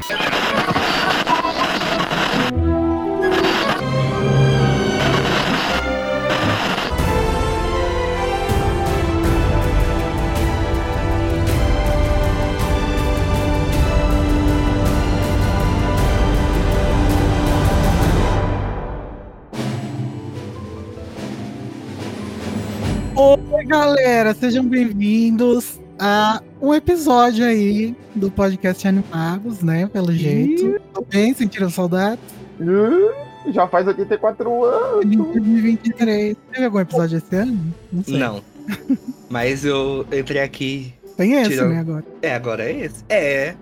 Oi, galera, sejam bem-vindos a um episódio aí do podcast Animados, né? Pelo jeito. Tudo bem? Sentiram saudade? Já faz 84 anos. Em 2023. Teve algum episódio esse ano? Não sei. Não. Mas eu entrei aqui. Tem esse, Tirou. né, agora. É, agora é esse. É.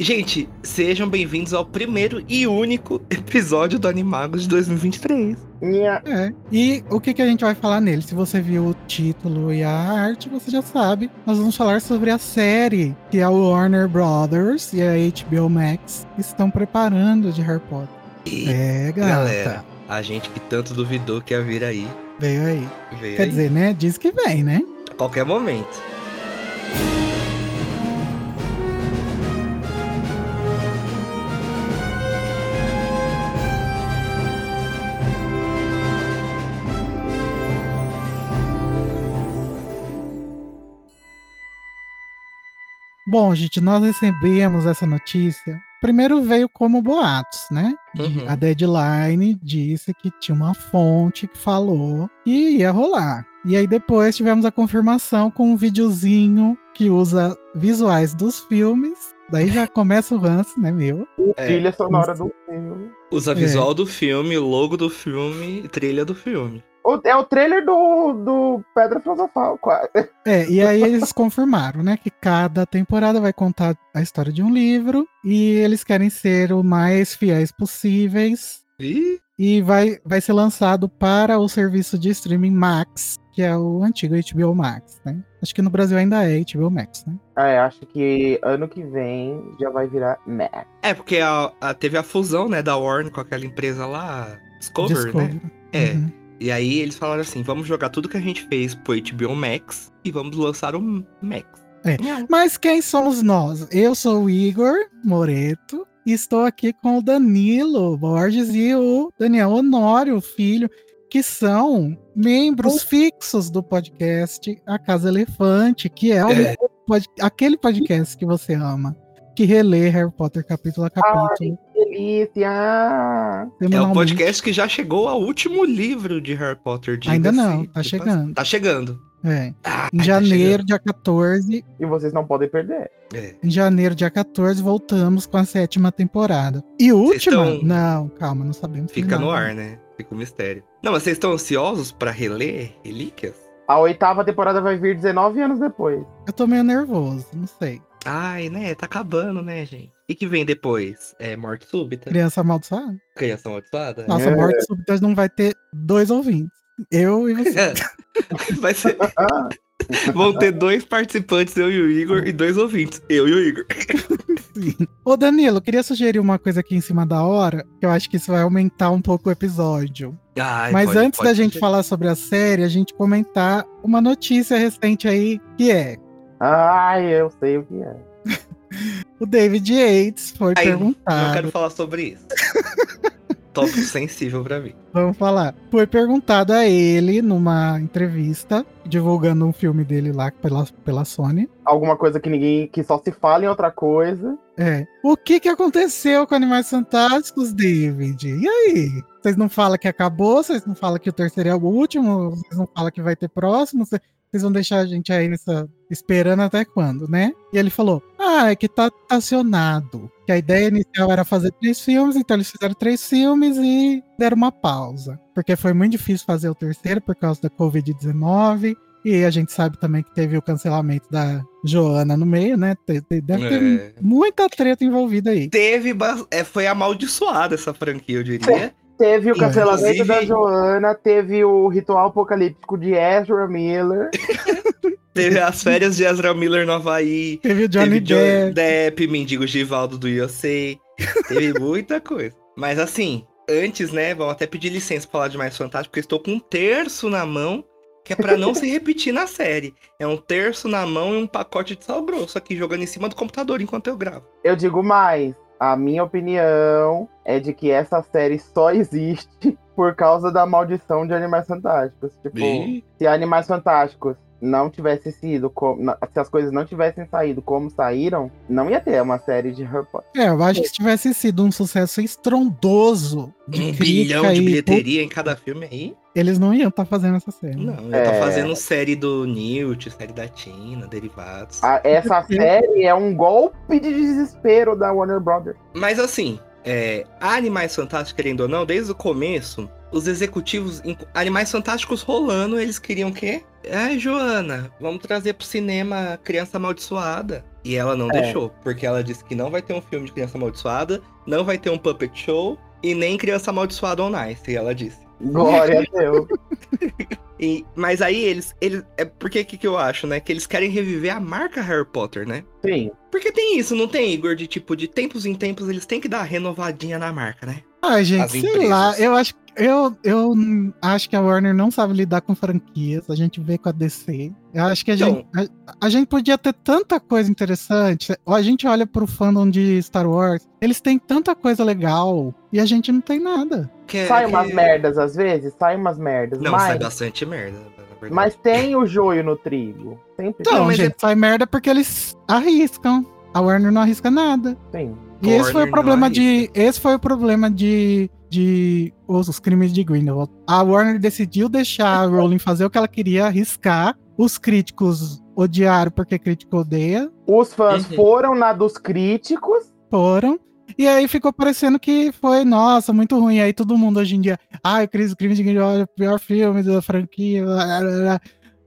Gente, sejam bem-vindos ao primeiro e único episódio do Animagos de 2023. Minha... É. E o que, que a gente vai falar nele? Se você viu o título e a arte, você já sabe. Nós vamos falar sobre a série que a Warner Brothers e a HBO Max estão preparando de Harry Potter. E, É, gata. galera, a gente que tanto duvidou que ia vir aí, Veio aí. veio Quer aí. dizer, né? Diz que vem, né? a qualquer momento. Bom, gente, nós recebemos essa notícia. Primeiro veio como boatos, né? Uhum. A Deadline disse que tinha uma fonte que falou que ia rolar. E aí depois tivemos a confirmação com um videozinho que usa visuais dos filmes. Daí já começa o lance, né, meu? É. Trilha sonora do filme. Usa É. visual do filme, logo do filme e trilha do filme. O- É o trailer do, do Pedra Filosofal, quase. É, e aí eles confirmaram, né, que cada temporada vai contar a história de um livro e eles querem ser o mais fiéis possíveis Ih, e vai, vai ser lançado para o serviço de streaming Max, que é o antigo HBO Max, né? Acho que no Brasil ainda é HBO Max, né? É, acho que ano que vem já vai virar Mac. É, porque a- a- teve a fusão, né, da Warner com aquela empresa lá, Discovery, né? É. Uhum. E aí eles falaram assim, vamos jogar tudo que a gente fez pro HBO Max e vamos lançar o Max. Mas quem somos nós? Eu sou o Igor Moreto e estou aqui com o Danilo Borges e o Daniel Honório, filho, que são membros fixos do podcast A Casa Elefante, que é, o É. pod- aquele podcast que você ama, que relê Harry Potter capítulo a capítulo. Delícia! É o semanalmente. podcast que já chegou ao último livro de Harry Potter. Ainda não, tá chegando. Tá chegando. É. Ah, Em tá janeiro, dia 14, E vocês não podem perder. É. em janeiro, dia 14, voltamos com a sétima temporada. E última? estão- Não, calma, não sabemos. Fica final. no ar, né? Fica um mistério. Não, mas vocês estão ansiosos pra reler Relíquias? A oitava temporada vai vir 19 anos depois. Eu tô meio nervoso, não sei. Ai, né? Tá acabando, né, gente? E que vem depois? É Morte Súbita? Criança amaldiçoada? Criação Amaldiçoada? Nossa, É. morte súbita não vai ter dois ouvintes. Eu e você. Vai ser... Vão ter dois participantes, eu e o Igor, e dois ouvintes, eu e o Igor. Sim. Ô, Danilo, eu queria sugerir uma coisa aqui em cima da hora, que eu acho que isso vai aumentar um pouco o episódio. Ai, Mas pode- antes pode da gente falar sobre a série, a gente comentar uma notícia recente aí, que é Ai, eu sei o que é. o David Yates foi Ai, perguntado. Não quero falar sobre isso. Tópico sensível pra mim. Vamos falar. Foi perguntado a ele numa entrevista, divulgando um filme dele lá pela, pela Sony. Alguma coisa que ninguém. que só se fala em outra coisa. É. O que que aconteceu com Animais Fantásticos, David? E aí? Vocês não falam que acabou? Vocês não falam que o terceiro é o último? Vocês não falam que vai ter próximo? Cê- Vocês vão deixar a gente aí nessa. esperando até quando, né? E ele falou: Ah, é que tá acionado. Que a ideia inicial era fazer três filmes, então eles fizeram três filmes e deram uma pausa. Porque foi muito difícil fazer o terceiro por causa da Covid-19. E a gente sabe também que teve o cancelamento da Joana no meio, né? Deve ter É. muita treta envolvida aí. Teve. É, foi amaldiçoada essa franquia, eu diria. Teve o cancelamento da Joana, teve o ritual apocalíptico de Ezra Miller. Teve as férias de Ezra Miller no Havaí. Teve o Johnny teve Johnny Depp. Depp, Mendigo Givaldo do USA. Teve muita coisa. Mas assim, antes, né, vamos até pedir licença pra falar de Mais Fantástico, porque estou com um terço na mão, que é pra não se repetir na série. É um terço na mão e um pacote de sal grosso aqui, jogando em cima do computador enquanto eu gravo. Eu digo mais. A minha opinião é de que essa série só existe por causa da maldição de Animais Fantásticos. Tipo, Ih. se Animais Fantásticos não tivesse sido como. Se as coisas não tivessem saído como saíram, não ia ter uma série de Harry Potter. É, eu acho que se tivesse sido um sucesso estrondoso de Um bilhão de e bilheteria em cada filme aí. eles não iam estar fazendo essa série. Não, tô É. fazendo série do Newt, série da Tina, derivados. A- essa série é um golpe de desespero da Warner Brothers. Mas assim, é, Animais Fantásticos, querendo ou não, desde o começo, os executivos. Animais Fantásticos rolando, eles queriam o quê? Ai, Joana, vamos trazer pro cinema Criança Amaldiçoada. E ela não É. deixou, porque ela disse que não vai ter um filme de Criança Amaldiçoada, não vai ter um puppet show e nem Criança Amaldiçoada on Ice, ela disse. Glória a Deus. E, mas aí eles, eles. É porque que, que eu acho, né? Que eles querem reviver a marca Harry Potter, né? Sim. Porque tem isso, não tem, Igor? De tipo, de tempos em tempos eles têm que dar uma renovadinha na marca, né? Ai, gente, As sei empresas. lá, eu acho, eu, eu acho que a Warner não sabe lidar com franquias, a gente vê com a DC. Eu acho que a, Então- gente, a, a gente podia ter tanta coisa interessante. Ou A gente olha pro fandom de Star Wars, eles têm tanta coisa legal e a gente não tem nada. Que, Sai que- umas merdas às vezes, sai umas merdas. Não, mas, sai bastante merda. mas tem o joio no trigo. Sempre Então, mas gente, sai merda porque eles arriscam. A Warner não arrisca nada. tem. E esse foi o problema não de. Esse foi o problema de. de os, os crimes de Grindelwald. A Warner decidiu deixar a Rowling fazer o que ela queria, arriscar. Os críticos odiaram porque crítico odeia. Os fãs Uhum. foram na dos críticos. Foram. E aí ficou parecendo que foi, nossa, muito ruim. Aí todo mundo hoje em dia, ah, o Cris- Crime de Grindelwald é o pior filme da franquia. blá, blá, blá.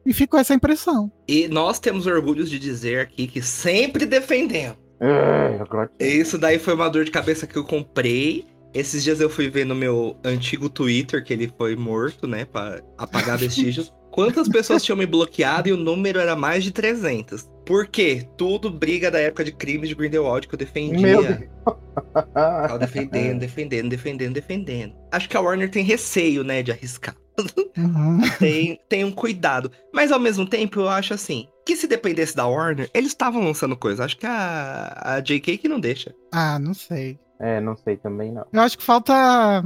E ficou essa impressão. E nós temos orgulhos de dizer aqui que sempre defendemos. É, Isso daí foi uma dor de cabeça que eu comprei. Esses dias eu fui ver no meu antigo Twitter que ele foi morto, né, Pra apagar vestígios. Quantas pessoas tinham me bloqueado e o número era mais de 300. Por quê? Tudo briga da época de crimes de Grindelwald que eu defendia. Meu Deus. Tava defendendo, defendendo, defendendo, defendendo. Acho que a Warner tem receio, né, de arriscar. Uhum. Tem, tem um cuidado. Mas ao mesmo tempo, eu acho assim, que se dependesse da Warner, eles estavam lançando coisa. Acho que a, a JK que não deixa. Ah, não sei. É, não sei também não. Eu acho que falta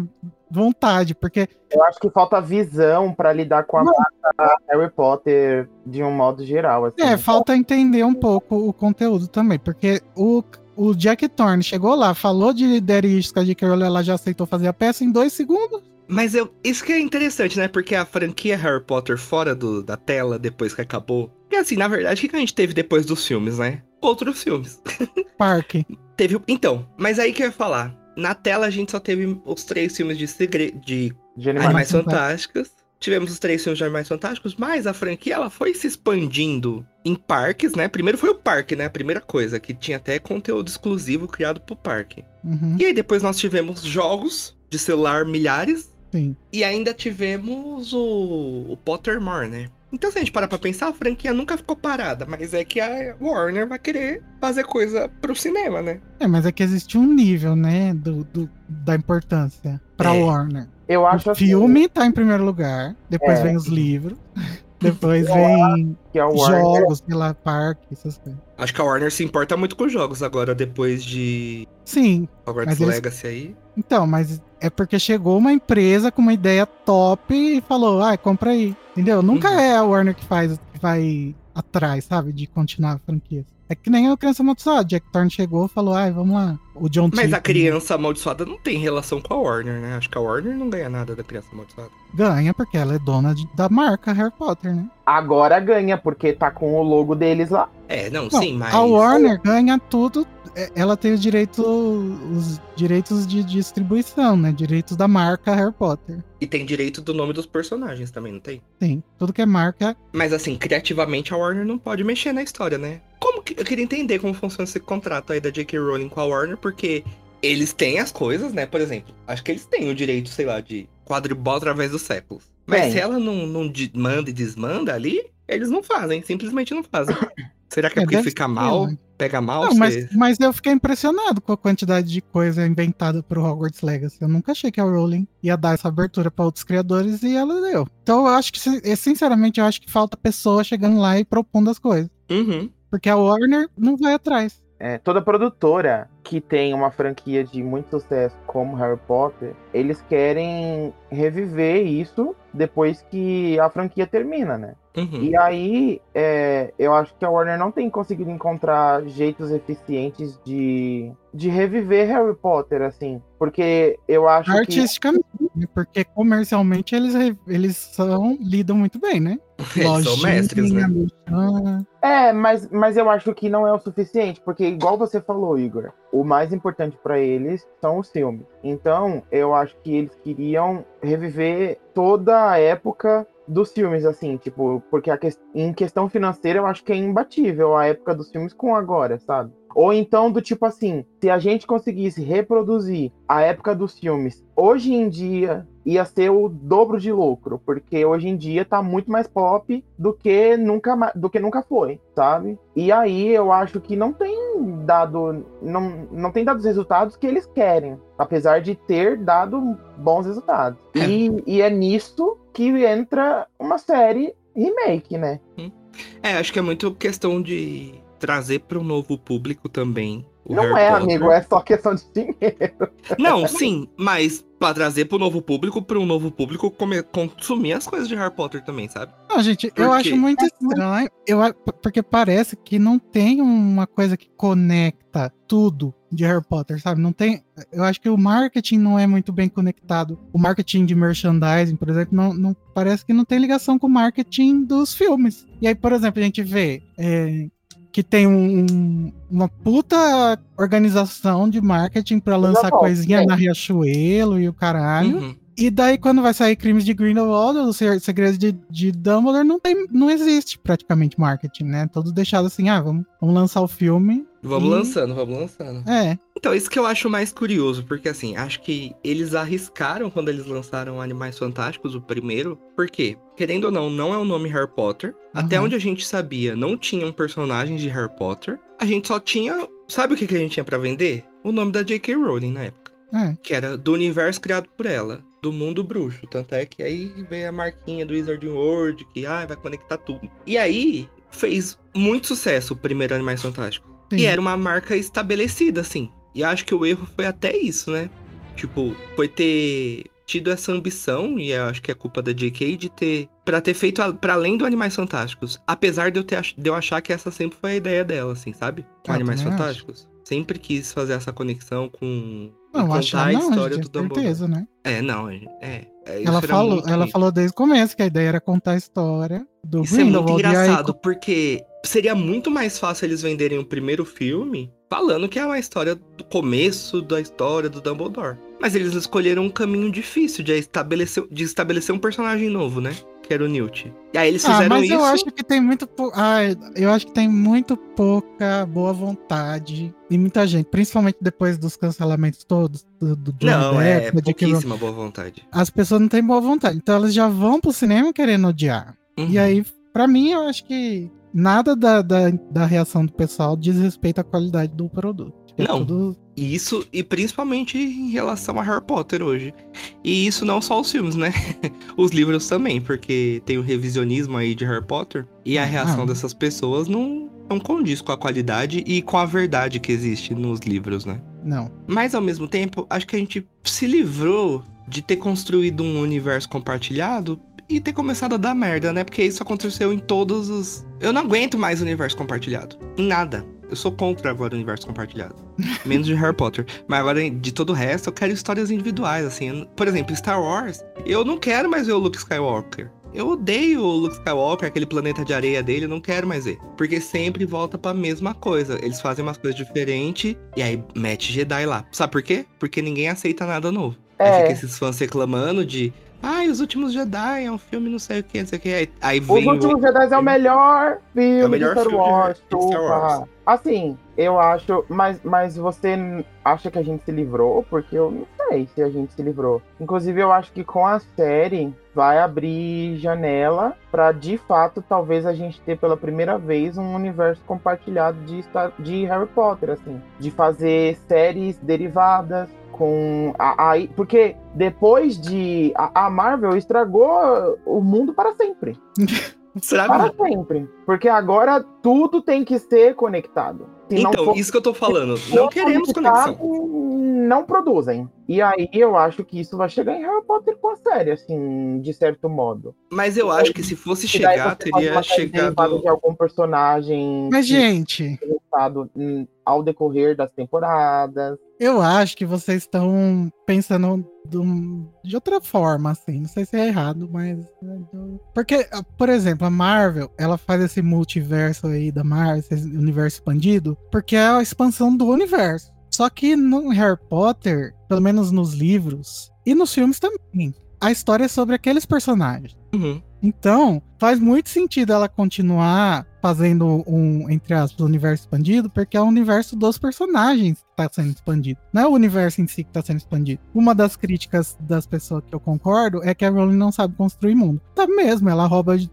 vontade, porque Eu acho que falta visão pra lidar com a marca Harry Potter de um modo geral. Assim. É, falta entender um pouco o conteúdo também, porque o, o Jack Thorne chegou lá, falou de a J.K. Rowling, ela já aceitou fazer a peça em dois segundos. Mas eu, isso que é interessante, né? Porque a franquia Harry Potter fora do, da tela, depois que acabou. Porque assim, na verdade, o que a gente teve depois dos filmes, né? Outros filmes. Parque. Teve. o- Então, mas aí que eu ia falar. Na tela a gente só teve os três filmes de segredo. De De animais. Animais Fantásticos. Fantásticos. Tivemos os três filmes de Animais Fantásticos, mas a franquia ela foi se expandindo em parques, né? Primeiro foi o parque, né? A primeira coisa, que tinha até conteúdo exclusivo criado pro parque. Uhum, E aí depois nós tivemos jogos de celular milhares. Sim. E ainda tivemos o, o Pottermore, né? Então, se a gente parar pra pensar, a franquia nunca ficou parada, mas é que a Warner vai querer fazer coisa pro cinema, né? É, mas é que existe um nível, né, do, do- da importância pra É. Warner. Eu acho o assim, filme tá em primeiro lugar, depois É. vem os livros, depois vem jogos, lá, parque, essas coisas. Acho que a Warner se importa muito com jogos agora, depois de Sim, Hogwarts eles- Legacy aí. então, mas é porque chegou uma empresa com uma ideia top e falou, ah, compra aí. Entendeu? Nunca Uhum. é a Warner que faz, que vai atrás, sabe, de continuar a franquia. É que nem o Criança Amaldiçoada. Jack Thorne chegou e falou, ai, vamos lá. O John Mas a criança amaldiçoada não tem relação com a Warner, né? Acho que a Warner não ganha nada da criança amaldiçoada. ganha porque ela é dona de- da marca Harry Potter, né? agora ganha, porque tá com o logo deles lá. É, não, Não, sim, mas. A Warner ganha tudo. É, Ela tem os direitos, os direitos de distribuição, né? Direitos da marca Harry Potter. E tem direito do nome dos personagens também, não tem? Sim, tudo que é marca. Mas assim, criativamente a Warner não pode mexer na história, né? Como que. Eu queria entender como funciona esse contrato aí da J.K. Rowling com a Warner, porque eles têm as coisas, né? Por exemplo, acho que eles têm o direito, sei lá, de quadribol através dos séculos. Mas Tem. se ela não, não manda e desmanda ali, eles não fazem, simplesmente não fazem. Será que é, É, porque fica ser, mal? né? Pega mal? Não, mas, mas eu fiquei impressionado com a quantidade de coisa inventada pro Hogwarts Legacy. Eu nunca achei que a Rowling ia dar essa abertura para outros criadores e ela deu. Então eu acho que, sin- sinceramente, eu acho que falta pessoa chegando lá e propondo as coisas. Uhum. Porque a Warner não vai atrás. É, toda produtora que tem uma franquia de muito sucesso como Harry Potter, eles querem reviver isso depois que a franquia termina, né? Uhum. E aí, é, eu acho que a Warner não tem conseguido encontrar jeitos eficientes de, de reviver Harry Potter, assim. Porque eu acho que. Artisticamente, né? porque comercialmente eles, eles são, lidam muito bem, né? Eles são mestres, né? É, mas, mas eu acho que não é o suficiente, porque igual você falou, Igor, o mais importante pra eles são os filmes. Então, eu acho que eles queriam reviver toda a época dos filmes, assim, tipo, porque a ques- em questão financeira eu acho que é imbatível a época dos filmes com agora, sabe? Ou então do tipo assim, se a gente conseguisse reproduzir a época dos filmes hoje em dia, ia ser o dobro de lucro, porque hoje em dia tá muito mais pop do que nunca do que nunca foi, sabe? E aí eu acho que não tem dado não, não tem dado os resultados que eles querem, apesar de ter dado bons resultados. É. E, e é nisso que entra uma série remake, né? É, acho que é muito questão de trazer para um novo público também. Não Harry é, Potter. amigo, é só questão de dinheiro. Não, sim, mas pra trazer pro novo público, para um novo público come- consumir as coisas de Harry Potter também, sabe? Não, gente, Por eu quê? acho muito estranho. Eu, porque parece que não tem uma coisa que conecta tudo de Harry Potter, sabe? Não tem. Eu acho que o marketing não é muito bem conectado. O marketing de merchandising, por exemplo, não, não- parece que não tem ligação com o marketing dos filmes. E aí, por exemplo, a gente vê. é, que tem um- um- uma puta organização de marketing pra lançar coisinha é. na Riachuelo e o caralho. Uhum. E daí, quando vai sair Crimes de Grindelwald, os Se- segredos de, de Dumbledore, não, tem, não existe praticamente marketing, né? Todos deixados assim, ah, vamos, vamos lançar o filme. Vamos E- lançando, vamos lançando. É, Então, isso que eu acho mais curioso, porque assim, acho que eles arriscaram quando eles lançaram Animais Fantásticos, o primeiro. Por quê? Querendo ou não, não é o nome Harry Potter. Até Uhum. onde a gente sabia, não tinham personagens de Harry Potter. A gente só tinha. Sabe o que, que a gente tinha pra vender? O nome da J.K. Rowling na época. é. Que era do universo criado por ela, do mundo bruxo. Tanto é que aí veio a marquinha do Wizarding World, que ah, vai conectar tudo. E aí fez muito sucesso o primeiro Animais Fantásticos. Sim. E era uma marca estabelecida, assim. E acho que o erro foi até isso, né? Tipo, foi ter tido essa ambição, e eu acho que é culpa da JK, de ter. Pra ter feito a- pra além do Animais Fantásticos. Apesar de eu, ter, de eu achar que essa sempre foi a ideia dela, assim, sabe? Com Eu Animais também acho. Fantásticos. Sempre quis fazer essa conexão com. Não, contar a não, história gente, do Dumbledore. certeza, né? É, não, é. É, é, Ela falou, muito ela falou desde o começo que a ideia era contar a história do Isso é muito Grindelwald. e aí, engraçado, porque seria muito mais fácil eles venderem o primeiro filme falando que é uma história do começo da história do Dumbledore. Mas eles escolheram um caminho difícil de estabelecer, de estabelecer um personagem novo, né? Que era o Newt. E aí eles Ah, fizeram mas isso. eu acho que tem muito pou- ah, eu acho que tem muito pouca boa vontade e muita gente, principalmente depois dos cancelamentos todos do, do Johnny Não, é Depp. Rowling, pouquíssima boa vontade. as pessoas não têm boa vontade. Então elas já vão pro cinema querendo odiar. Uhum. E aí, pra mim, eu acho que nada da, da, da reação do pessoal diz respeito à qualidade do produto. Que é Não. tudo- Isso, e principalmente em relação a Harry Potter hoje. E isso não só os filmes, né? Os livros também, porque tem o revisionismo aí de Harry Potter. E a Ah. reação dessas pessoas não, não condiz com a qualidade e com a verdade que existe nos livros, né? Não. Mas ao mesmo tempo, acho que a gente se livrou de ter construído um universo compartilhado e ter começado a dar merda, né? Porque isso aconteceu em todos os. Eu não aguento mais universo compartilhado. Em nada. Eu sou contra agora o universo compartilhado. Menos de Harry Potter. Mas agora, de todo o resto, eu quero histórias individuais, assim. Por exemplo, Star Wars, eu não quero mais ver o Luke Skywalker. Eu odeio o Luke Skywalker, aquele planeta de areia dele, eu não quero mais ver. Porque sempre volta pra mesma coisa. Eles fazem umas coisas diferentes e aí mete Jedi lá. Sabe por quê? Porque ninguém aceita nada novo. Aí É. fica esses fãs reclamando de. Ai, Os Últimos Jedi é um filme não sei o que, não sei o que. Aí, aí Os vem o- Últimos Jedi é o melhor filme É o melhor de Star Wars, de Star Wars. Assim, eu acho, mas, mas você acha que a gente se livrou? Porque eu não sei se a gente se livrou. Inclusive, eu acho que com a série vai abrir janela pra, de fato, talvez a gente ter pela primeira vez um universo compartilhado de, Star- de Harry Potter, assim. De fazer séries derivadas com a, a- porque depois de a, a Marvel estragou o mundo para sempre. Será Para que... sempre. Porque agora tudo tem que ser conectado. Se Então, for- isso que eu tô falando. Não queremos conexão. Não produzem. E aí eu acho que isso vai chegar em Harry Potter com a série, assim, de certo modo. Mas eu acho que se fosse chegar, teria chegado. de algum personagem Mas, que gente, hum, ao decorrer das temporadas. eu acho que vocês estão pensando de outra forma, assim. Não sei se é errado, mas. Porque, por exemplo, a Marvel, ela faz esse multiverso aí da Marvel, esse universo expandido, porque é a expansão do universo. Só que no Harry Potter, pelo menos nos livros, e nos filmes também, a história é sobre aqueles personagens. Uhum. Então, faz muito sentido ela continuar fazendo um, entre aspas, universo expandido, porque é o universo dos personagens que está sendo expandido. Não é o universo em si que está sendo expandido. Uma das críticas das pessoas que eu concordo é que a Rowling não sabe construir mundo. Tá mesmo, ela rouba de,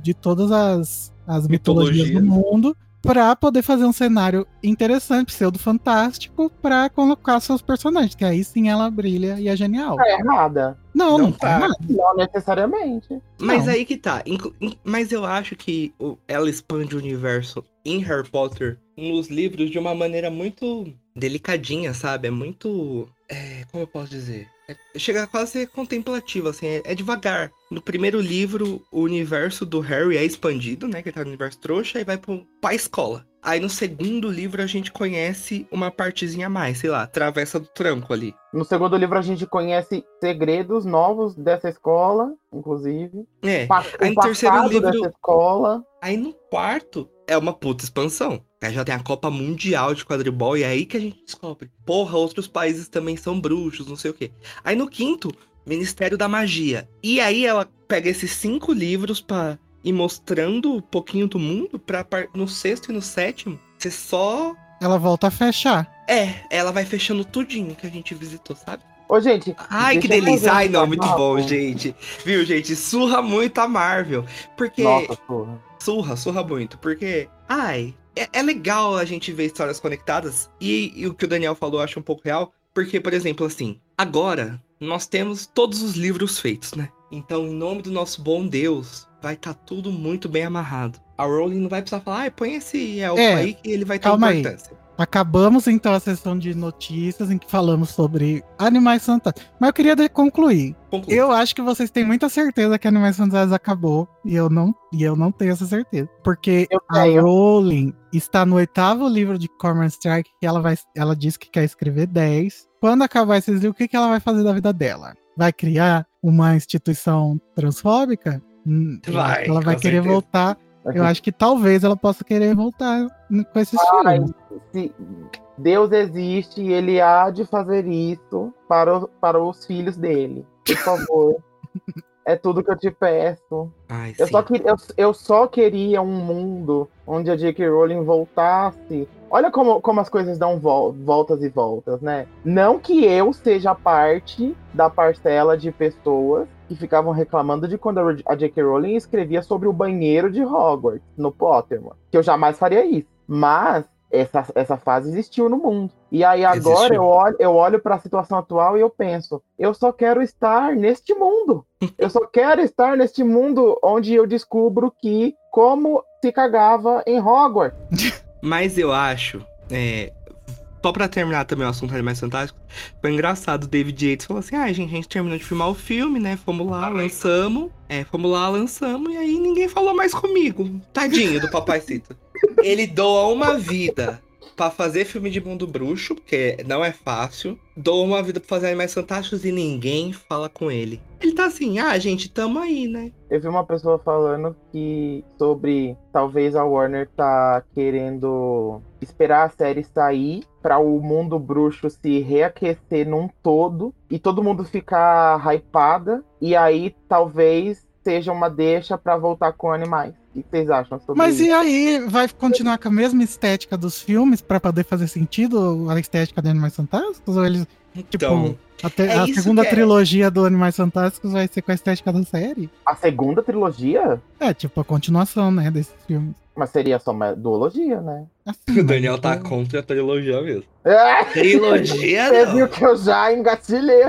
de todas as, as mitologias do Mitologia. mundo pra poder fazer um cenário interessante, pseudo-fantástico, pra colocar seus personagens, que aí sim ela brilha e é genial. É errada. Não, Não não, tá tá. errado. Não necessariamente. Mas Não. aí que tá. Mas eu acho que ela expande o universo em Harry Potter nos livros de uma maneira muito delicadinha, sabe? É muito. é, como eu posso dizer? É- chega quase a ser contemplativo, assim, é, é devagar. No primeiro livro, o universo do Harry é expandido, né? Que ele tá no universo trouxa, e vai pro, pra escola. Aí no segundo livro a gente conhece uma partezinha a mais, sei lá, Travessa do Tranco ali. No segundo livro a gente conhece segredos novos dessa escola, inclusive. É. Pa- Aí no terceiro livro- dessa escola. Aí no quarto é uma puta expansão. Aí já tem a Copa Mundial de quadribol e é aí que a gente descobre. Porra, outros países também são bruxos, não sei o quê. Aí no quinto, Ministério da Magia. E aí ela pega esses cinco livros pra ir mostrando um pouquinho do mundo pra par- no sexto e no sétimo. Você só. Ela volta a fechar. É, ela vai fechando tudinho que a gente visitou, sabe? Ô, gente. Ai, que delícia. Ai, não, muito bom, gente. Viu, gente? Surra muito a Marvel. Porque. Nossa, porra. surra, surra muito, porque, ai, é, é legal a gente ver histórias conectadas, e, e o que o Daniel falou eu acho um pouco real, porque, por exemplo, assim, agora nós temos todos os livros feitos, né? Então, em nome do nosso bom Deus, vai estar tudo muito bem amarrado. A Rowling não vai precisar falar, ai, põe esse elfo É, aí que ele vai ter calma aí. Acabamos então a sessão de notícias em que falamos sobre Animais Fantásticos. Mas eu queria concluir. Conclui. Eu acho que vocês têm muita certeza que Animais Fantásticos acabou e eu não, e eu não tenho essa certeza, porque Eu a tenho. Rowling está no oitavo livro de Cormoran Strike que ela vai, ela disse que quer escrever 10. Quando acabar esses livros, o que, que ela vai fazer da vida dela? Vai criar uma instituição transfóbica? Hum, Vai, ela vai querer certeza. voltar. Eu acho que talvez ela possa querer voltar com esses Ai, se Deus existe e ele há de fazer isso para, o- para os filhos dele. Por favor. é tudo que eu te peço. Ai, Eu sim. só, que- eu, eu só queria um mundo onde a J.K. Rowling voltasse. Olha como, como as coisas dão vol- voltas e voltas, né? Não que eu seja parte da parcela de pessoas que ficavam reclamando de quando a J.K. Rowling escrevia sobre o banheiro de Hogwarts no Pottermore. Que eu jamais faria isso. Mas essa, essa fase existiu no mundo. E aí agora Existiu. eu olho, eu olho para a situação atual e eu penso, eu só quero estar neste mundo. Eu só quero estar neste mundo onde eu descubro que como se cagava em Hogwarts. Mas eu acho, é, só pra terminar também o assunto Animais Fantásticos, foi engraçado, o David Yates falou assim, ah, gente, a gente terminou de filmar o filme, né, fomos lá, lançamos, é, fomos lá, lançamos, e aí ninguém falou mais comigo, tadinho do Papai Cito. Ele doa uma vida pra fazer filme de mundo bruxo, porque não é fácil, doa uma vida pra fazer Animais Fantásticos e ninguém fala com ele. Ele tá assim, ah, gente, tamo aí, né. Eu vi uma pessoa falando que sobre talvez a Warner tá querendo esperar a série sair para o mundo bruxo se reaquecer num todo e todo mundo ficar hypada e aí talvez seja uma deixa para voltar com animais. O que vocês acham sobre Mas isso? e aí, vai continuar com a mesma estética dos filmes pra poder fazer sentido a estética de Animais Fantásticos? Ou eles, Então, a, te- é a segunda é. trilogia do Animais Fantásticos vai ser com a estética da série? A segunda trilogia? É, tipo, a continuação, né, desses filmes. Mas seria só uma duologia, né? Assim, o Daniel tá contra a trilogia mesmo. É, Trilogia você não. viu que eu já engatilhei.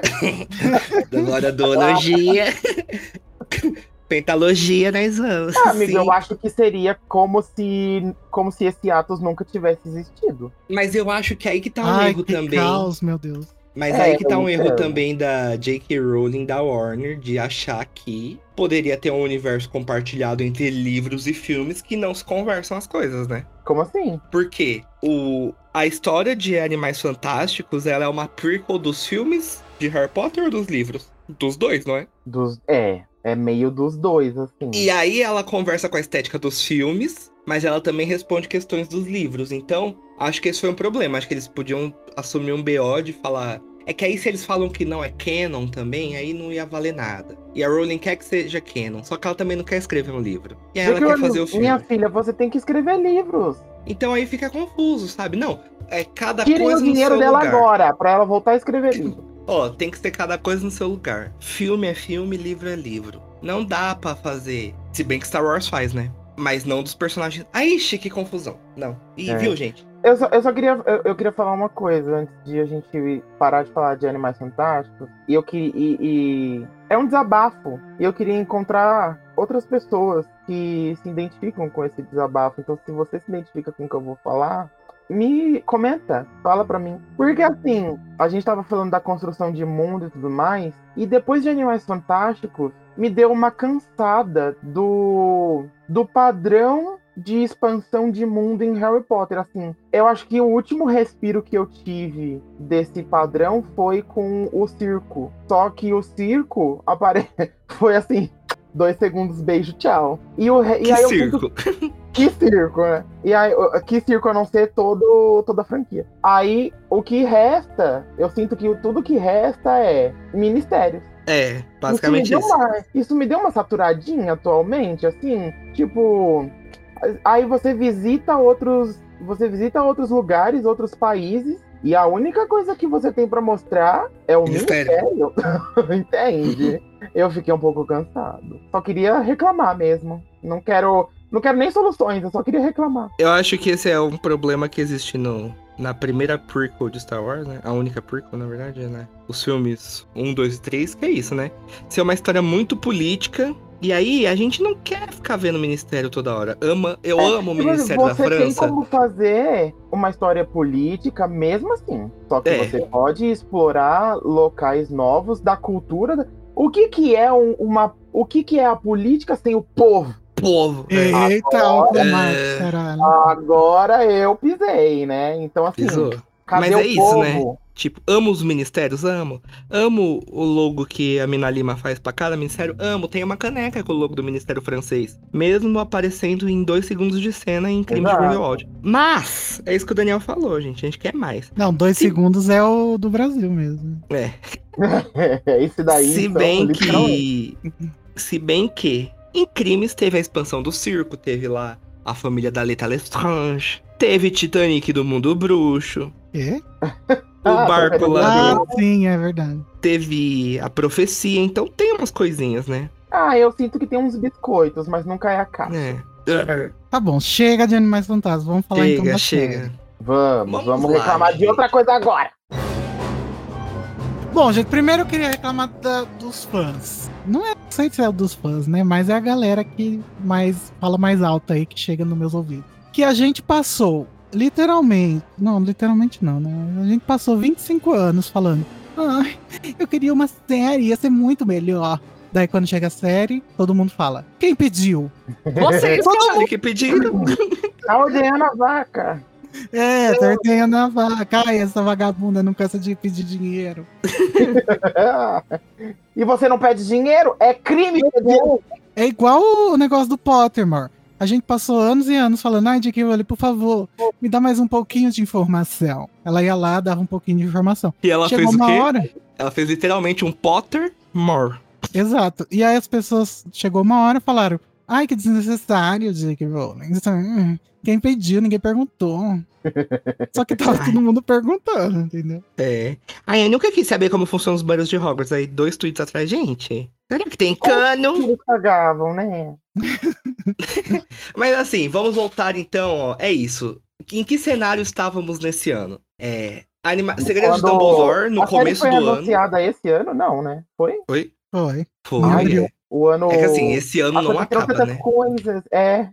Agora duologia. Pentalogia nós vamos. Ah, amigo, sim. eu acho que seria como se, como se esse Atos nunca tivesse existido. Mas eu acho que aí que tá um Ai, erro que também. caos, meu Deus. Mas É, aí que tá um erro entendo. também da J.K. Rowling da Warner de achar que poderia ter um universo compartilhado entre livros e filmes que não se conversam as coisas, né? Como assim? Porque o, a história de Animais Fantásticos ela é uma prequel dos filmes de Harry Potter ou dos livros? Dos dois, não é? Dos, é, é meio dos dois, assim. E aí ela conversa com a estética dos filmes, mas ela também responde questões dos livros. Então, acho que esse foi um problema. Acho que eles podiam assumir um BO de falar. É que aí se eles falam que não é canon também, aí não ia valer nada. E a Rowling quer que seja canon, só que ela também não quer escrever um livro. E aí ela quer fazer o filme. Minha filha, você tem que escrever livros. Então aí fica confuso, sabe? Não, é cada Tirem coisa o no dinheiro seu dela lugar. agora, pra ela voltar a escrever livro. Ó, tem que ter cada coisa no seu lugar. Filme é filme, livro é livro. Não dá pra fazer. Se bem que Star Wars faz, né? Mas não dos personagens. Ai, que confusão. Não. E É. viu, gente? Eu só, eu só queria, eu, eu queria falar uma coisa antes de a gente parar de falar de Animais Fantásticos. E eu queria. E, e- é um desabafo. E eu queria encontrar outras pessoas que se identificam com esse desabafo. Então, se você se identifica com o que eu vou falar, me comenta, fala pra mim. Porque assim, a gente tava falando da construção de mundo e tudo mais, e depois de Animais Fantásticos, me deu uma cansada do do padrão de expansão de mundo em Harry Potter, assim. Eu acho que o último respiro que eu tive desse padrão foi com o circo. Só que o circo apare... foi assim, dois segundos, beijo, tchau. E, o re- e Que aí eu sinto circo. que circo, né? E aí, que circo a não ser todo, toda a franquia. Aí, o que resta, eu sinto que tudo que resta é ministérios. É, basicamente isso. Me isso. deu uma, isso me deu uma saturadinha atualmente, assim, tipo. Aí você visita outros. Você visita outros lugares, outros países. E a única coisa que você tem pra mostrar é o ministério. Entende? Eu fiquei um pouco cansado. Só queria reclamar mesmo. Não quero. Não quero nem soluções, eu só queria reclamar. Eu acho que esse é um problema que existe no, na primeira prequel de Star Wars, né? A única prequel, na verdade, né? Os filmes 1, 2 e 3, que é isso, né? Ser uma história muito política. E aí, a gente não quer ficar vendo o Ministério toda hora. Ama, eu amo o Ministério da você tem França. como fazer uma história política mesmo assim. Só que É. você pode explorar locais novos da cultura. O que que é um- uma. O que que é a política sem o povo? Povo. né? Eita, o Marcos, caralho. Agora eu pisei, né? Então assim, Pisou. cadê Mas o é isso, povo? né? Tipo, amo os ministérios, amo. Amo o logo que a Mina Lima faz pra cada ministério, amo. Tem uma caneca com o logo do Ministério Francês. Mesmo aparecendo em dois segundos de cena em Crime Exato. de Grindelwald. Mas, é isso que o Daniel falou, gente. A gente quer mais. Não, dois Se- segundos é o do Brasil mesmo. É. Esse daí. se então, bem que. Se bem que. Em Crimes teve a expansão do circo, teve lá a família da Leta Lestrange. Teve Titanic do Mundo Bruxo. Quê? O Ah, barco tô lá Ah, do... sim, é verdade. Teve a profecia, então tem umas coisinhas, né? Ah, eu sinto que tem uns biscoitos, mas não cai a cara. É. Tá bom, chega de Animais Fantásticos. Vamos falar então Chega, da chega. série. Vamos, Vamos vamos, lá, reclamar de gente. outra coisa agora. Bom, gente, primeiro eu queria reclamar da- dos fãs. Não é sei se é dos fãs, né? Mas é a galera que mais fala mais alto aí, que chega nos meus ouvidos. Que a gente passou, literalmente. Não, literalmente não, né? A gente passou 25 anos falando. Ai, eu queria uma série, ia ser muito melhor. Daí quando chega a série, todo mundo fala: Quem pediu? Vocês, caralho, que pediram. Tá ordenhando a vaca. É, torteia na vaca. Ai, essa vagabunda não cansa de pedir dinheiro. e você não pede dinheiro? É crime pedir. É igual o negócio do Pottermore. A gente passou anos e anos falando, ai, J.K. Rowling, por favor, me dá mais um pouquinho de informação. Ela ia lá, dava um pouquinho de informação. E ela Chegou fez o uma quê? hora, Ela fez literalmente um Potter more. exato. E aí as pessoas, chegou uma hora e falaram, ai, que desnecessário, J.K. Rowling. Hum, Quem pediu, ninguém perguntou. Só que tava todo mundo perguntando, entendeu? É. Ai, eu nunca quis saber como funcionam os banheiros de Hogwarts. Aí, dois tweets atrás, gente. Será que tem cano? Eles cagavam, né? Mas assim, vamos voltar então, ó. É isso. Em que cenário estávamos nesse ano? É. Anima... Segredos de Quando Dumbledore, no a série começo foi do ano. anunciada esse ano, não, né? Foi? Foi? Foi. Foi. Ai. O ano. É que assim, esse ano não aconteceram acaba, né? coisas. É,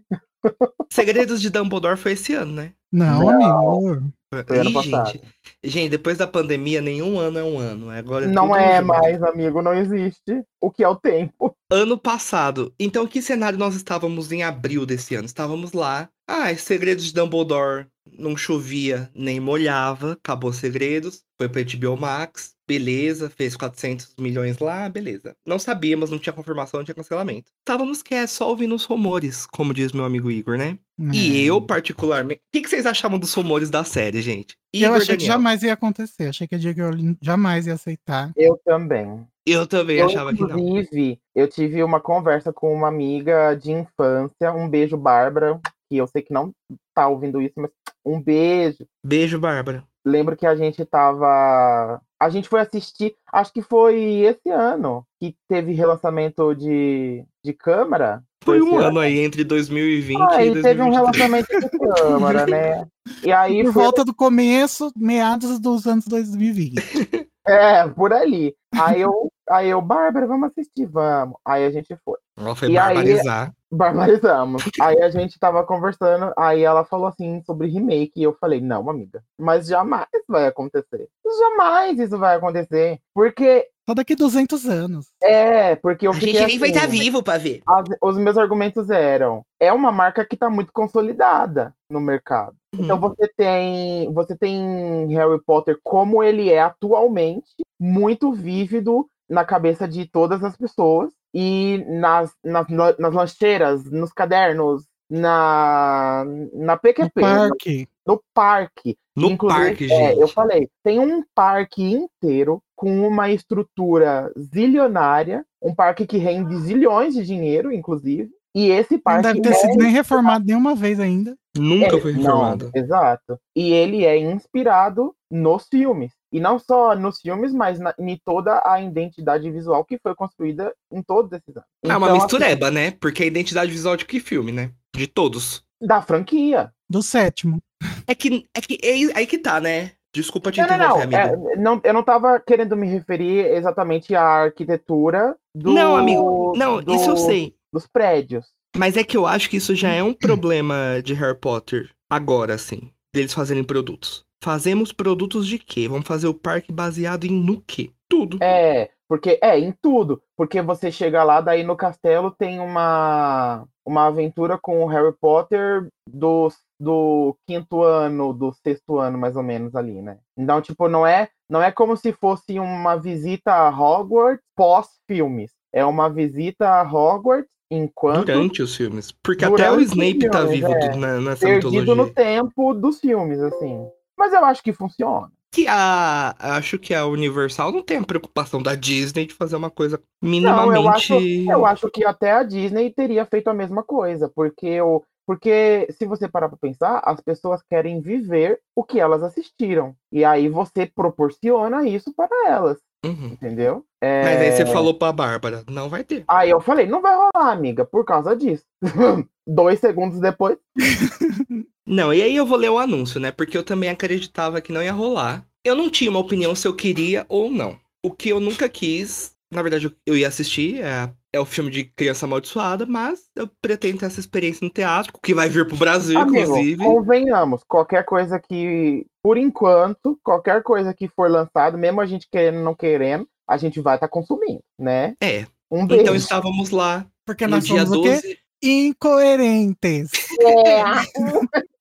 Segredos de Dumbledore foi esse ano, né? Não, Não. amigo. Foi ano Ih, passado. gente. Gente, depois da pandemia, nenhum ano é um ano. Agora não tudo é mais, amigo, não existe. O que é o tempo? Ano passado. Então, que cenário nós estávamos em abril desse ano? Estávamos lá. Ah, Segredos de Dumbledore. Não chovia nem molhava. Acabou Segredos. Foi pra HBO Max. Beleza. Fez 400 milhões lá. Beleza. Não sabíamos, não tinha confirmação, não tinha cancelamento. Estávamos que é só ouvindo os rumores, como diz meu amigo Igor, né? E É. eu, particularmente. O que, que vocês achavam dos rumores da série, gente? Eu Igor achei que Daniel. jamais ia acontecer. Achei que a. Rowling jamais ia aceitar. Eu também. Eu também Eu, achava que não. inclusive, eu tive uma conversa com uma amiga de infância. Um beijo, Bárbara. Que eu sei que não tá ouvindo isso, mas um beijo. Beijo, Bárbara. Lembro que a gente tava. A gente foi assistir, acho que foi esse ano que teve relançamento de, de câmara. Foi um ano aí, entre 2020 Ah, e e teve um 2023. relacionamento de câmara, né? E aí Por foi volta do começo, meados dos anos 2020. É, por ali. Aí eu, aí eu, Bárbara, vamos assistir, vamos. Aí a gente foi. Ela foi E aí- barbarizar. Barbarizamos. Aí a gente tava conversando, aí ela falou assim sobre remake, e eu falei, não, amiga, mas jamais vai acontecer. Jamais isso vai acontecer. Porque, Só daqui 200 anos. é, porque eu fiquei assim, vivo pra ver. as- os meus argumentos eram, é uma marca que tá muito consolidada no mercado. Uhum. Então você tem, você tem Harry Potter como ele é atualmente, muito vívido na cabeça de todas as pessoas e nas, nas, nas lancheiras, nos cadernos, na, na No PQP, no, parque. no parque. No Inclusive, parque, é, gente. eu falei, tem um parque inteiro com uma estrutura zilionária, um parque que rende zilhões de dinheiro, inclusive. E esse Não parque deve ter é sido nem reformado nenhuma vez ainda. Nunca é, foi não, reformado. exato. E ele é inspirado nos filmes. E não só nos filmes, mas na, em toda a identidade visual que foi construída em todos esses anos. É uma Então, mistureba, né? Porque a identidade visual de que filme, né? De todos. assim, da franquia. Do sétimo. É que, é que é aí que tá, né? Desculpa te Não, não, interromper, não, amigo. é, não. Eu não tava querendo me referir exatamente à arquitetura do, Não, amigo. Não, do- isso eu sei. dos prédios. Mas é que eu acho que isso já é um problema de Harry Potter agora, assim. Deles fazerem produtos. Fazemos produtos de quê? Vamos fazer o parque baseado em no quê? Tudo. É, porque é em tudo. Porque você chega lá, daí no castelo tem uma uma aventura com o Harry Potter do, do quinto ano, do sexto ano, mais ou menos ali, né? Então, tipo, não é não é como se fosse uma visita a Hogwarts pós-filmes. É uma visita a Hogwarts enquanto Durante os filmes. Porque até o Snape tá filmes, vivo é. na, nessa perdido mitologia. no tempo dos filmes, assim. Mas eu acho que funciona. Que a. Acho que a Universal não tem a preocupação da Disney de fazer uma coisa Não, minimamente. eu acho, eu acho que até a Disney teria feito a mesma coisa, porque o porque se você parar pra pensar, as pessoas querem viver o que elas assistiram. E aí você proporciona isso para elas, Uhum. entendeu? Mas aí É, você falou pra Bárbara, não vai ter. Aí eu falei, não vai rolar, amiga, por causa disso. Dois segundos depois, Não, e aí eu vou ler o anúncio, né? Porque eu também acreditava que não ia rolar. Eu não tinha uma opinião se eu queria ou não. O que eu nunca quis, na verdade, eu- ia assistir, é, é o filme de Criança Amaldiçoada, mas eu pretendo ter essa experiência no teatro, que vai vir pro Brasil, amigo, inclusive. convenhamos, qualquer coisa que, por enquanto, qualquer coisa que for lançado, mesmo a gente querendo ou não querendo, a gente vai estar consumindo, né? É, Um beijo. então estávamos lá Porque no nós dia somos o quê? 12. Incoerentes. É.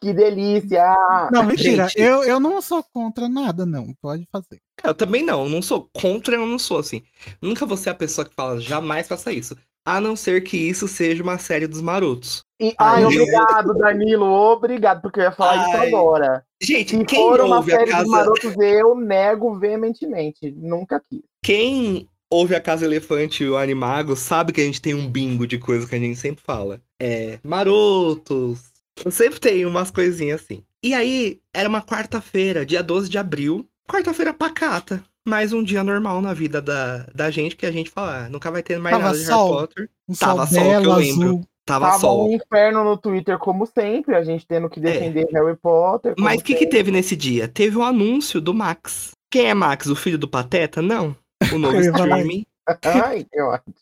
que delícia! Não, mentira. Gente. Eu, eu não sou contra nada, não. Pode fazer. Eu também não, eu não sou contra, eu não sou assim. Nunca vou ser a pessoa que fala, jamais faça isso. A não ser que isso seja uma série dos marotos. E, ai, Ai, obrigado, Danilo. Obrigado, porque eu ia falar isso Ai, agora. Gente, Se quem for uma ouve a série dos casa. marotos, eu nego veementemente. Nunca quis. Quem ouve a Casa Elefante e o Animago sabe que a gente tem um bingo de coisas que a gente sempre fala. É, marotos. Eu sempre tenho umas coisinhas assim. E aí, era uma quarta-feira, dia 12 de abril. Quarta-feira pacata. Mais um dia normal na vida da, da gente, que a gente fala, ah, nunca vai ter mais Tava nada de sol. Harry Potter. Um Tava sol sol, que eu lembro. azul. Tava, Tava sol. um inferno no Twitter, como sempre, a gente tendo que defender Harry Potter. Mas o que, que teve nesse dia? Teve o anúncio do Max. Quem é Max? O filho do Pateta? Não. O novo streaming Ai, que ótimo.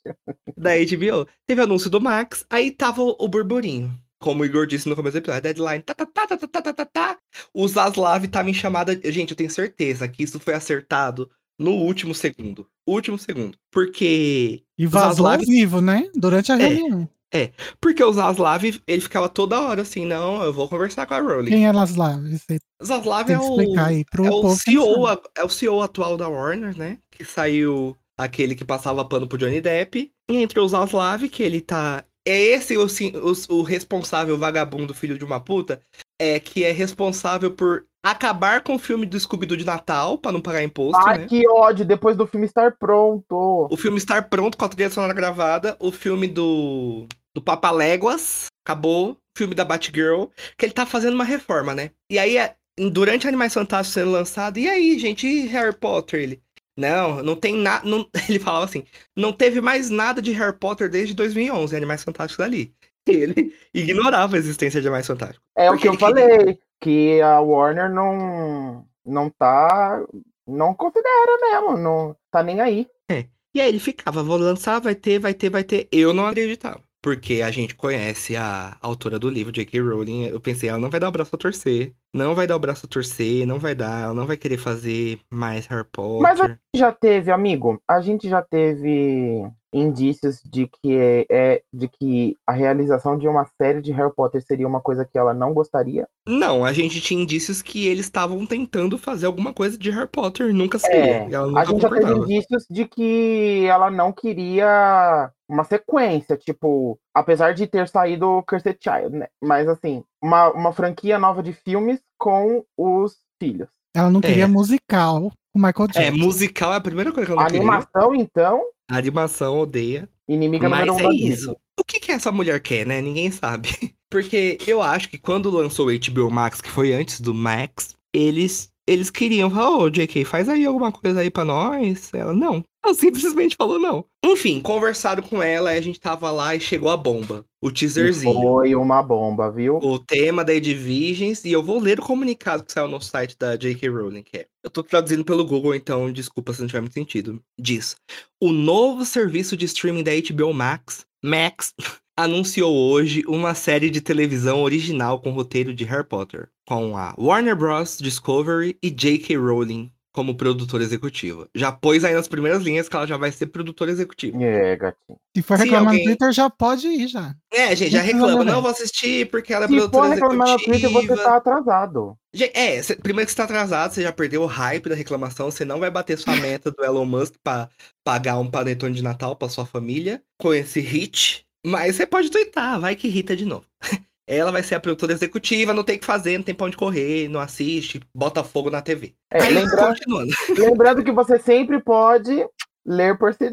da HBO. Teve anúncio do Max, aí tava o burburinho. Como o Igor disse no começo do episódio, deadline, tá, tá, tá, tá, tá, tá, tá, tá. O Zaslav tava em chamada. Gente, eu tenho certeza que isso foi acertado no último segundo. Último segundo. Porque. E vazou Zaslav- ao vivo, né? Durante a É. reunião. Porque o Zaslav, ele ficava toda hora assim, não, eu vou conversar com a Rowling. Quem é Laslav? Você Zaslav é o. explicar aí pro É o, CEO, a- é o CEO atual da Warner, né? Que saiu aquele que passava pano pro Johnny Depp. E entre o Zaslav, que ele tá. É esse o, o, o responsável vagabundo, filho de uma puta, é que é responsável por acabar com o filme do Scooby-Doo de Natal, pra não pagar imposto, Ai, né? que ódio, depois do filme estar pronto. O filme estar pronto com a trilha sonora gravada, o filme do, do Papaléguas, acabou, o filme da Batgirl, que ele tá fazendo uma reforma, né? E aí, é- durante Animais Fantásticos sendo lançado, e aí, gente, e Harry Potter? Ele, não, não tem nada, ele falava assim, não teve mais nada de Harry Potter desde 2011, Animais Fantásticos ali. E ele ignorava a existência de Animais Fantásticos. É o que eu falei, que a Warner não, não tá. Não considera mesmo, não tá nem aí. E aí ele ficava, vou lançar, vai ter, vai ter, vai ter. Eu não acreditava. Porque a gente conhece a autora do livro, J.K. Rowling. Eu pensei, ela não vai dar o braço a torcer. Não vai dar o braço a torcer, não vai dar, ela não vai querer fazer mais Harry Potter. Mas a- Já teve, amigo, a gente já teve indícios de que é, é- de que a realização de uma série de Harry Potter seria uma coisa que ela não gostaria. Não, a gente tinha indícios que eles estavam tentando fazer alguma coisa de Harry Potter. Nunca É, seria. ela a gente já teve indícios de que ela não queria uma sequência, tipo, apesar de ter saído o Cursed Child, né? Mas assim, uma, uma franquia nova de filmes com os filhos. Ela não queria É. musical com Michael É, Jackson. musical é a primeira coisa que eu A não queria. animação, então, A animação odeia. inimiga Mas número um é isso. O que, que essa mulher quer, né? Ninguém sabe. Porque eu acho que quando lançou o HBO Max, que foi antes do Max, eles eles queriam falar, ô, JK, faz aí alguma coisa aí pra nós. Ela, não. Ela simplesmente falou não. Enfim, conversaram com ela, e a gente tava lá e chegou a bomba. O E teaserzinho. Foi uma bomba, viu? O tema da Divisions, e eu vou ler o comunicado que saiu no site da J.K. Rowling, que é. Eu tô traduzindo pelo Google, então desculpa se não tiver muito sentido. Diz: O novo serviço de streaming da HBO Max, Max, anunciou hoje uma série de televisão original com roteiro de Harry Potter, com a Warner Bros. Discovery e J.K. Rowling como produtora executiva. Já pôs aí nas primeiras linhas que ela já vai ser produtora executiva. É, gatinho. Se for Se reclamar alguém- no Twitter, já pode ir já. É, gente, já reclama. levar. Não vou assistir porque ela é Se for produtora reclamar no executiva. Twitter, você tá atrasado. Gente, É, cê- primeiro que você tá atrasado, você já perdeu o hype da reclamação, você não vai bater sua meta do Elon Musk pra pagar um panetone de Natal pra sua família com esse hit, mas você pode twittar, vai que irrita de novo. Ela vai ser a produtora executiva, não tem o que fazer, não tem pra onde correr, não assiste, bota fogo na TV. É, Aí, lembra- continuando. lembrando que você sempre pode ler por si.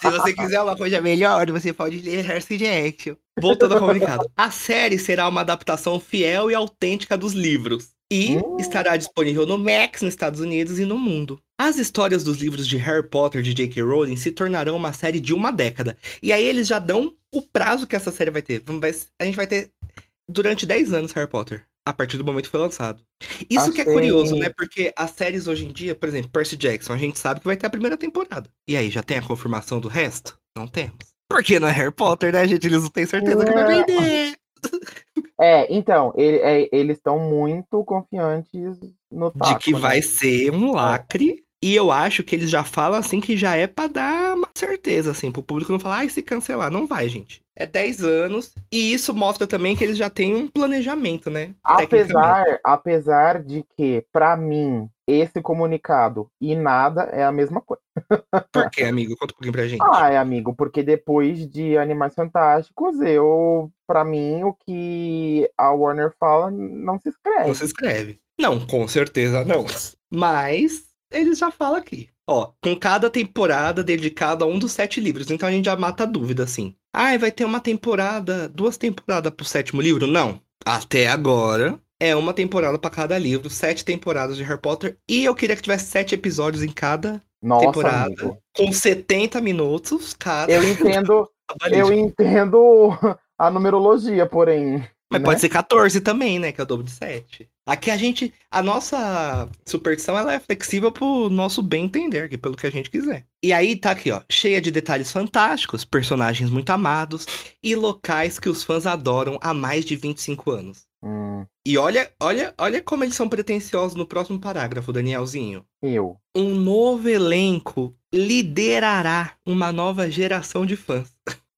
Se você quiser uma coisa melhor, você pode ler Hershey Jackson. Voltando ao comunicado. A série será uma adaptação fiel e autêntica dos livros. E Hum. estará disponível no Max nos Estados Unidos e no mundo. As histórias dos livros de Harry Potter de J.K. Rowling se tornarão uma série de uma década. E aí eles já dão o prazo que essa série vai ter. A gente vai ter durante 10 anos Harry Potter. A partir do momento que foi lançado. Isso que é curioso, né? Porque as séries hoje em dia, por exemplo, Percy Jackson, a gente sabe que vai ter a primeira temporada. E aí, já tem a confirmação do resto? Não temos. Porque não é Harry Potter, né, gente? Eles não têm certeza que vai vender. É, então, ele- é, eles estão muito confiantes no De taco, que né? vai ser um lacre. E eu acho que eles já falam assim que já é pra dar uma certeza, assim, pro público não falar, ai, se cancelar. Não vai, gente. É 10 anos. E isso mostra também que eles já têm um planejamento, né? Apesar, apesar de que, pra mim, esse comunicado e nada é a mesma coisa. Por quê, amigo? Conta um pouquinho pra gente. Ah, é, amigo, porque depois de Animais Fantásticos, eu, pra mim, o que a Warner fala não se escreve. Não se escreve. Não, com certeza não. Mas eles já falam aqui. Ó, com cada temporada dedicada a um dos sete livros. Então a gente já mata a dúvida, assim. Ah, vai ter uma temporada, duas temporadas pro sétimo livro? Não. Até agora é uma temporada pra cada livro, sete temporadas de Harry Potter. E eu queria que tivesse sete episódios em cada Nossa, temporada, amigo. com 70 minutos cada. Eu entendo, eu entendo a numerologia, porém. Mas né? pode ser 14 também, né? Que é o dobro de 7. Aqui a gente. A nossa superstição ela é flexível pro nosso bem entender, que pelo que a gente quiser. E aí tá aqui, ó. Cheia de detalhes fantásticos, personagens muito amados e locais que os fãs adoram há mais de 25 anos. Hum, E olha, olha, olha como eles são pretensiosos no próximo parágrafo, Danielzinho. eu. Um novo elenco liderará uma nova geração de fãs.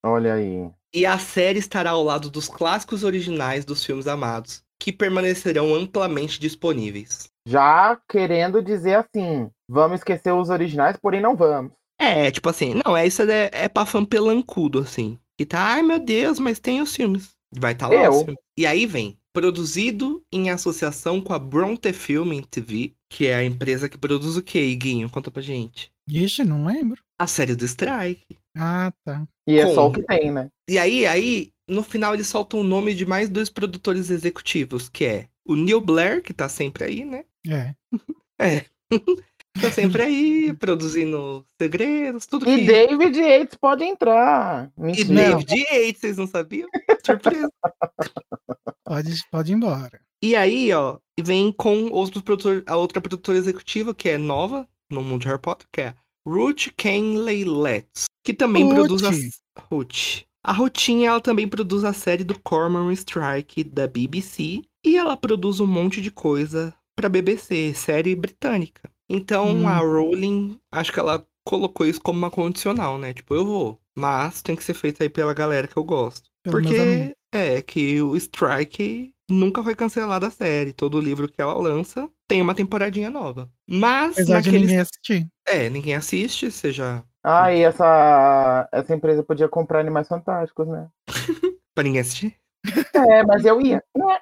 Olha aí. E a série estará ao lado dos clássicos originais dos filmes amados, que permanecerão amplamente disponíveis. Já querendo dizer assim, vamos esquecer os originais, porém não vamos. É, tipo assim, não, é isso é, é pra fã pelancudo, assim. Que tá, ai meu Deus, mas tem os filmes. Vai estar tá lá Eu. os filmes. E aí vem, produzido em associação com a Bronte Film TV, que é a empresa que produz o quê, Iguinho? Conta pra gente. Ixi, não lembro. A série do Strike. Ah, tá. E é Como? só o que tem, né? E aí, aí, no final eles soltam o nome de mais dois produtores executivos, que é o Neil Blair, que tá sempre aí, né? É. É. tá sempre aí, produzindo segredos, tudo E que... David Yates pode entrar. E Mentira. David Yates, vocês não sabiam? Surpresa. Pode, pode ir embora. E aí, ó, vem com outros produtor, a outra produtora executiva, que é nova no mundo de Harry Potter, que é a Ruth Kenley Letts, que também Ruth. produz a Ruth. A Rutinha, ela também produz a série do Cormoran Strike da BBC e ela produz um monte de coisa pra BBC, série britânica. Então, Hum. a Rowling, acho que ela colocou isso como uma condicional, né? Tipo, eu vou, mas tem que ser feito aí pela galera que eu gosto. Meus Porque é que o Strike nunca foi cancelado a série. Todo livro que ela lança tem uma temporadinha nova. Mas Apesar de naqueles... ninguém assistir. É, ninguém assiste, seja. Ah, e essa, essa empresa podia comprar Animais Fantásticos, né? Pra ninguém assistir. É, mas eu ia. Né?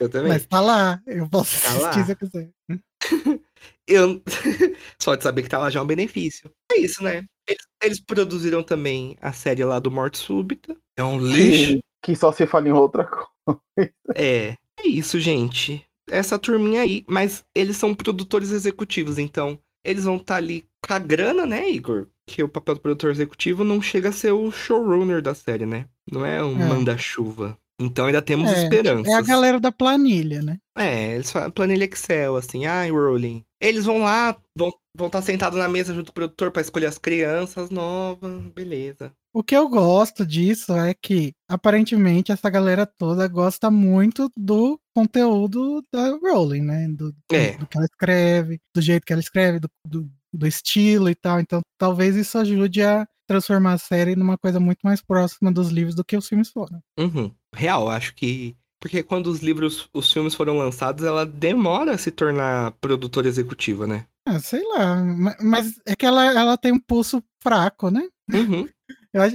Eu também. Mas tá lá. Eu posso Tá assistir lá. se eu quiser. Eu... Só de saber que tá lá já é um benefício. É isso, né? Eles, eles produziram também a série lá do Morte Súbita. É um lixo. Que, que só se fala em outra coisa. É. É isso, gente. Essa turminha aí. Mas eles são produtores executivos, então eles vão estar ali com a grana, né, Igor? Que o papel do produtor executivo não chega a ser o showrunner da série, né? Não é um É. manda-chuva. Então ainda temos É, esperanças. É a galera da planilha, né? É, eles falam planilha Excel, assim, ai, Rowling. Eles vão lá, vão vão estar sentados na mesa junto com o produtor pra escolher as crianças novas, beleza. O que eu gosto disso é que, aparentemente, essa galera toda gosta muito do conteúdo da Rowling, né? Do, do- É. do que ela escreve, do jeito que ela escreve, do, do, do estilo e tal. Então, talvez isso ajude a transformar a série numa coisa muito mais próxima dos livros do que os filmes foram. Uhum. Real, acho que. Porque quando os livros, os filmes foram lançados, ela demora a se tornar produtora executiva, né? Ah, sei lá, ma- mas é que ela, ela tem um pulso fraco, né? Uhum.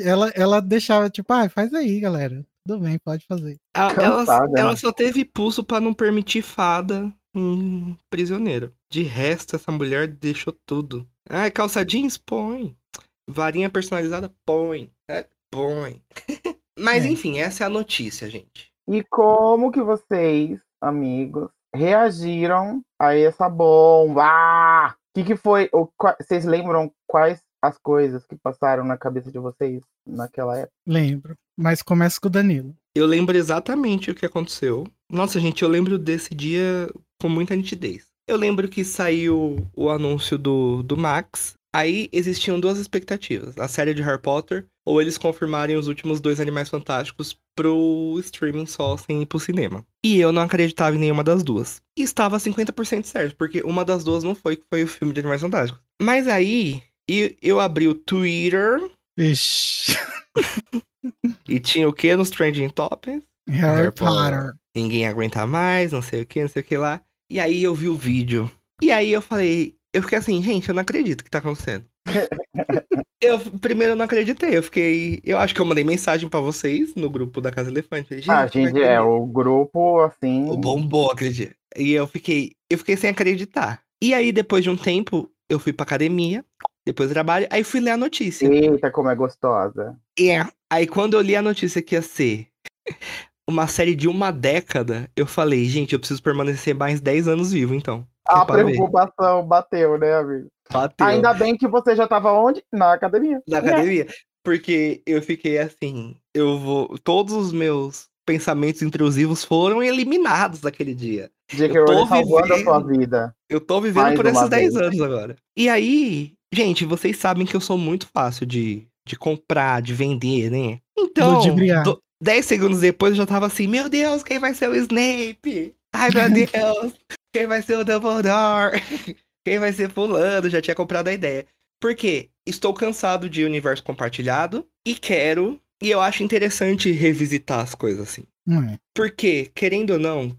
Ela, ela deixava, tipo, ah, faz aí, galera. Tudo bem, pode fazer. Ela, ela, Cansada, ela né? só teve pulso pra não permitir fada em prisioneiro. De resto, essa mulher deixou tudo. Ah, calça jeans? Põe. Varinha personalizada? Põe. É, põe. Mas É. enfim, essa é a notícia, gente. E como que vocês, amigos, reagiram a essa bomba? O que, que foi? o qua- Vocês lembram quais as coisas que passaram na cabeça de vocês naquela época? Lembro. Mas começa com o Danilo. Eu lembro exatamente o que aconteceu. Nossa, gente, eu lembro desse dia com muita nitidez. Eu lembro que saiu o anúncio do, do Max. Aí existiam duas expectativas: a série de Harry Potter, ou eles confirmarem os últimos dois Animais Fantásticos pro streaming só sem ir pro cinema. E eu não acreditava em nenhuma das duas. E estava 50% certo, porque uma das duas não foi, que foi o filme de Animais Fantásticos. Mas aí, e- eu abri o Twitter Ixi. e tinha o que nos Trending Topics? Harry. Potter. ninguém aguenta mais, não sei o que, não sei o que lá. E aí eu vi o vídeo. E aí eu falei, eu fiquei assim, gente, eu não acredito que tá acontecendo. Eu primeiro não acreditei, eu fiquei, eu acho que eu mandei mensagem pra vocês no grupo da Casa Elefante. Falei, Ah, gente, que é, o grupo, assim. o bombou dia. E eu fiquei, eu fiquei sem acreditar. E aí depois de um tempo, eu fui pra academia, depois do trabalho, aí fui ler a notícia. Eita, como é gostosa. E aí quando eu li a notícia que ia ser uma série de uma década, eu falei, gente, eu preciso permanecer mais 10 anos vivo, então. A pra ver. preocupação bateu, né, amigo? Bateu. Ainda bem que você já tava onde? Na academia. na academia. Porque eu fiquei assim, eu vou. Todos os meus pensamentos intrusivos foram eliminados naquele dia. J.K. Eu tô salvando a sua vivendo. vida. Eu tô vivendo Mais por esses 10 vez. anos agora. E aí, gente, vocês sabem que eu sou muito fácil de, de comprar, de vender, né? Então, Ludibriar. do- 10 segundos depois eu já tava assim, meu Deus, quem vai ser o Snape? Ai, meu Deus, quem vai ser o Dumbledore? Quem vai ser fulano? Já tinha comprado a ideia. Por quê? Estou cansado de universo compartilhado e quero, e eu acho interessante revisitar as coisas assim. É. Porque, querendo ou não,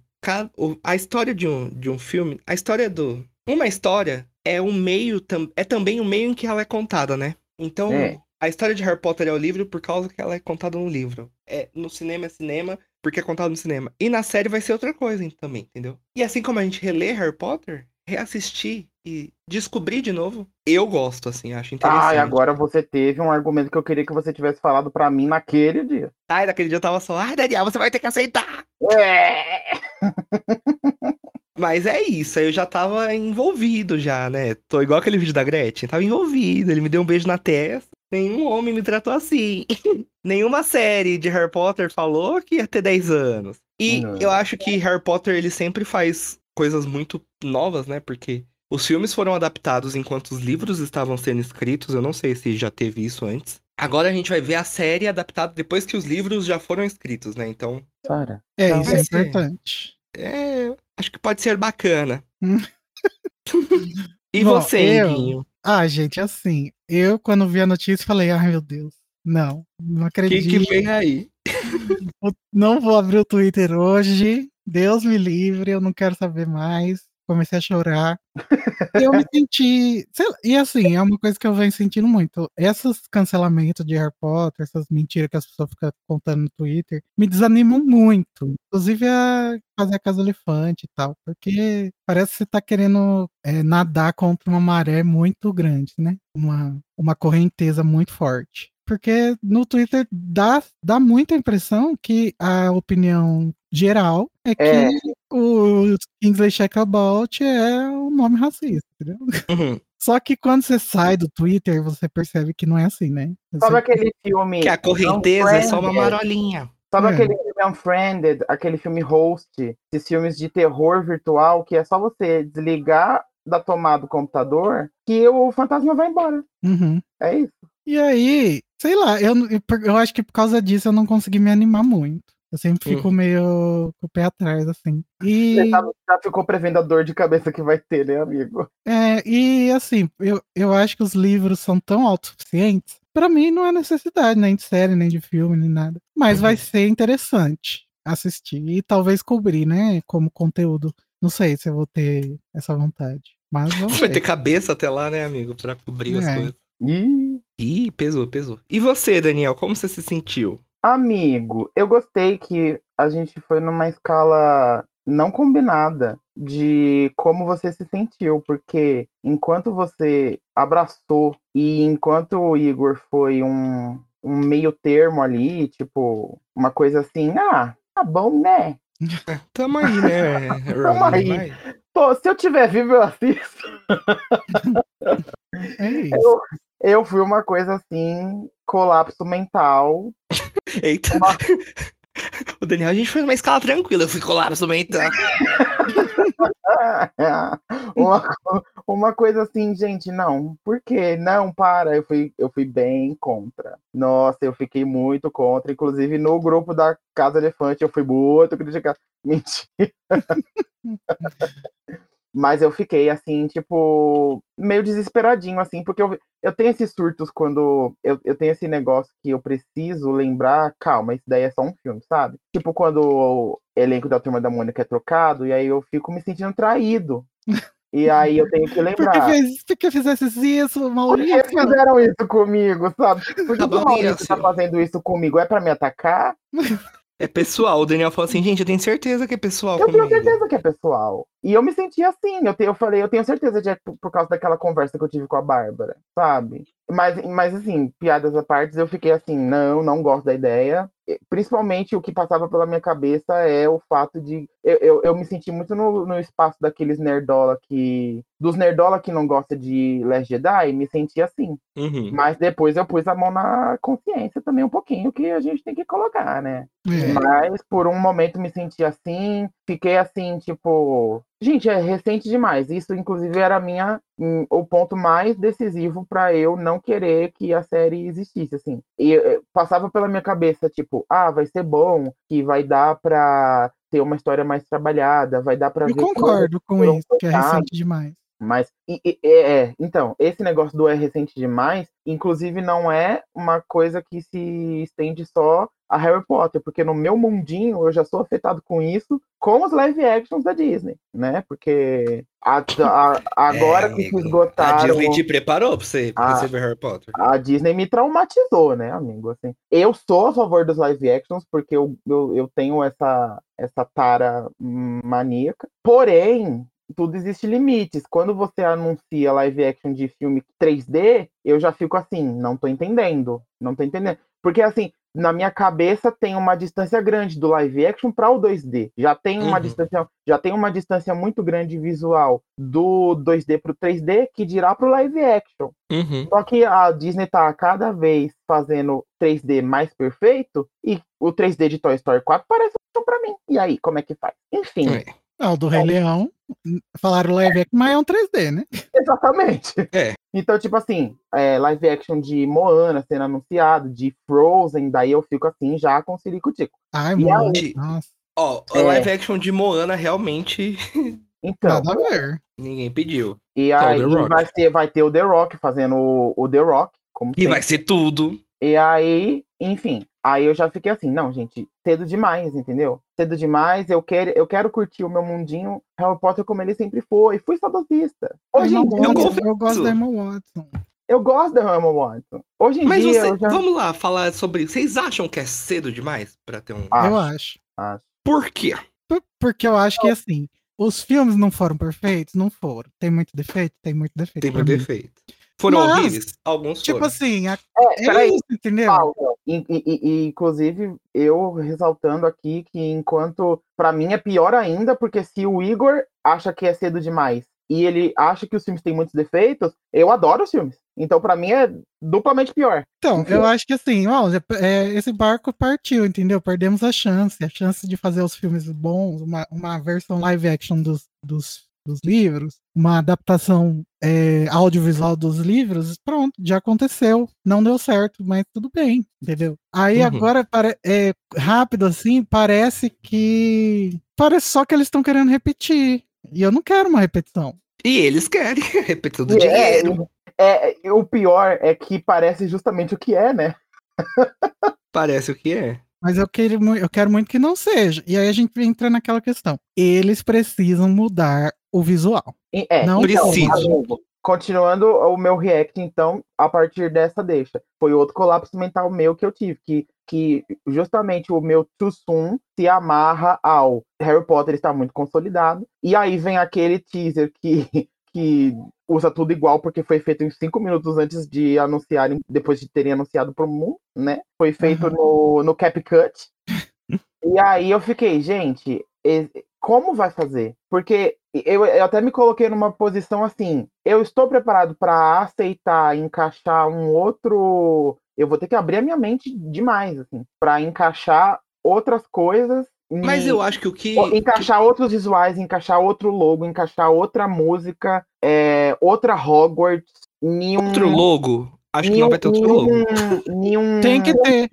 o- a história de um, de um filme, a história do. Uma história é um meio, é também um meio em que ela é contada, né? Então, É. a história de Harry Potter é o livro por causa que ela é contada no livro. É, no cinema é cinema, porque é contado no cinema. E na série vai ser outra coisa também, entendeu? E assim como a gente relê Harry Potter, reassistir e descobrir de novo, eu gosto, assim, acho interessante. Ai, agora você teve um argumento que eu queria que você tivesse falado pra mim naquele dia. Ai, naquele dia eu tava só, ai, Daniel, você vai ter que aceitar! É. Mas é isso, aí eu já tava envolvido já, né? Tô igual aquele vídeo da Gretchen, tava envolvido, ele me deu um beijo na testa. Nenhum homem me tratou assim. Nenhuma série de Harry Potter falou que ia ter 10 anos. E Não. eu acho que Harry Potter, ele sempre faz coisas muito novas, né? Porque os filmes foram adaptados enquanto os livros estavam sendo escritos. Eu não sei se já teve isso antes. Agora a gente vai ver a série adaptada depois que os livros já foram escritos, né? Então, Sara. É, Não, isso é importante. é, acho que pode ser bacana. E Bom, você, eu-? Ah, gente, assim, eu quando vi a notícia falei, ai meu Deus, não, não O que, acredito, que vem aí? não vou abrir o Twitter hoje, Deus me livre, eu não quero saber mais. Comecei a chorar. Eu me senti. lá, e assim, é uma coisa que eu venho sentindo muito. Esses cancelamentos de Harry Potter, essas mentiras que as pessoas ficam contando no Twitter, me desanimam muito. Inclusive a fazer a casa elefante e tal. Porque parece que você tá querendo é, nadar contra uma maré muito grande, né? Uma, uma correnteza muito forte. Porque no Twitter dá, dá muita impressão que a opinião geral é que É. o Kingsley Shacklebolt é um nome racista, entendeu? Uhum. Só que quando você sai do Twitter, você percebe que não é assim, né? Sabe Você- aquele filme. Que a correnteza é só uma marolinha. Sabe É. aquele filme Unfriended, aquele filme Host, esses filmes de terror virtual, que é só você desligar da tomada do computador que o fantasma vai embora. Uhum. É isso. E aí, sei lá, eu, eu acho que por causa disso eu não consegui me animar muito. Eu sempre fico meio com o pé atrás, assim. E, Você já, já ficou prevendo a dor de cabeça que vai ter, né, amigo? é, e assim, eu, eu acho que os livros são tão autossuficientes. Pra mim não é necessidade nem de série, nem de filme, nem nada. Mas vai Uhum. ser interessante assistir e talvez cobrir, né, como conteúdo. Não sei se eu vou ter essa vontade. Mas vamos Vai ter cabeça até lá, né, amigo? Pra cobrir as É. coisas. Ih, Ih, pesou, pesou. E você, Daniel, como você se sentiu? Amigo, eu gostei que a gente foi numa escala não combinada de como você se sentiu, porque enquanto você abraçou e enquanto o Igor foi um, um meio termo ali, tipo, uma coisa assim, ah, tá bom, né? Tamo aí, né, Tamo aí. Pô, se eu tiver vivo, eu assisto. É isso. Eu, eu fui uma coisa assim, colapso mental. Eita. Uma- O Daniel, a gente foi numa escala tranquila, eu fui colapso mental. uma, uma coisa assim, gente, não, por quê? Não, para, eu fui, eu fui bem contra. Nossa, eu fiquei muito contra. Inclusive, no grupo da Casa Elefante, eu fui muito criticado. Mentira. Mas eu fiquei assim, tipo, meio desesperadinho, assim, porque eu, eu tenho esses surtos quando eu, eu tenho esse negócio que eu preciso lembrar, calma, isso daí é só um filme, sabe? Tipo, quando o elenco da Turma da Mônica é trocado, e aí eu fico me sentindo traído. E aí eu tenho que Por que, lembrar. fez, por que fizesse isso, Por que Maurício? fizeram isso comigo, sabe? Por que Tá o Maurício Maurício. tá fazendo isso comigo? É pra me atacar? É pessoal. O Daniel falou assim, gente, eu tenho certeza que é pessoal Eu tenho comigo. certeza que é pessoal. E eu me senti assim. Eu, te- eu falei, eu tenho certeza de é por, por causa daquela conversa que eu tive com a Bárbara, sabe? mas, mas assim, piadas à parte, eu fiquei assim, não, não gosto da ideia. Principalmente o que passava pela minha cabeça é o fato de. Eu, eu, eu me senti muito no, no espaço daqueles nerdola que. Dos nerdola que não gosta de Last Jedi, me senti assim. Uhum. Mas depois eu pus a mão na consciência também um pouquinho, que a gente tem que colocar, né? É. Mas por um momento me senti assim, fiquei assim, tipo. Gente, é recente demais. Isso, inclusive, era a minha, hum, o ponto mais decisivo para eu não querer que a série existisse, assim. E eh, passava pela minha cabeça, tipo, ah, vai ser bom, que vai dar pra ter uma história mais trabalhada, vai dar pra Eu concordo com isso, que é recente demais. Mas, e- e- é, é, então, esse negócio do é recente demais, inclusive não é uma coisa que se estende só a Harry Potter, porque no meu mundinho eu já sou afetado com isso, com os live actions da Disney, né? Porque a- a- agora É, que se amigo, A esgotaram, Disney te preparou pra você, pra Ah. você ver Harry Potter. a Disney me traumatizou, né, amigo? Assim, eu sou a favor dos live actions, porque eu, eu, eu tenho essa, essa tara maníaca. Porém, tudo existe limites. Quando você anuncia live action de filme 3D, eu já fico assim, não tô entendendo. Não tô entendendo. Porque assim, na minha cabeça tem uma distância grande do live action para o 2D. Já tem uma Uhum. distância, já tem uma distância muito grande visual do 2D pro 3D que dirá pro live action. Uhum. Só que a Disney tá cada vez fazendo 3D mais perfeito e o 3D de Toy Story 4 parece um pra mim. E aí, como é que faz? Enfim, É. Ah, o do Rei Leão, hum, falaram live action, mas é um 3D, né? exatamente. É. Então, tipo assim, é, live action de Moana sendo anunciado, de Frozen, daí eu fico assim já com o Ciricutico. Ai, E mano, aí? nossa, Ó, É. a live action de Moana realmente Então, nada a ver. ninguém pediu. e Só o aí Rock. vai ter, vai ter o The Rock fazendo o, o The Rock, como E sempre. vai ser tudo. E aí, enfim, aí eu já fiquei assim, não, gente, cedo demais, entendeu? Cedo demais, eu quero, eu quero curtir o meu mundinho Harry Potter como ele sempre foi. Fui saudosista. Hoje em Emma dia, eu Watson, confesso. eu gosto da Emma Watson. eu gosto da Emma Watson. Hoje em Mas dia, você, eu já vamos lá falar sobre. Vocês acham que é cedo demais pra ter um. Acho. Eu acho. acho. Por quê? Por- Porque eu acho que, assim, os filmes não foram perfeitos? Não foram. Tem muito defeito? Tem muito defeito. Tem pra muito mim. defeito. Foram Mas, horríveis? Alguns Tipo foram. assim, a- É, é peraí, isso, entendeu? Paulo, e, e- inclusive, eu ressaltando aqui que enquanto, pra mim é pior ainda, porque se o Igor acha que é cedo demais e ele acha que os filmes têm muitos defeitos, eu adoro os filmes. Então, pra mim, é duplamente pior. Então, eu acho que assim, ó, é, esse barco partiu, entendeu? Perdemos a chance, a chance de fazer os filmes bons, uma, uma versão live action dos, dos, dos livros, uma adaptação é, audiovisual dos livros, pronto, já aconteceu. Não deu certo, mas tudo bem, entendeu? Aí Uhum. agora, é, rápido assim, parece que. Parece só que eles estão querendo repetir. E eu não quero uma repetição. E eles querem repetição do é, dinheiro. é, é, o pior é que parece justamente o que é, né? Parece o que é. Mas eu quero, eu quero muito que não seja. E aí a gente entra naquela questão. Eles precisam mudar o visual. É, Não então, precisa. amigo, continuando o meu react, então, a partir dessa deixa. Foi outro colapso mental meu que eu tive, que, que justamente o meu Too se amarra ao Harry Potter está muito consolidado, e aí vem aquele teaser que, que usa tudo igual, porque foi feito em cinco minutos antes de anunciarem, depois de terem anunciado pro mundo, né? Foi feito Aham. no, no Cap Cut. E aí eu fiquei, gente, como vai fazer? Porque eu, eu até me coloquei numa posição assim, eu estou preparado para aceitar encaixar um outro, eu vou ter que abrir a minha mente demais assim, para encaixar outras coisas, Mas eu acho que o que. encaixar outros visuais, encaixar outro logo, encaixar outra música, é, outra Hogwarts, nenhum Outro logo. Acho que nenhum, não vai ter outro nenhum, nenhum- Tem que ter.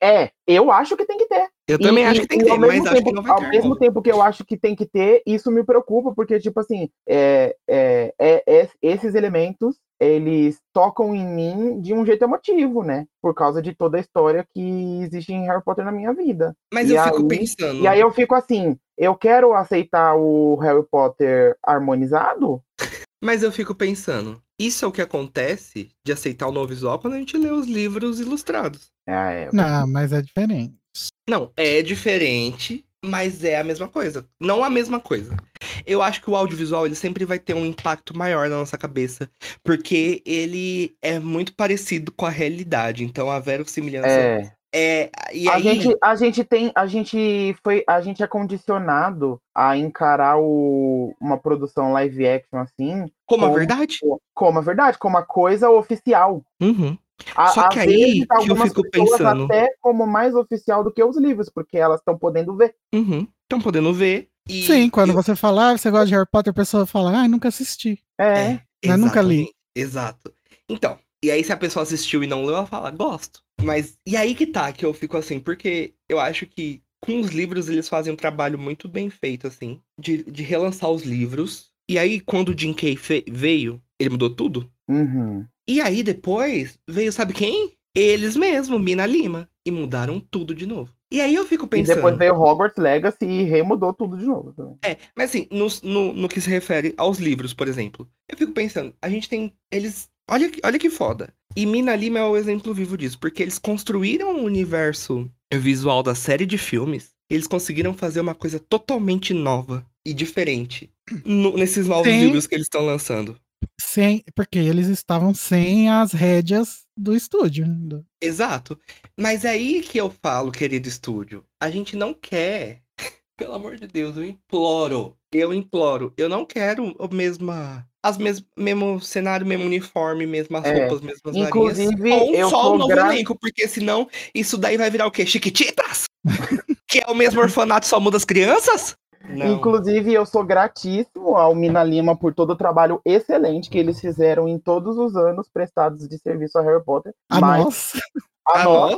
é, eu acho que tem que ter. Eu também E- acho que tem e que ter, ao mas mesmo acho que tempo- não vai Ao ter. mesmo logo. tempo que eu acho que tem que ter, isso me preocupa, porque, tipo assim, é, é, é- é- esses elementos, eles tocam em mim de um jeito emotivo, né? Por causa de toda a história que existe em Harry Potter na minha vida. Mas E eu fico aí- pensando. E aí eu fico assim, eu quero aceitar o Harry Potter harmonizado? Mas eu fico pensando. Isso é o que acontece de aceitar o novo visual quando a gente lê os livros ilustrados. É, Não, mas é diferente. Não, é diferente, mas é a mesma coisa. Não a mesma coisa. Eu acho que o audiovisual ele sempre vai ter um impacto maior na nossa cabeça, porque ele é muito parecido com a realidade. Então a verossimilhança É. é. E A aí, gente, a gente tem, a gente foi, a gente é condicionado a encarar o, uma produção live action assim como a como- verdade? como a verdade, como a coisa oficial. Uhum. A, Só que aí vezes, que eu algumas fico pessoas pensando. até como mais oficial do que os livros, porque elas estão podendo ver. Uhum. Estão podendo ver. E Sim, quando eu- você fala, ah, você gosta de Harry Potter, a pessoa fala, ah, nunca assisti. É. Mas nunca li. Exato. Então, e aí se a pessoa assistiu e não leu, ela fala, gosto. Mas, e aí que tá, que eu fico assim, porque eu acho que com os livros eles fazem um trabalho muito bem feito, assim, de, de relançar os livros. E aí, quando o Jim Kay veio, ele mudou tudo. Uhum. E aí, depois, veio, sabe quem? Eles mesmo, Mina Lima. E mudaram tudo de novo. E aí eu fico E pensando. depois veio Hogwarts Legacy e remudou tudo de novo. também. É, mas assim, no, no, no que se refere aos livros, por exemplo, eu fico pensando, a gente tem. Eles. Olha, que- olha que foda. E Mina Lima é o exemplo vivo disso, porque eles construíram o universo visual da série de filmes. Eles conseguiram fazer uma coisa totalmente nova e diferente no- nesses novos Sim. livros que eles estão lançando. Sem, porque eles estavam sem as rédeas do estúdio. do- Exato. Mas é aí que eu falo, querido estúdio, a gente não quer. Pelo amor de Deus, eu imploro. Eu imploro. Eu não quero a mesma. As mes... mesmo cenário, mesmo uniforme, mesmas É. roupas, mesmas Inclusive, narinas. Ou um eu só o novo gra- elenco, porque senão isso daí vai virar o quê? Chiquititas? que é o mesmo orfanato, só muda as crianças? Não. Inclusive, eu sou gratíssimo ao Mina Lima por todo o trabalho excelente que eles fizeram em todos os anos prestados de serviço a Harry Potter. A mas nossa. a Ah, nós,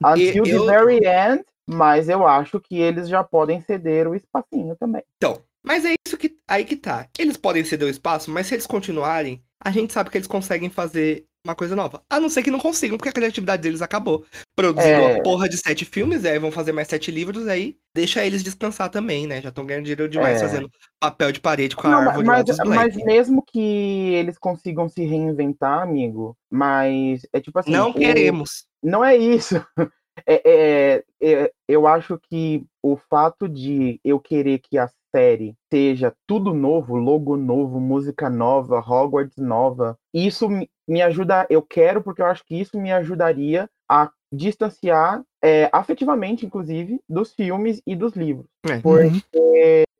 nossa. until eu- the very end, mas eu acho que eles já podem ceder o espacinho também. Então, mas é isso que aí que tá. Eles podem ceder o espaço, mas se eles continuarem, a gente sabe que eles conseguem fazer uma coisa nova. A não ser que não consigam, porque a criatividade deles acabou. Produzindo É. uma porra de sete filmes, aí vão fazer mais sete livros, aí deixa eles descansar também, né? Já estão ganhando dinheiro demais É. fazendo papel de parede com a Não, árvore mas, mas Black. mesmo que eles consigam se reinventar, amigo, mas é tipo assim. não queremos. Não é isso. É, é- é- eu acho que o fato de eu querer que a série seja tudo novo, logo novo, música nova, Hogwarts nova, isso me- ajuda. Eu quero porque eu acho que isso me ajudaria a distanciar é, afetivamente, inclusive, dos filmes e dos livros. É. Por- Uhum.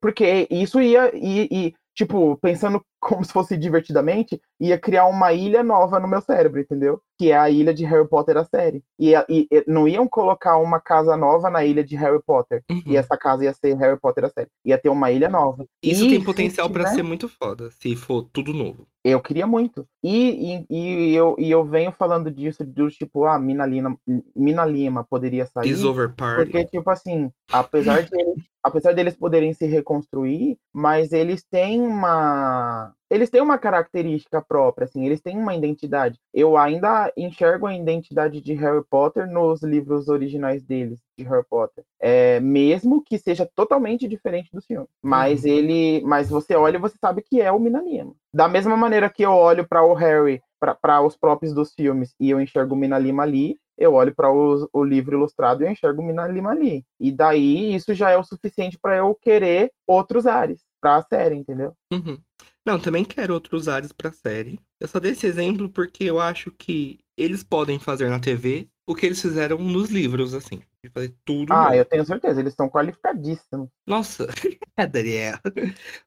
Porque isso ia, e, e, tipo, pensando como se fosse divertidamente, ia criar uma ilha nova no meu cérebro, entendeu? Que é a ilha de Harry Potter, a série. E, e- e não iam colocar uma casa nova na ilha de Harry Potter. Uhum. E essa casa ia ser Harry Potter, a série. Ia ter uma ilha nova. Isso E tem potencial pra tiver- ser muito foda, se for tudo novo. Eu queria muito. E, e, eu, e eu venho falando disso, do tipo, ah, Mina Lima, Mina Lima poderia sair. Is over party. Porque, tipo assim, apesar, de apesar deles poderem se reconstruir, mas eles têm uma. Eles têm uma característica própria, assim, eles têm uma identidade. Eu ainda enxergo a identidade de Harry Potter nos livros originais deles, de Harry Potter. É, mesmo que seja totalmente diferente do filme. Mas Uhum. ele. Mas você olha e você sabe que é o Minalima. Da mesma maneira que eu olho para o Harry, para os próprios dos filmes, e eu enxergo o Minalima ali, eu olho para o livro ilustrado e eu enxergo o Mina Lima ali. E daí isso já é o suficiente para eu querer outros ares para a série, entendeu? Uhum. Não, também quero outros ares pra série. Eu só dei esse exemplo porque eu acho que eles podem fazer na TV o que eles fizeram nos livros, assim. De fazer tudo Ah, novo. eu tenho certeza, eles estão qualificadíssimos. Nossa, é, Daniel.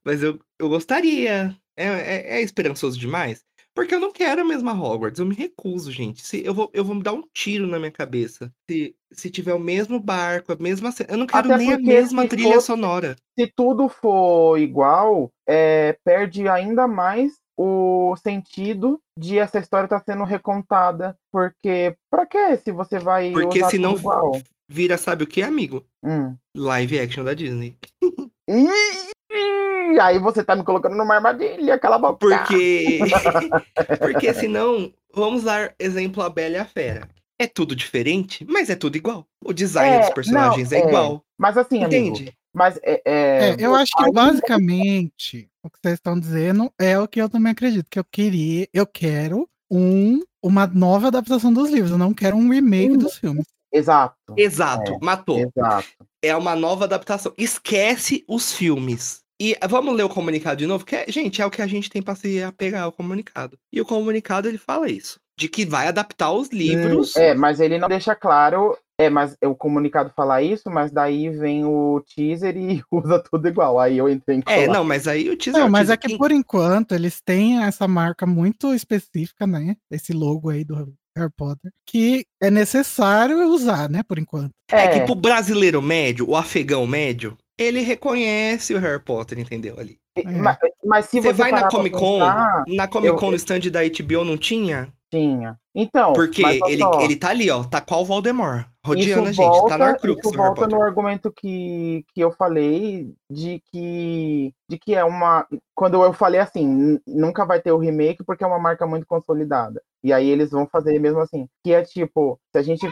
Mas eu, eu gostaria. É, é, é esperançoso demais? Porque eu não quero a mesma Hogwarts. Eu me recuso, gente. Se, eu, vou, eu vou me dar um tiro na minha cabeça. Se, se tiver o mesmo barco, a mesma. Eu não quero Até nem a mesma trilha fosse- sonora. Se tudo for igual, é, perde ainda mais o sentido de essa história estar sendo recontada. Porque, pra quê? Se você vai Porque se não igual. vira, sabe o que, amigo? Hum. Live action da Disney. Ih, aí você tá me colocando numa armadilha, cala a boca. Porque. Porque senão, vamos dar exemplo a Bela e a Fera. É tudo diferente, mas é tudo igual. O design É, dos personagens não, é, é. igual. Mas assim, amigo, Entende? mas é, é, É, eu acho que basicamente o que vocês estão dizendo é o que eu também acredito, que eu queria, eu quero um, uma nova adaptação dos livros, eu não quero um remake Sim. dos filmes. Exato. Exato, matou. Exato. É uma nova adaptação. Esquece os filmes. E vamos ler o comunicado de novo, que é, gente, é o que a gente tem pra se apegar ao comunicado. E o comunicado ele fala isso, de que vai adaptar os livros. É, mas ele não deixa claro. É, mas o comunicado fala isso, mas daí vem o teaser e usa tudo igual. Aí eu entrei em É, não, mas aí o teaser. Não, o mas é teaser- que por enquanto eles têm essa marca muito específica, né? Esse logo aí do Harry Potter, que é necessário usar, né? Por enquanto. É que pro brasileiro médio, o afegão médio, ele reconhece o Harry Potter, entendeu? Ali. Mas, mas se Você você, vai na Comic Con, pensar, na Comic eu- Con no stand da HBO não tinha? tinha. Então, Porque ele, só, ele tá ali, ó, tá qual o Voldemort, rodeando a gente, volta, tá no Horcrux isso volta no argumento que, que eu falei de que, de que é uma. Quando eu falei assim, "N- nunca vai ter o remake porque é uma marca muito consolidada. E aí eles vão fazer mesmo assim. Que é tipo, se a gente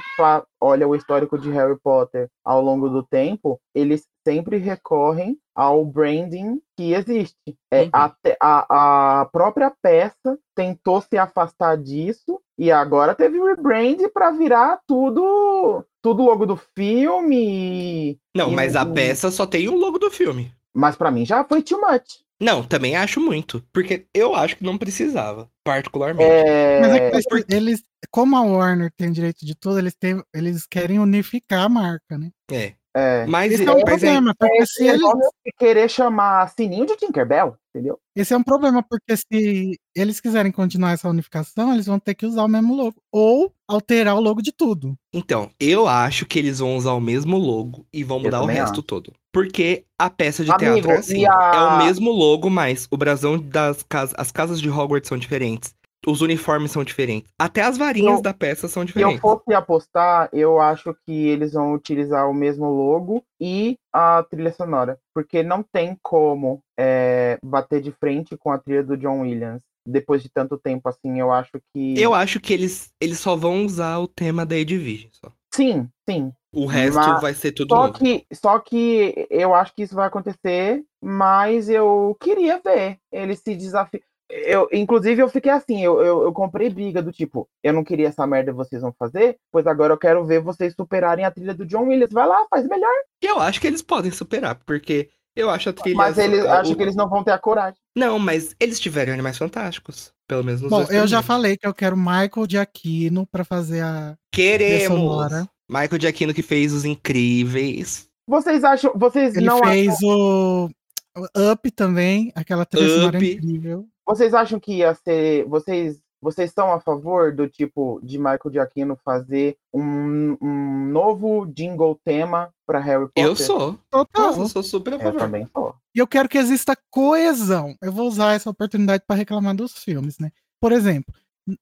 olha o histórico de Harry Potter ao longo do tempo, eles sempre recorrem ao branding que existe. É, Uhum. até a, a própria peça tentou se afastar disso e agora teve rebrand para virar tudo tudo logo do filme. Não, e- mas a peça só tem o logo do filme. Mas para mim já foi too much. Não, também acho muito, porque eu acho que não precisava, particularmente. É, Mas é que eles, porque- eles- como a Warner tem direito de tudo, eles, têm, eles querem unificar a marca, né? É. é, Mas, Esse é um mas problema, porque se eles, se querer chamar Sininho de Tinkerbell, entendeu? esse é um problema, porque se eles quiserem continuar essa unificação, eles vão ter que usar o mesmo logo. Ou alterar o logo de tudo. Então, eu acho que eles vão usar o mesmo logo e vão Eu mudar o resto acho. todo. Porque a peça de Amigo, teatro é assim. a- É o mesmo logo, mas o brasão das casas. As casas de Hogwarts são diferentes. Os uniformes são diferentes. Até as varinhas Eu- da peça são Se eu diferentes. fosse apostar, eu acho que eles vão utilizar o mesmo logo e a trilha sonora. Porque não tem como é, bater de frente com a trilha do John Williams. Depois de tanto tempo assim, eu acho que. Eu acho que eles, eles só vão usar o tema da Edwige. Só. Sim, sim. O resto Mas- vai ser tudo Só novo. que, só que eu acho que isso vai acontecer, mas eu queria ver ele se desafiar. Eu, inclusive, eu fiquei assim, eu, eu, eu comprei briga do tipo, eu não queria essa merda vocês vão fazer, pois agora eu quero ver vocês superarem a trilha do John Williams. Vai lá, faz melhor. Eu acho que eles podem superar, porque eu acho a trilha. Mas eles, a- acho o- que eles não vão ter a coragem. Não, mas eles tiveram animais fantásticos. Pelo menos nos Bom, eu já falei que eu quero Michael Giacchino pra fazer a. Queremos! sonora. Michael Giacchino que fez os incríveis. Vocês acham, vocês Ele não fez acham, o o Up também, aquela trilha incrível. vocês acham que ia ser, vocês vocês estão a favor do tipo de Michael Giacchino fazer um, um novo jingle tema para Harry Potter? Eu sou. Total. Eu sou super a Eu favor. também sou. E eu quero que exista coesão. Eu vou usar essa oportunidade para reclamar dos filmes, né? Por exemplo,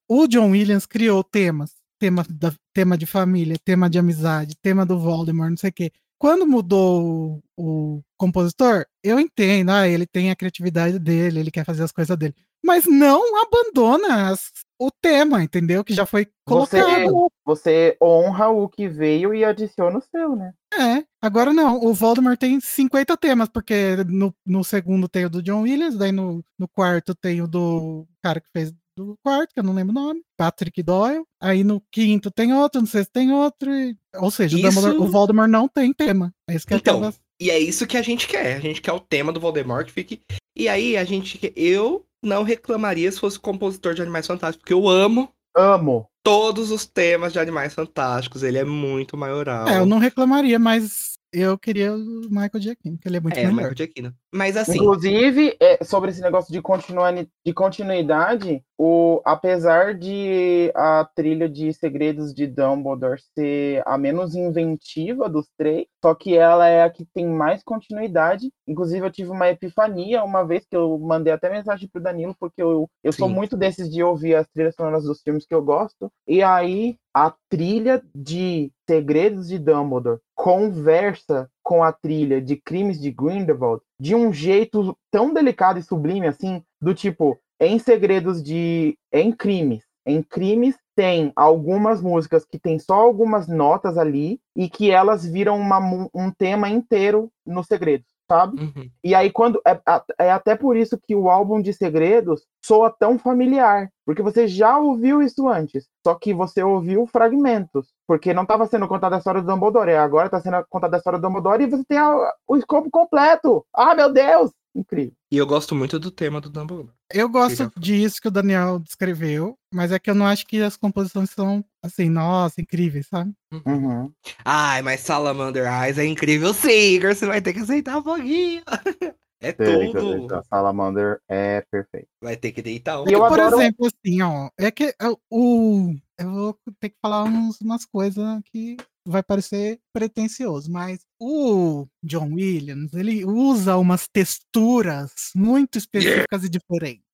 o John Williams criou temas, tema, da, tema de família, tema de amizade, tema do Voldemort, não sei o quê. Quando mudou o, o compositor, eu entendo, ah, ele tem a criatividade dele, ele quer fazer as coisas dele. Mas não abandona as- o tema, entendeu? Que já foi Você, colocado. você honra o que veio e adiciona o seu, né? É, agora não. O Voldemort tem 50 temas, porque no, no segundo tem o do John Williams, daí no, no quarto tem o do cara que fez do quarto, que eu não lembro o nome, Patrick Doyle. Aí no quinto tem outro, no sexto tem outro. e- Ou seja, o, Isso- Dumbledore- o Voldemort não tem tema. É isso que Então, acaba. E é isso que a gente quer. A gente quer o tema do Voldemort que fique. E aí a gente. quer- Eu não reclamaria se fosse compositor de Animais Fantásticos, porque eu amo Amo. todos os temas de Animais Fantásticos. Ele é muito maioral. É, eu não reclamaria, mas eu queria o Michael Giacchino, que ele é muito É, melhor. Michael Giacchino. Mas assim, Inclusive, é, sobre esse negócio de, continuani- de continuidade, o, apesar de a trilha de Segredos de Dumbledore ser a menos inventiva dos três, só que ela é a que tem mais continuidade. Inclusive, eu tive uma epifania uma vez que eu mandei até mensagem pro Danilo, porque eu, eu sou muito desses de ouvir as trilhas sonoras dos filmes que eu gosto. E aí, a trilha de Segredos de Dumbledore conversa com a trilha de Crimes de Grindelwald de um jeito tão delicado e sublime assim, do tipo, em Segredos de em Crimes, em Crimes tem algumas músicas que tem só algumas notas ali e que elas viram uma um tema inteiro no Segredos, sabe? uhum. E aí, quando. É, é até por isso que o álbum de segredos soa tão familiar. Porque você já ouviu isso antes, só que você ouviu fragmentos. Porque não estava sendo contada a história do Dumbledore, agora está sendo contada a história do Dumbledore e você tem a, o escopo completo. Ah, meu Deus! Incrível. E eu gosto muito do tema do Dumbledore. Eu gosto disso que o Daniel descreveu, mas é que eu não acho que as composições são, assim, nossa, incríveis, sabe? Uhum. Ai, mas Salamander Eyes é incrível sim, Igor. Você vai ter que aceitar um pouquinho. É Sei, tudo. Salamander é perfeito. Vai ter que deitar um. E eu Por adoro- exemplo, assim, ó, é que é, o. Eu vou ter que falar uns, umas coisas que vai parecer pretencioso, mas o John Williams, ele usa umas texturas muito específicas e diferentes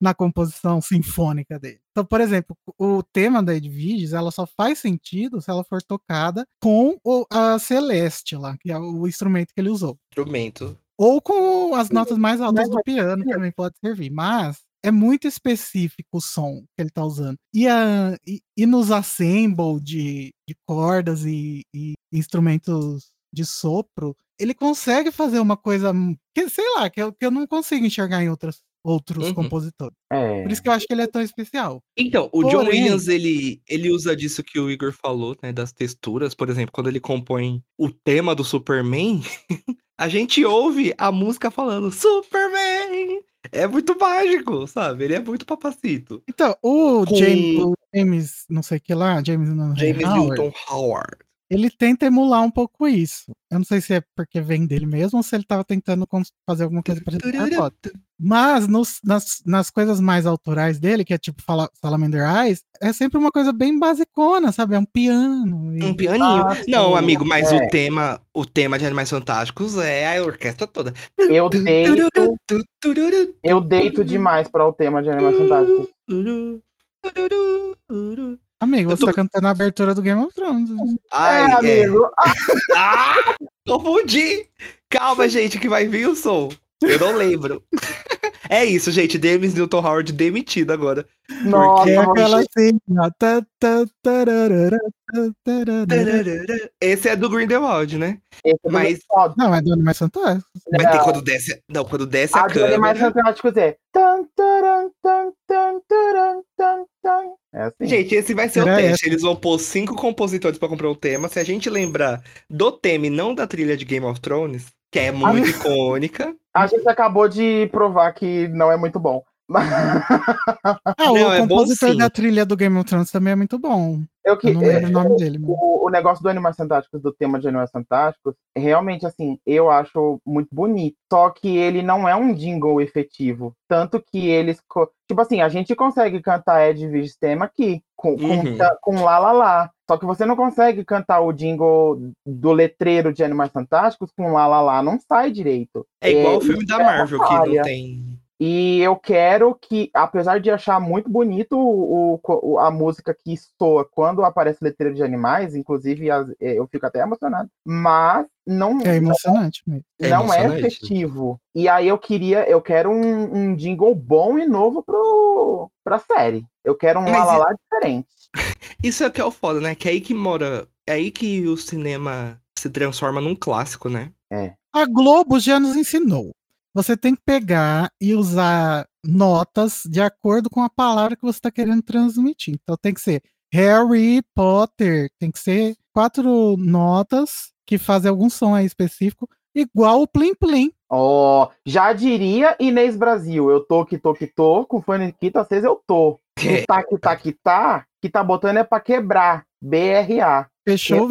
na composição sinfônica dele. Então, por exemplo, o tema da Edviges, ela só faz sentido se ela for tocada com o, a Celeste lá, que é o instrumento que ele usou. Instrumento. Ou com as notas mais altas do piano também pode servir. Mas é muito específico o som que ele tá usando. E, a, e, e nos assemble de, de cordas e, e instrumentos de sopro, ele consegue fazer uma coisa que, sei lá, que eu, que eu não consigo enxergar em outras, outros Uhum. compositores. É. Por isso que eu acho que ele é tão especial. Então, o John Porém- Williams, ele, ele usa disso que o Igor falou, né? Das texturas. Por exemplo, quando ele compõe o tema do Superman, a gente ouve a música falando Superman! É muito mágico, sabe? Ele é muito papacito. Então, o Com- James, o James, não sei o que lá, James, não, James Howard, Newton Howard. Ele tenta emular um pouco isso. Eu não sei se é porque vem dele mesmo ou se ele tava tentando fazer alguma coisa Potter. Mas nos- nas, nas coisas mais autorais dele, que é tipo Fala- Salamander Eyes, é sempre uma coisa bem basicona, sabe? É um piano. e- Um pianinho. Ah, Não, amigo, mas é. o tema, o tema de Animais Fantásticos é a orquestra toda. Eu deito, eu deito demais para o tema de Animais Fantásticos. Amigo, Eu você tô- tá cantando a abertura do Game of Thrones. Ai, é, é. amigo. Ah! Confundi! Calma, gente, que vai vir o som. Eu não lembro. É isso, gente. James Newton Howard demitido agora. Nossa, Que é aquela assim. Esse é do Grindelwald, né? esse é do mas- Foda. Não, é do Animais Fantásticos. Mas tem quando desce. Não, quando desce a A de Animais câmera. Fantásticos é. É assim. Gente, esse vai ser o Era teste. Eles vão pôr cinco compositores pra comprar o tema. Se a gente lembrar do tema e não da trilha de Game of Thrones, que é muito icônica. A gente acabou de provar que não é muito bom. Ah, Não, o é bom compositor sim. da trilha do Game of Thrones também é muito bom. eu que, Eu não lembro o nome dele. Mas... o, o negócio do Animais Fantásticos, do tema de Animais Fantásticos, realmente, assim, eu acho muito bonito. Só que ele não é um jingle efetivo. Tanto que eles. Tipo assim, a gente consegue cantar Ed Vigis tema aqui, com, com, Uhum. ta- com Lá Lá Lá. Só que você não consegue cantar o jingle do letreiro de Animais Fantásticos com Lá Lá Lá. Não sai direito. É igual o É, filme da é Marvel, que não tem. E eu quero que, apesar de achar muito bonito o, o- a música que soa quando aparece letreiro de animais, inclusive as- eh, eu fico até emocionado, mas não É emocionante. É não é emocionante. efetivo. E aí eu queria, eu quero um, um jingle bom e novo pro, pra série. Eu quero um Mas lá lá lá diferente. Isso é que é o foda, né? Que é aí que mora. É aí que o cinema se transforma num clássico, né? A Globo já nos ensinou. Você tem que pegar e usar notas de acordo com a palavra que você está querendo transmitir. Então tem que ser Harry Potter, tem que ser quatro notas que fazem algum som aí específico, igual o Plim Plim. Ó, já diria Inês Brasil, eu tô que tô que tô, com faniquita, às vezes eu tô. O tá que tá que tá, que tá botando é pra quebrar. BRA. Fechou?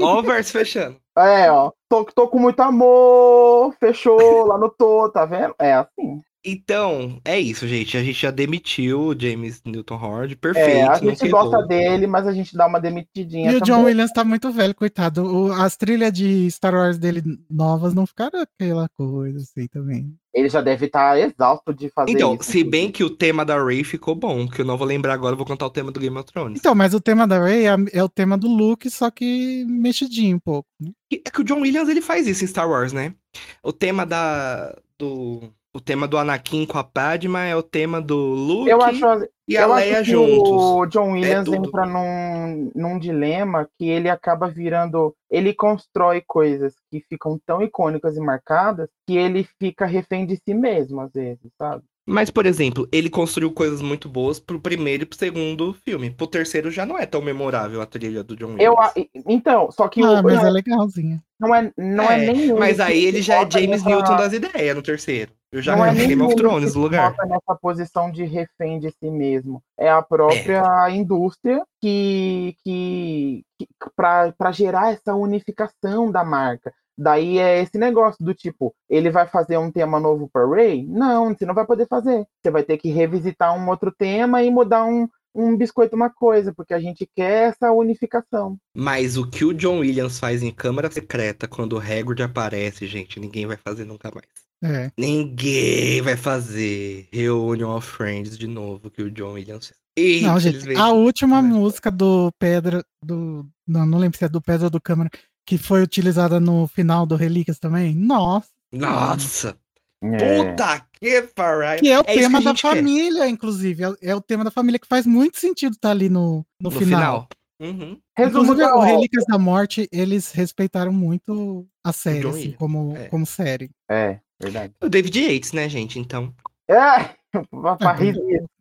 Ó o verso fechando. É, ó. Tô, tô com muito amor. Fechou lá no tô, tá vendo? É assim. Então, é isso, gente. A gente já demitiu o James Newton Howard. Perfeito. É, a gente gosta dele, mas a gente dá uma demitidinha. E o John também. Williams tá muito velho, coitado. O- as trilhas de Star Wars dele novas não ficaram aquela coisa assim também. Ele já deve estar exausto de fazer Então, isso. se bem que o tema da Ray ficou bom, que eu não vou lembrar agora, eu vou cantar o tema do Game of Thrones. Então, mas o tema da Rey é, é o tema do Luke, só que mexidinho um pouco. É que o John Williams ele faz isso em Star Wars, né? O tema da do o tema do Anakin com a Padma é o tema do Luke Eu acho, e a eu Leia acho que juntos. o John Williams tudo. entra num, num dilema que ele acaba virando. Ele constrói coisas que ficam tão icônicas e marcadas que ele fica refém de si mesmo, às vezes, sabe? Mas, por exemplo, ele construiu coisas muito boas pro primeiro e pro segundo filme. Pro terceiro já não é tão memorável a trilha do John Williams. Eu, a- então, só que Ah, o, mas é legalzinha. não é, não é, É, nem Mas aí ele já é James Newton das ideias no terceiro. Eu já não é Game of Thrones que no lugar. coloca nessa posição de refém de si mesmo. É a própria indústria que, que, que para gerar essa unificação da marca. Daí é esse negócio do tipo, ele vai fazer um tema novo para Ray? Não, você não vai poder fazer. Você vai ter que revisitar um outro tema e mudar um, um biscoito uma coisa, porque a gente quer essa unificação. Mas o que o John Williams faz em Câmara Secreta quando o Hagrid aparece, gente, ninguém vai fazer nunca mais. É. Ninguém vai fazer Reunion of Friends de novo que o John Williams fez. Não, gente, a última Mas- música do Pedra, do. Não, não lembro se é do Pedra ou do Câmara, que foi utilizada no final do Relíquias também. Nossa! Nossa! É. Puta que pariu! Que é o É tema da gente quer. família, inclusive. É, é o tema da família que faz muito sentido estar ali no, no, No final. final. Uhum. Resumo o. Relíquias da Morte, eles respeitaram muito a série, assim, como, é. como série. É, verdade. O David Yates, né, gente? Então. É, pra Ah,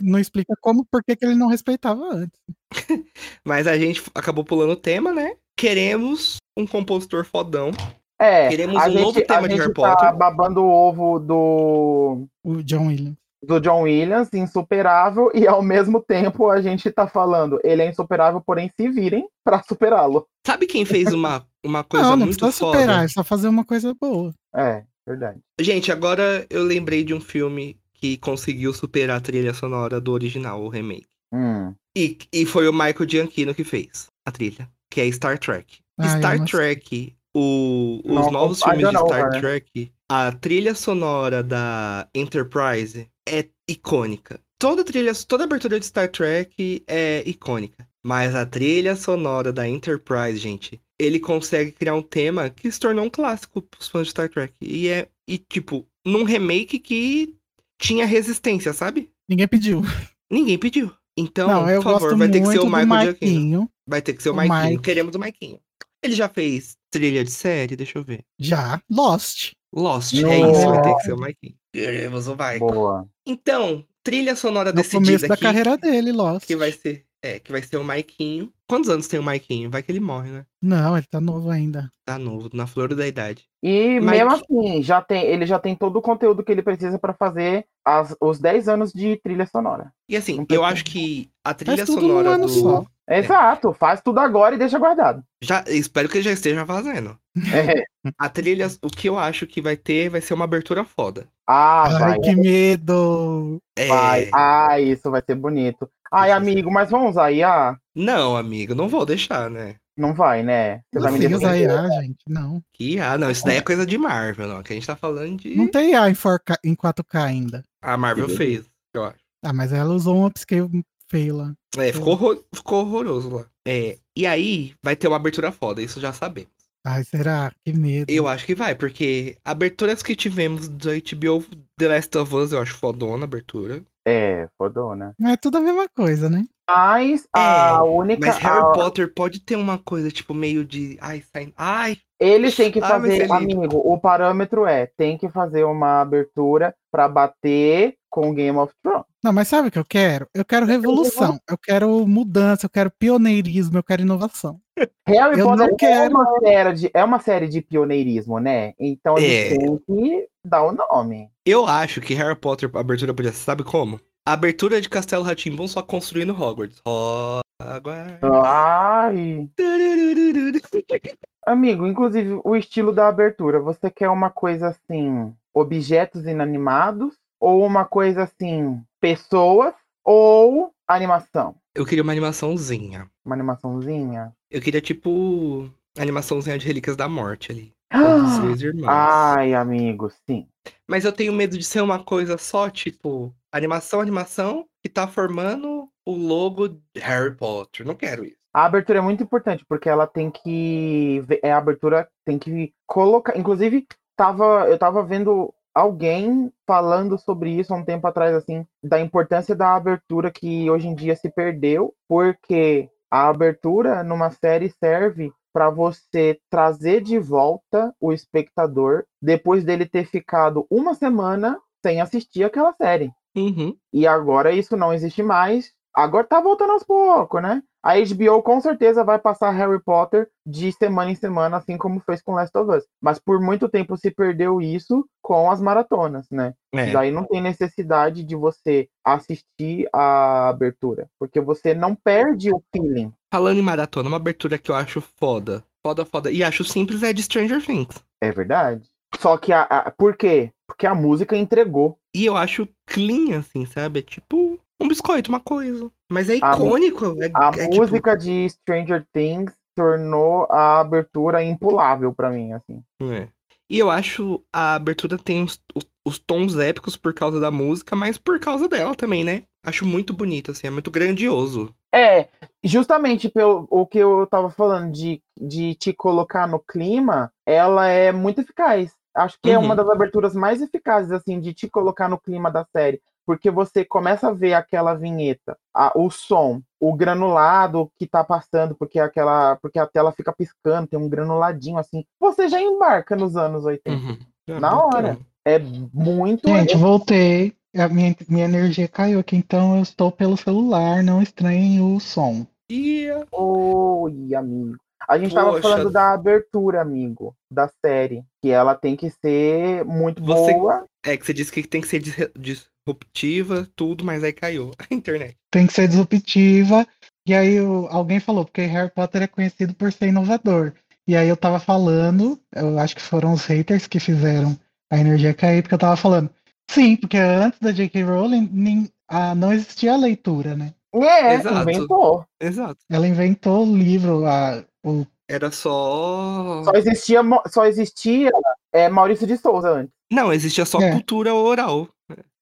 Não explica como, por que que ele não respeitava antes. Mas a gente acabou pulando o tema, né? Queremos um compositor fodão. É, Queremos um gente, novo tema a de gente Harry tá Potter. babando o ovo do, O John Williams. do John Williams, insuperável, e ao mesmo tempo a gente tá falando, ele é insuperável, porém se virem pra superá-lo. Sabe quem fez uma, uma coisa não, não muito foda? superar, é só fazer uma coisa boa. É, verdade. Gente, agora eu lembrei de um filme que conseguiu superar a trilha sonora do original, o remake. Hum. E, e foi o Michael Giacchino que fez a trilha, que é Star Trek. Eu Star não. Trek, o- os Não, novos filmes de Star. Trek, a trilha sonora da Enterprise é icônica. Toda trilha, toda abertura de Star Trek é icônica. Mas a trilha sonora da Enterprise, gente, ele consegue criar um tema que se tornou um clássico pros fãs de Star Trek. E é, e tipo, num remake que tinha resistência, sabe? Ninguém pediu. Ninguém pediu. Então, não, eu por favor, gosto vai ter que ser o Michael. Marquinho. Vai ter que ser o, O Maikinho. Mike. Queremos o Maikinho. Ele já fez trilha de série, deixa eu ver. Já. Lost. Lost, Nossa. é isso, vai ter que ser o Maikinho. Queremos o Mike. Boa. Então, trilha sonora No decidida começo da aqui, carreira dele, Lost. que vai ser, é, que vai ser o Maikinho. Quantos anos tem o Maikinho? Vai que ele morre, né? Não, ele tá novo ainda. Tá novo, na flor da idade. E Mike- mesmo assim, já tem, ele já tem todo o conteúdo que ele precisa pra fazer as- os 10 anos de trilha sonora. E assim, eu acho que a trilha sonora ano do só. Exato, faz tudo agora e deixa guardado. já espero que ele já esteja fazendo. É. A trilha, o que eu acho que vai ter vai ser uma abertura foda. Ah, Ai, vai, que medo. É... vai. Ah, isso vai ser bonito. Ai, amigo, mas vamos usar IA? Não, amigo, não vou deixar, né? Não vai, né? Você vai me Não usa defender. IA, gente. Não. Que ah, não, isso daí é coisa de Marvel, não. Que a gente tá falando de. Não tem IA em, 4K, em 4K ainda. A Marvel Que fez, eu acho. Ah, mas ela usou um upscale feio lá. É, ficou, horror- ficou horroroso lá. É, e aí vai ter uma abertura foda, isso já sabemos. Ai, será? Que medo. Eu acho que vai, porque aberturas que tivemos do HBO The Last of Us, eu acho fodona a abertura. É, fodona. É tudo a mesma coisa, né? Mas a única. É, Mas Harry a- Potter pode ter uma coisa, tipo, meio de. Ai, sai. Ai! Eles têm que Ah, fazer, lindo. amigo, o parâmetro é, tem que fazer uma abertura pra bater com Game of Thrones. Não, mas sabe o que eu quero? Eu quero revolução. Eu quero mudança, eu quero pioneirismo, eu quero inovação. Harry Eu Potter não é, quero. uma série de, é uma série de pioneirismo, né? Então eles É. têm que dar o nome. Eu acho que Harry Potter, a abertura podia ser, sabe como? A abertura de Castelo Ratimbun só construindo Hogwarts. Hogwarts. Ai. Amigo, inclusive o estilo da abertura, você quer uma coisa assim, objetos inanimados? Ou uma coisa assim, pessoas? Ou animação? Eu queria uma animaçãozinha. Uma animaçãozinha? Eu queria, tipo, animaçãozinha de Relíquias da Morte ali. Irmãos. Ai, amigo, sim. Mas eu tenho medo de ser uma coisa só, tipo, animação, animação, que tá formando o logo de Harry Potter. Não quero isso. A abertura é muito importante, porque ela tem que. É a abertura tem que colocar. Inclusive, tava, eu tava vendo alguém falando sobre isso há um tempo atrás, assim, da importância da abertura que hoje em dia se perdeu, porque a abertura numa série serve para você trazer de volta o espectador depois dele ter ficado uma semana sem assistir aquela série. Uhum. E agora isso não existe mais. Agora tá voltando aos poucos, né? A HBO com certeza vai passar Harry Potter de semana em semana, assim como fez com Last of Us. Mas por muito tempo se perdeu isso com as maratonas, né? É. Daí não tem necessidade de você assistir a abertura, porque você não perde o feeling. Falando em maratona, uma abertura que eu acho foda. Foda, foda. E acho simples é de Stranger Things. É verdade. Só que a, a- por quê? Porque a música entregou. E eu acho clean, assim, sabe? É tipo um biscoito, uma coisa. Mas é A icônico. é, A é tipo- música de Stranger Things tornou a abertura impulável pra mim, assim. É. E eu acho a abertura tem os, os- os tons épicos por causa da música, mas por causa dela também, né? Acho muito bonito, assim, é muito grandioso. É, justamente pelo o que eu tava falando de, de te colocar no clima, ela é muito eficaz. Acho que é Uhum. uma das aberturas mais eficazes, assim, de te colocar no clima da série. Porque você começa a ver aquela vinheta, a- o som, o granulado que tá passando, porque aquela, porque a tela fica piscando, tem um granuladinho assim. Você já embarca nos anos 80. Uhum. Na hora. É muito. Gente, voltei. A minha, minha energia caiu aqui, então eu estou pelo celular, não estranhem o som. E Oi, amigo. A gente tava Poxa. falando da abertura, amigo, da série. Que ela tem que ser muito Você- boa. é que você disse que tem que ser dis- disruptiva, tudo, mas aí caiu a internet. Tem que ser disruptiva. E aí o- alguém falou, porque Harry Potter é conhecido por ser inovador. E aí eu tava falando, eu acho que foram os haters que fizeram a energia cair, porque eu tava falando. Sim, porque antes da J.K. Rowling nem- ah, não existia a leitura, né? É, Exato. inventou. Exato. Ela inventou o livro, a, o Era só. Só existia, só existia é, Maurício de Souza antes. Não, existia só É. cultura oral.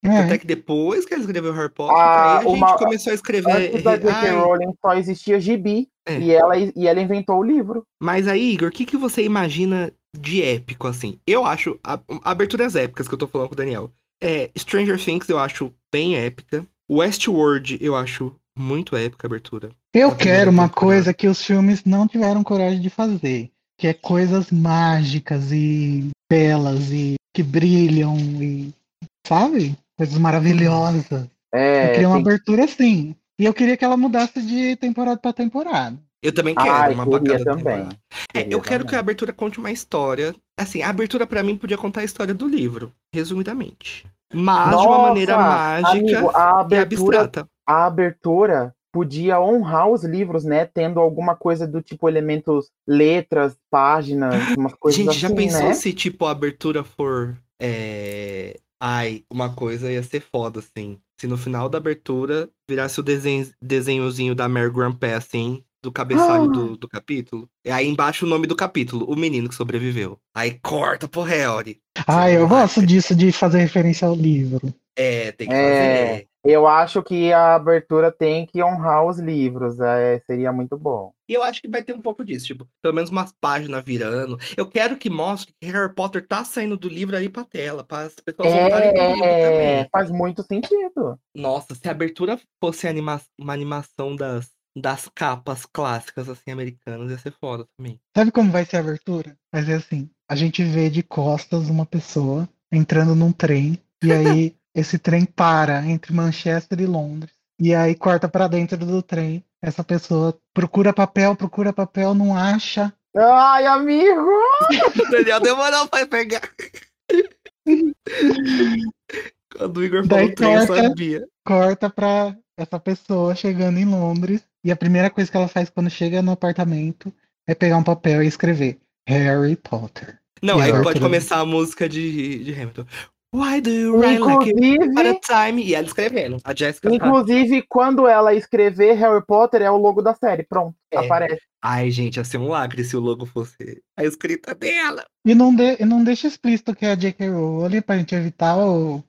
É, Até que depois que ele escreveu Harry Potter, Ah, aí a gente uma- começou a escrever. Antes da J.K. Ai, Rowling só existia gibi. É. E, ela, e ela inventou o livro. Mas aí, Igor, o que, que você imagina de épico, assim? Eu acho. A, aberturas épicas que eu tô falando com o Daniel. É, Stranger Things eu acho bem épica. Westworld eu acho muito épica a abertura. Eu Tá quero vendo uma temporada. coisa que os filmes não tiveram coragem de fazer, que é coisas mágicas e belas e que brilham e sabe? Coisas maravilhosas. É, eu queria uma tem- abertura assim. E eu queria que ela mudasse de temporada pra temporada. Eu também quero Ai, uma cada também. É, eu quero que a abertura conte uma história. Assim, a abertura pra mim podia contar a história do livro, resumidamente. Mas de uma Nossa, maneira mágica amigo, a e abertura abstrata. a abertura podia honrar os livros, né? Tendo alguma coisa do tipo elementos, letras, páginas, umas coisas Gente, assim, já pensou né? se, tipo, a abertura for. É... Ai, uma coisa ia ser foda, assim. Se no final da abertura virasse o desenho, desenhozinho da Mary Grandpa, assim, do cabeçalho Ah. do, do capítulo. E aí embaixo o nome do capítulo, O Menino que Sobreviveu. Aí corta pro Harry. Ah, eu gosto disso de fazer referência ao livro. É, tem que É. fazer. Eu acho que a abertura tem que honrar os livros, é, seria muito bom. E eu acho que vai ter um pouco disso, tipo, pelo menos umas páginas virando. Eu quero que mostre que Harry Potter tá saindo do livro ali pra tela, para as pessoas voltarem pro livro É, também. faz muito sentido. Nossa, se a abertura fosse anima uma animação das, das capas clássicas, assim, americanas, ia ser foda também. Sabe como vai ser a abertura? Vai ser assim: a gente vê de costas uma pessoa entrando num trem, e aí esse trem para entre Manchester e Londres. E aí corta pra dentro do trem. Essa pessoa procura papel, procura papel, não acha. Ai, amigo! O Daniel demorou pra pegar. Quando o Igor falou Daí trem, eu corta. sabia. Corta pra essa pessoa chegando em Londres. E a primeira coisa que ela faz quando chega no apartamento é pegar um papel e escrever Harry Potter. Não, E aí pode começar a música de, de Hamilton. Why do you run like a Inclusive, time? E ela escrevendo. A Jessica tá... inclusive, quando ela escrever Harry Potter, é o logo da série. Pronto, É. aparece. Ai, gente, ia ser um lacre se o logo fosse a escrita dela. E não, de- e não deixa explícito que é a J.K. Rowling pra gente evitar o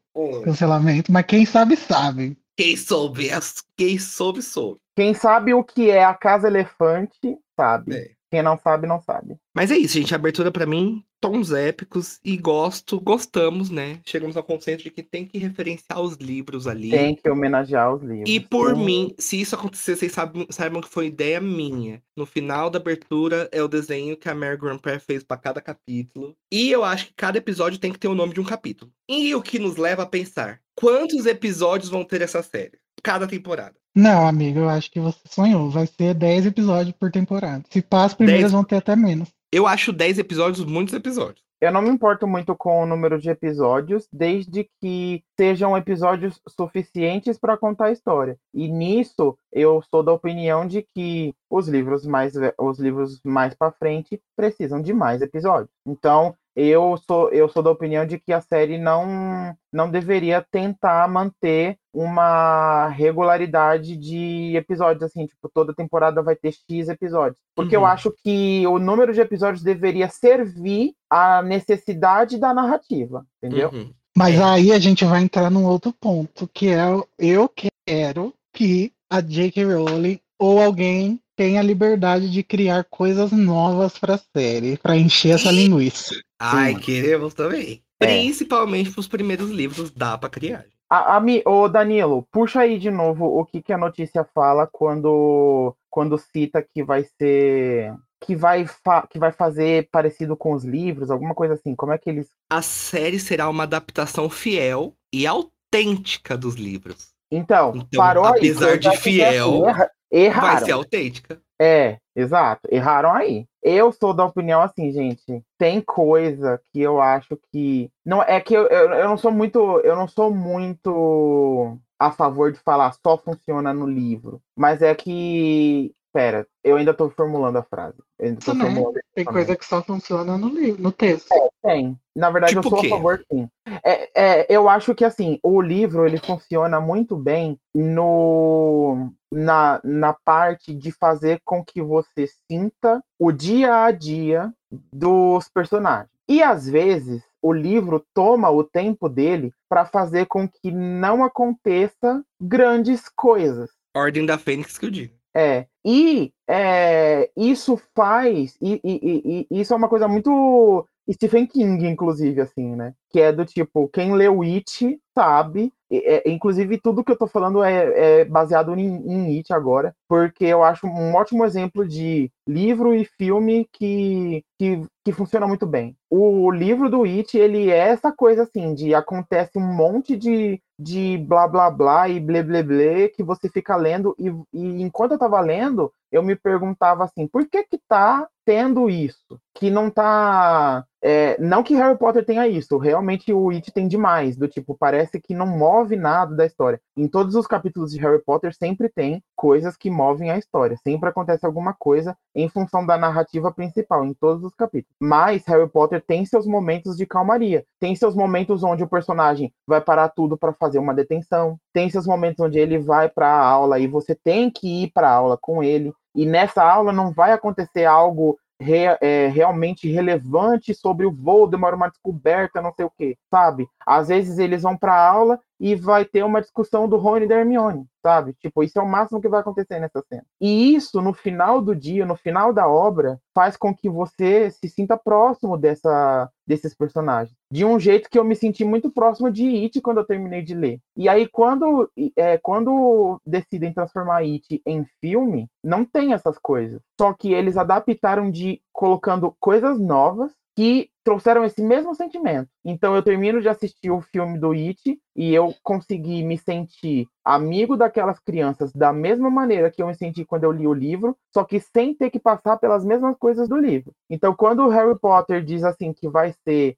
cancelamento. Mas quem sabe, sabe. Quem soube, quem soube, soube. Quem sabe o que é a Casa Elefante, sabe. É. Quem não sabe, não sabe. Mas é isso, gente. A abertura pra mim, tons épicos e gosto, gostamos, né? Chegamos ao consenso de que tem que referenciar os livros ali. Tem que homenagear os livros. E por Sim. mim, se isso acontecer, vocês sabem, saibam que foi ideia minha. No final da abertura é o desenho que a Mary Grandpa fez pra cada capítulo. E eu acho que cada episódio tem que ter o nome de um capítulo. E o que nos leva a pensar: Quantos episódios vão ter essa série? Cada temporada. Não, amigo, eu acho que você sonhou. Vai ser 10 episódios por temporada. Se passa, as primeiras 10. vão ter até menos. Eu acho 10 episódios muitos episódios. Eu não me importo muito com o número de episódios, desde que sejam episódios suficientes para contar a história. E nisso, eu sou da opinião de que os livros mais os livros mais para frente precisam de mais episódios. Então, eu sou eu sou da opinião de que a série não não deveria tentar manter uma regularidade de episódios assim, tipo, toda temporada vai ter X episódios. Porque eu Uhum. acho que o número de episódios deveria servir à necessidade da narrativa, entendeu? Uhum. Mas É. aí a gente vai entrar num outro ponto, que é o- eu quero que a J.K. Rowling ou alguém tenha a liberdade de criar coisas novas pra série, pra encher essa linguiça. Ai, Sim. queremos também. É. Principalmente pros primeiros livros, dá pra criar. A, a, ô Danilo, puxa aí de novo o que, que a notícia fala quando, quando cita que vai ser. Que vai, que vai fazer parecido com os livros, alguma coisa assim. Como é que eles. A série será uma adaptação fiel e autêntica dos livros. Então, Então, parou aí. apesar já de fiel, erra- Vai ser autêntica. É, exato. Erraram aí. Eu sou da opinião assim, gente. Tem coisa que eu acho que. Não, é que eu, eu, eu não sou muito. Eu não sou muito a favor de falar só funciona no livro. Mas é que. Pera, eu ainda tô formulando a frase. Eu ainda tô Também. formulando. Tem Também. coisa que só funciona no livro, no texto. Tem. Na verdade, Tipo eu sou quê? a favor, sim. É, é, eu acho que assim, o livro ele funciona muito bem no na, na parte de fazer com que você sinta o dia a dia dos personagens. E às vezes o livro toma o tempo dele para fazer com que não aconteça grandes coisas. Ordem da Fênix que eu digo. É, e é, isso faz, e, e- e- isso é uma coisa muito Stephen King, inclusive, assim, né? Que é do tipo, quem leu It sabe, é, inclusive tudo que eu tô falando é, é baseado em, em It agora, porque eu acho um ótimo exemplo de livro e filme que, que, que funciona muito bem. O livro do It, ele é essa coisa assim, de acontece um monte de, de blá blá blá e blé blé blé que você fica lendo e, e enquanto eu tava lendo, eu me perguntava assim, por que que tá tendo isso? Que não tá... é, não que Harry Potter tenha isso, realmente o It tem demais, do tipo, parece que não move nada da história. Em todos os capítulos de Harry Potter sempre tem coisas que movem a história, sempre acontece alguma coisa em função da narrativa principal, em todos os capítulos. Mas Harry Potter tem seus momentos de calmaria, tem seus momentos onde o personagem vai parar tudo para fazer uma detenção, tem seus momentos onde ele vai para a aula e você tem que ir para a aula com ele. E nessa aula não vai acontecer algo re- é, realmente relevante sobre o Voldemort, uma descoberta, não sei o que, sabe? Às vezes eles vão para aula e vai ter uma discussão do Rony e da Hermione, sabe? Tipo, isso é o máximo que vai acontecer nessa cena. E isso, no final do dia, no final da obra, faz com que você se sinta próximo dessa, desses personagens. De um jeito que eu me senti muito próximo de It quando eu terminei de ler. E aí, quando, é, quando decidem transformar It em filme, não tem essas coisas. Só que eles adaptaram de colocando coisas novas que trouxeram esse mesmo sentimento. Então eu termino de assistir o filme do It e eu consegui me sentir amigo daquelas crianças da mesma maneira que eu me senti quando eu li o livro, só que sem ter que passar pelas mesmas coisas do livro. Então quando o Harry Potter diz assim que vai ser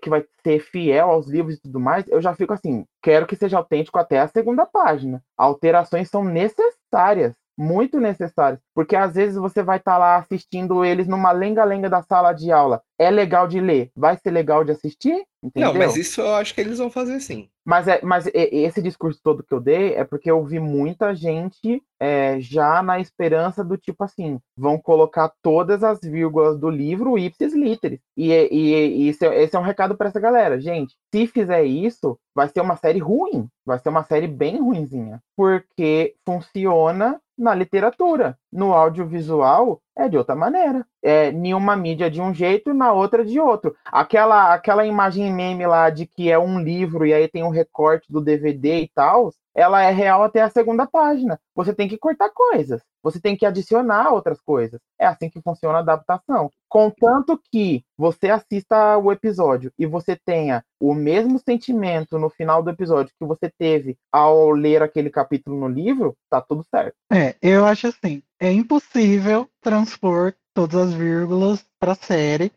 que vai ser fiel aos livros e tudo mais, eu já fico assim, quero que seja autêntico até a segunda página. Alterações são necessárias muito necessárias, porque às vezes você vai estar lá assistindo eles numa lenga-lenga da sala de aula. É legal de ler, vai ser legal de assistir? Entendeu? Não, mas isso eu acho que eles vão fazer sim. Mas, é, mas esse discurso todo que eu dei é porque eu vi muita gente é, já na esperança do tipo assim, vão colocar todas as vírgulas do livro ipsis literis. E, e, e esse, é- esse é um recado para essa galera. Gente, se fizer isso, vai ser uma série ruim. Vai ser uma série bem ruinzinha. Porque funciona na literatura. No audiovisual é de outra maneira. é, em uma mídia de um jeito e na outra de outro. Aquela, aquela imagem meme lá de que é um livro e aí tem um recorte do DVD e tal, ela é real até a segunda página. Você tem que cortar coisas, você tem que adicionar outras coisas. É assim que funciona a adaptação. Contanto que você assista o episódio e você tenha o mesmo sentimento no final do episódio que você teve ao ler aquele capítulo no livro, tá tudo certo. É, eu acho assim, é impossível transpor todas as vírgulas para série,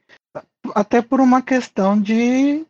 até por uma questão de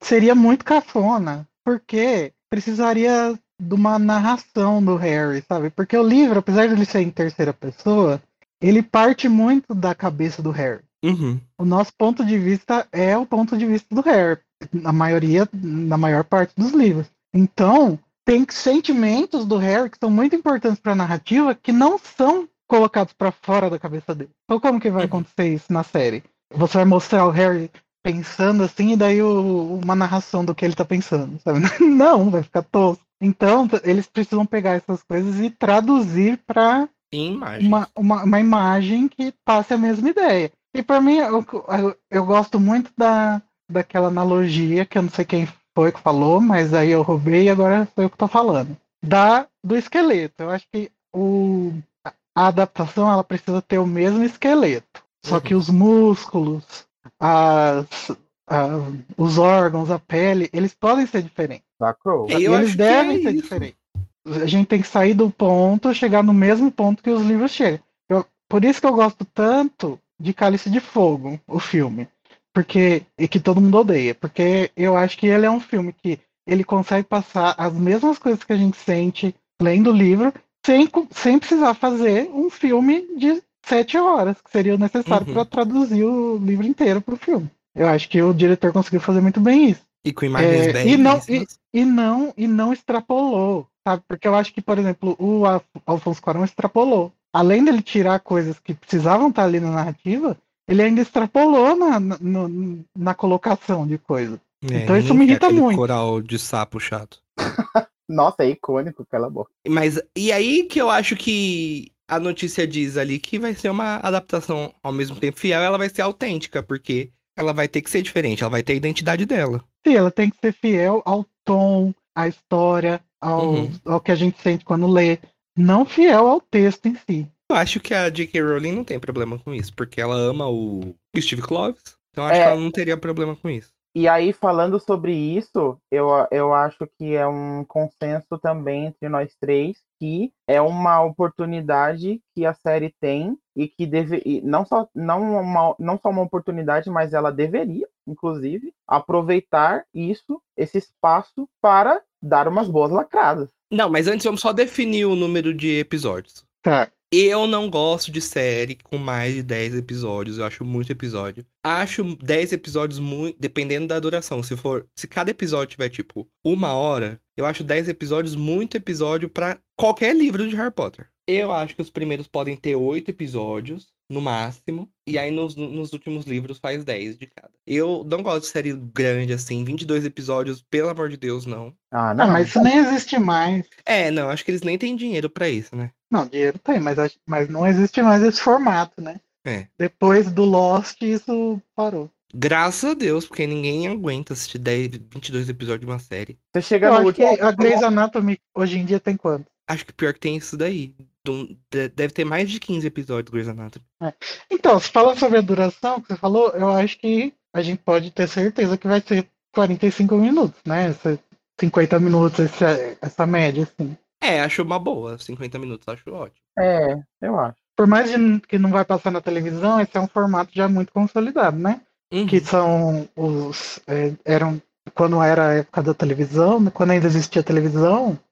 seria muito cafona, porque precisaria de uma narração do Harry, sabe? Porque o livro, apesar de ele ser em terceira pessoa, ele parte muito da cabeça do Harry. Uhum. O nosso ponto de vista é o ponto de vista do Harry, na maioria, na maior parte dos livros. Então, tem sentimentos do Harry que são muito importantes para a narrativa que não são colocados para fora da cabeça dele. Então, como que vai Uhum. acontecer isso na série? Você vai mostrar o Harry pensando assim e daí o- uma narração do que ele tá pensando, sabe? Não, vai ficar tosco. Então, eles precisam pegar essas coisas e traduzir para uma, uma, uma imagem que passe a mesma ideia. E para mim, eu, eu, eu gosto muito da, daquela analogia, que eu não sei quem foi que falou, mas aí eu roubei e agora sou eu que tô falando. Da, do esqueleto. Eu acho que o, a- a adaptação ela precisa ter o mesmo esqueleto. Só Uhum. que os músculos, as, a- os órgãos, a pele, eles podem ser diferentes. Sacou? E eles devem é ser isso. diferentes. A gente tem que sair do ponto, chegar no mesmo ponto que os livros chegam. Eu- por isso que eu gosto tanto de Cálice de Fogo, o filme. Porque, e que todo mundo odeia. Porque eu acho que ele é um filme que ele consegue passar as mesmas coisas que a gente sente lendo o livro, sem, sem precisar fazer um filme de sete horas, que seria o necessário Uhum. para traduzir o livro inteiro para o filme. Eu acho que o diretor conseguiu fazer muito bem isso E com imagens É, bem e não- belíssimas. e não e não extrapolou, sabe? Porque eu acho que, por exemplo, o Al- Alfonso Cuarón extrapolou. Além dele tirar coisas que precisavam estar ali na narrativa, ele ainda extrapolou na, na, no- na colocação de coisas. É, então isso me quer irrita aquele muito. coral de sapo chato. Nossa, é icônico, cala a boca. Mas e aí que eu acho que a notícia diz ali que vai ser uma adaptação ao mesmo tempo fiel, ela vai ser autêntica, porque ela vai ter que ser diferente, ela vai ter a identidade dela. Sim, ela tem que ser fiel ao tom, à história, ao, Uhum. ao que a gente sente quando lê, não fiel ao texto em si. Eu acho que a J.K. Rowling não tem problema com isso, porque ela ama o Steve Kloves, então eu acho É. que ela não teria problema com isso. E aí, falando sobre isso, eu, eu acho que é um consenso também entre nós três que é uma oportunidade que a série tem e que deve e não só não uma, não só uma oportunidade, mas ela deveria, inclusive, aproveitar isso, esse espaço para dar umas boas lacradas. Não, mas antes vamos só definir o número de episódios. Tá. Eu não gosto de série com mais de 10 episódios, eu acho muito episódio. Acho 10 episódios muito. Dependendo da duração. Se for. Se cada episódio tiver, tipo, uma hora, eu acho 10 episódios muito episódio pra qualquer livro de Harry Potter. Eu acho que os primeiros podem ter 8 episódios, no máximo. E aí nos, nos últimos livros faz 10 de cada. Eu não gosto de série grande assim, 22 episódios, pelo amor de Deus, não. Ah, Ah, não. mas isso nem existe mais. É, não, acho que eles nem têm dinheiro pra isso, né? Não, dinheiro tem, mas, mas não existe mais esse formato, né? É. Depois do Lost, isso parou. Graças a Deus, porque ninguém aguenta assistir 10, 22 episódios de uma série. Você chega Eu no acho que último. a Grey's Anatomy hoje em dia tem quanto? Acho que pior que tem isso daí. Deve ter mais de 15 episódios do Grey's Anatomy. Então, se falando sobre a duração que você falou, eu acho que a gente pode ter certeza que vai ser 45 minutos, né? Essa 50 minutos, essa, essa média, assim. É, acho uma boa. 50 minutos, acho ótimo. É, eu acho. Por mais que não vai passar na televisão, esse é um formato já muito consolidado, né? Uhum. Que são os. é, eram. Quando era a época da televisão, quando ainda existia televisão, é,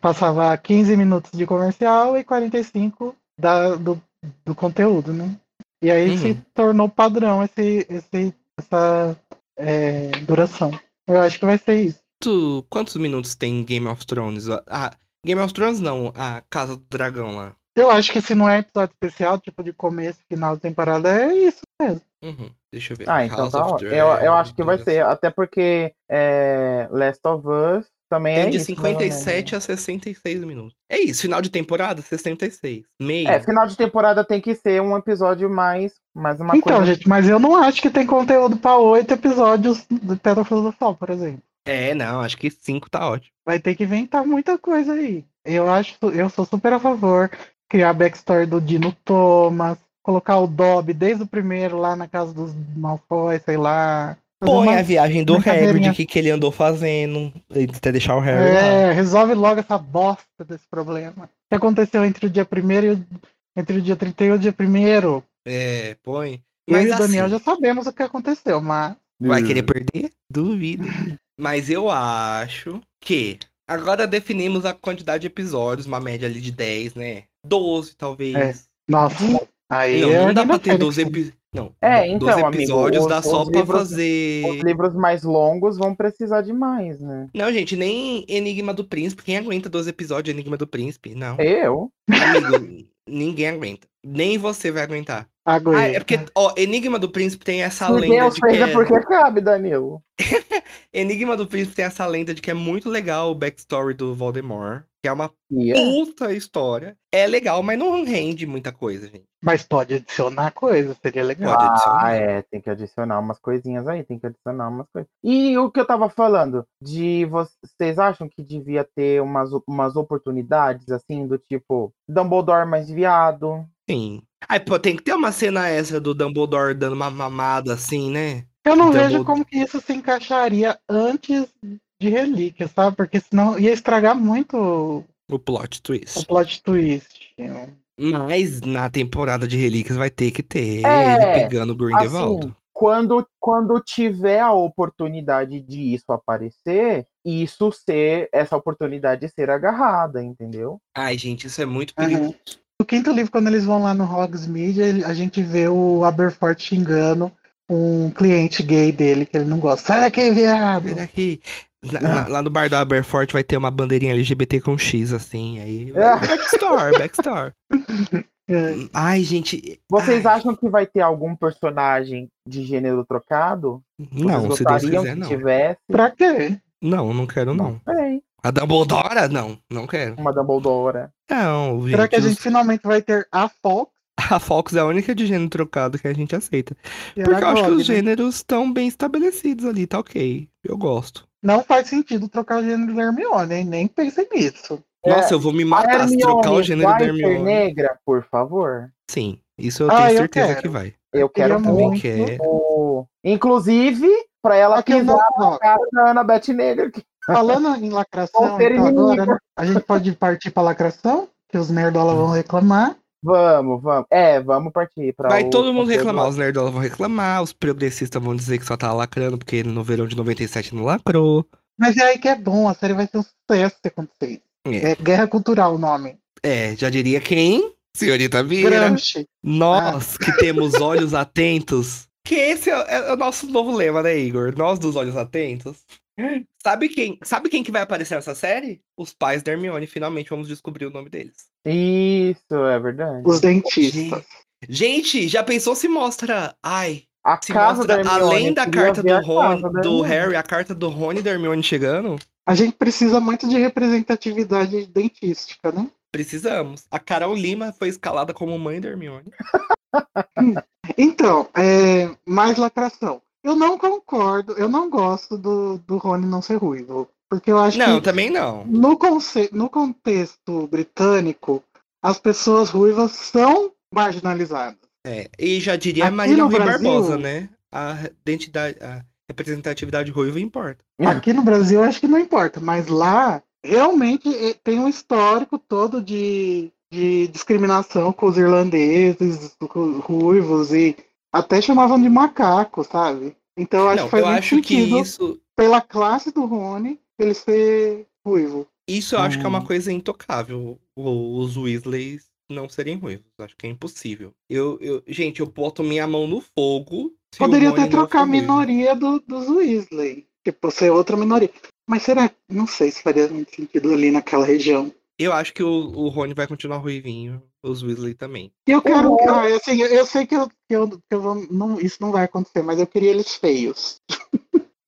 passava 15 minutos de comercial e 45 da, do, do conteúdo, né? E aí Uhum. se tornou padrão esse, esse, essa é, duração. Eu acho que vai ser isso. Tu- quantos minutos tem Game of Thrones? Ah, Game of Thrones não, a Casa do Dragão lá. Eu acho que se não é episódio especial, tipo de começo e final da temporada, é isso mesmo. Uhum. Deixa eu ver. Ah, então House tá. Eu, eu acho que vai ser. Até porque é, Last of Us também Tem é de isso, mais ou menos. 57 a 66 minutos. É isso, final de temporada, 66. Meio. É, final de temporada tem que ser um episódio mais, mais uma Então, coisa. gente, mas eu não acho que tem conteúdo pra oito episódios do Pedra Filosofal, por exemplo. É, não, acho que 5 tá ótimo. Vai ter que inventar muita coisa aí. Eu acho, eu sou super a favor criar a backstory do Dino Thomas, colocar o Dobby desde o primeiro lá na casa dos Malfoy, sei lá. Põe uma- a viagem do. Hagrid, o que, que ele andou fazendo, até deixar o Harry lá. É, resolve logo essa bosta desse problema. O que aconteceu entre o dia primeiro e o, entre o dia 31 e o dia primeiro? É, põe. Eu Mas e o Daniel assim, já sabemos o que aconteceu, mas vai querer perder? Duvido. Mas eu acho que agora definimos a quantidade de episódios, uma média ali de 10, né? 12, talvez. É. nossa, aí Não, é não dá pra ter organização. 12 episódios. Não, É, então, 12 amigo, episódios os- dá só os pra livros- fazer. Os livros mais longos vão precisar de mais, né? Não, gente, nem Enigma do Príncipe. Quem aguenta 12 episódios de Enigma do Príncipe? Não. Eu? Amigo, ninguém aguenta. Nem você vai aguentar. Aguenta. Ah, é porque, ó, Enigma do Príncipe tem essa Porque lenda eu de que é... porque cabe, Danilo. Enigma do Príncipe tem essa lenda de que é muito legal o backstory do Voldemort. Que é uma puta história. É legal, mas não rende muita coisa, gente. Mas pode adicionar coisa, seria legal. Pode adicionar. Ah, é, tem que adicionar umas coisinhas aí, tem que adicionar umas coisas. E o que eu tava falando, de vocês acham que devia ter umas, umas oportunidades, assim, do tipo, Dumbledore mais viado? Sim. Aí, pô, tem que ter uma cena essa do Dumbledore dando uma mamada assim, né? Eu não Dumbledore- vejo como que isso se encaixaria antes de relíquia, sabe? Porque senão ia estragar muito o- O plot o twist. plot twist. Mas na temporada de Relíquias vai ter que ter É, ele pegando o Grindelwald. Assim, quando, quando tiver a oportunidade de isso aparecer, isso ser, essa oportunidade ser agarrada, entendeu? Ai, gente, isso é muito perigoso. No quinto livro, quando eles vão lá no Hogsmeade, a gente vê o Aberforth xingando um cliente gay dele que ele não gosta. Sai daqui, viado! Olha aqui. Na- na- lá no bar do Aberfort vai ter uma bandeirinha LGBT com X, assim. Aí. É. Backstore, backstore. É. Ai, gente. Vocês ai, acham que vai ter algum personagem de gênero trocado? Não, Vocês se Deus quiser, não. tivesse? Pra quê? Não, não quero, não. Sei, A Dumbledore? Não, não quero. uma Dumbledore. Não, gente. Será que a os- gente finalmente vai ter a Fox A Fox é a única de gênero trocado que a gente aceita. e a Porque eu acho que os né? gêneros estão bem estabelecidos ali, tá ok. Eu gosto. Não faz sentido trocar o gênero da Hermione, hein? Nem pensem nisso. Nossa, eu vou me A matar se trocar o Hermione gênero da vai ser Hermione. negra, por favor. Sim, isso eu Ah, tenho eu certeza quero. que vai. Eu quero Também muito. quer. o- Inclusive, pra ela Aqui eu pisar não- na cara da Annabeth Negra. que- Falando em lacração, então, inimiga. agora a gente pode partir pra lacração, que os nerdola vão reclamar. Vamos, vamos. É, vamos partir pra Vai o- todo mundo reclamar, os nerdolas vão reclamar, os progressistas vão dizer que só tá lacrando porque no verão de 97 não lacrou. Mas é aí que é bom, a série vai ser um sucesso se acontecer. É, É Guerra Cultural o nome. é, já diria quem? Senhorita Vira. Gramsci. Nós que temos olhos atentos. Que esse é, é o nosso novo lema, né, Igor? Nós dos olhos atentos. Sabe quem, sabe quem que vai aparecer nessa série? Os pais da Hermione. Finalmente vamos descobrir o nome deles. Isso, é verdade. Os dentistas. Gente, já pensou se mostra. Ai, A se casa da mostra Hermione. além da carta do da do. Harry, a carta do Rony e da Hermione chegando? A gente precisa muito de representatividade dentística, né? Precisamos. A Carol Lima foi escalada como mãe da Hermione. Então, é, mais lacração. Eu não concordo, eu não gosto do, do Rony não ser ruivo. Porque eu acho Não, que também não. no, conce- no contexto britânico, as pessoas ruivas são marginalizadas. É, e já diria Aqui Marília no Rui Brasil- Barbosa, né? A identidade, a representatividade ruiva importa. Aqui no Brasil, eu acho que não importa, mas lá, realmente eh, tem um histórico todo de, de discriminação com os irlandeses, com os ruivos, e até chamavam de macaco, sabe? Então, eu acho não, que faz eu muito acho que isso, pela classe do Rony, ele ser ruivo. isso eu acho que é uma Hum. coisa intocável. o- Os Weasleys não serem ruivos. Acho que é impossível. Eu, eu, gente, eu boto minha mão no fogo. Poderia até trocar a minoria do, dos Weasley. Tipo, ser outra minoria. Mas será? Não sei se faria muito sentido ali naquela região. Eu acho que o, o Rony vai continuar ruivinho. Os Weasley também. Eu quero. Uhum. Ah, assim, eu, eu sei que, eu, que, eu, que eu vou- não, isso não vai acontecer, mas eu queria eles feios.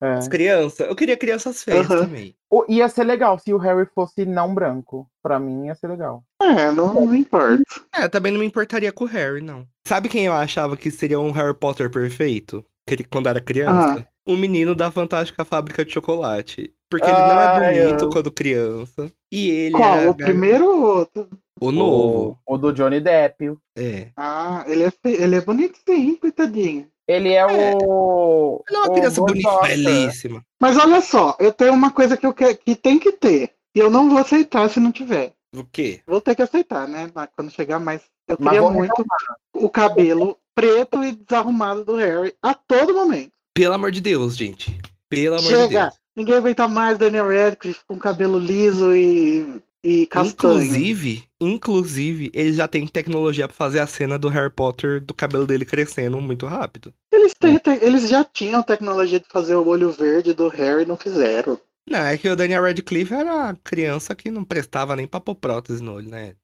É. As crianças. Eu queria crianças feias Aham. também. O- Ia ser legal se o Harry fosse não branco. Pra mim ia ser legal. É, não, não importa. É, também não me importaria com o Harry, não. Sabe quem eu achava que seria um Harry Potter perfeito? Que ele- Quando era criança? O menino da Fantástica Fábrica de Chocolate. Porque ele não é bonito eu- quando criança. E ele Qual? era O primeiro ou o outro? o novo. O, o do Johnny Depp. É. Ah, ele é, fe- ele é bonito sim, coitadinho. Ele é, o. Ele é uma criança bonita, belíssima. Mas olha só, eu tenho uma coisa que eu quero que tem que ter. E eu não vou aceitar se não tiver. O quê? Vou ter que aceitar, né? Quando chegar, mas eu Mas queria muito o cabelo preto e desarrumado do Harry a todo momento. Pelo amor de Deus, gente. Pelo amor de Chega! Deus. Ninguém aguenta mais Daniel Radcliffe com cabelo liso e, e castanho. Inclusive, inclusive, ele já tem tecnologia pra fazer a cena do Harry Potter do cabelo dele crescendo muito rápido. Eles, têm, eles já tinham tecnologia de fazer o olho verde do Harry e não fizeram. Não, é que o Daniel Radcliffe era uma criança que não prestava nem pra pôr prótese no olho, né?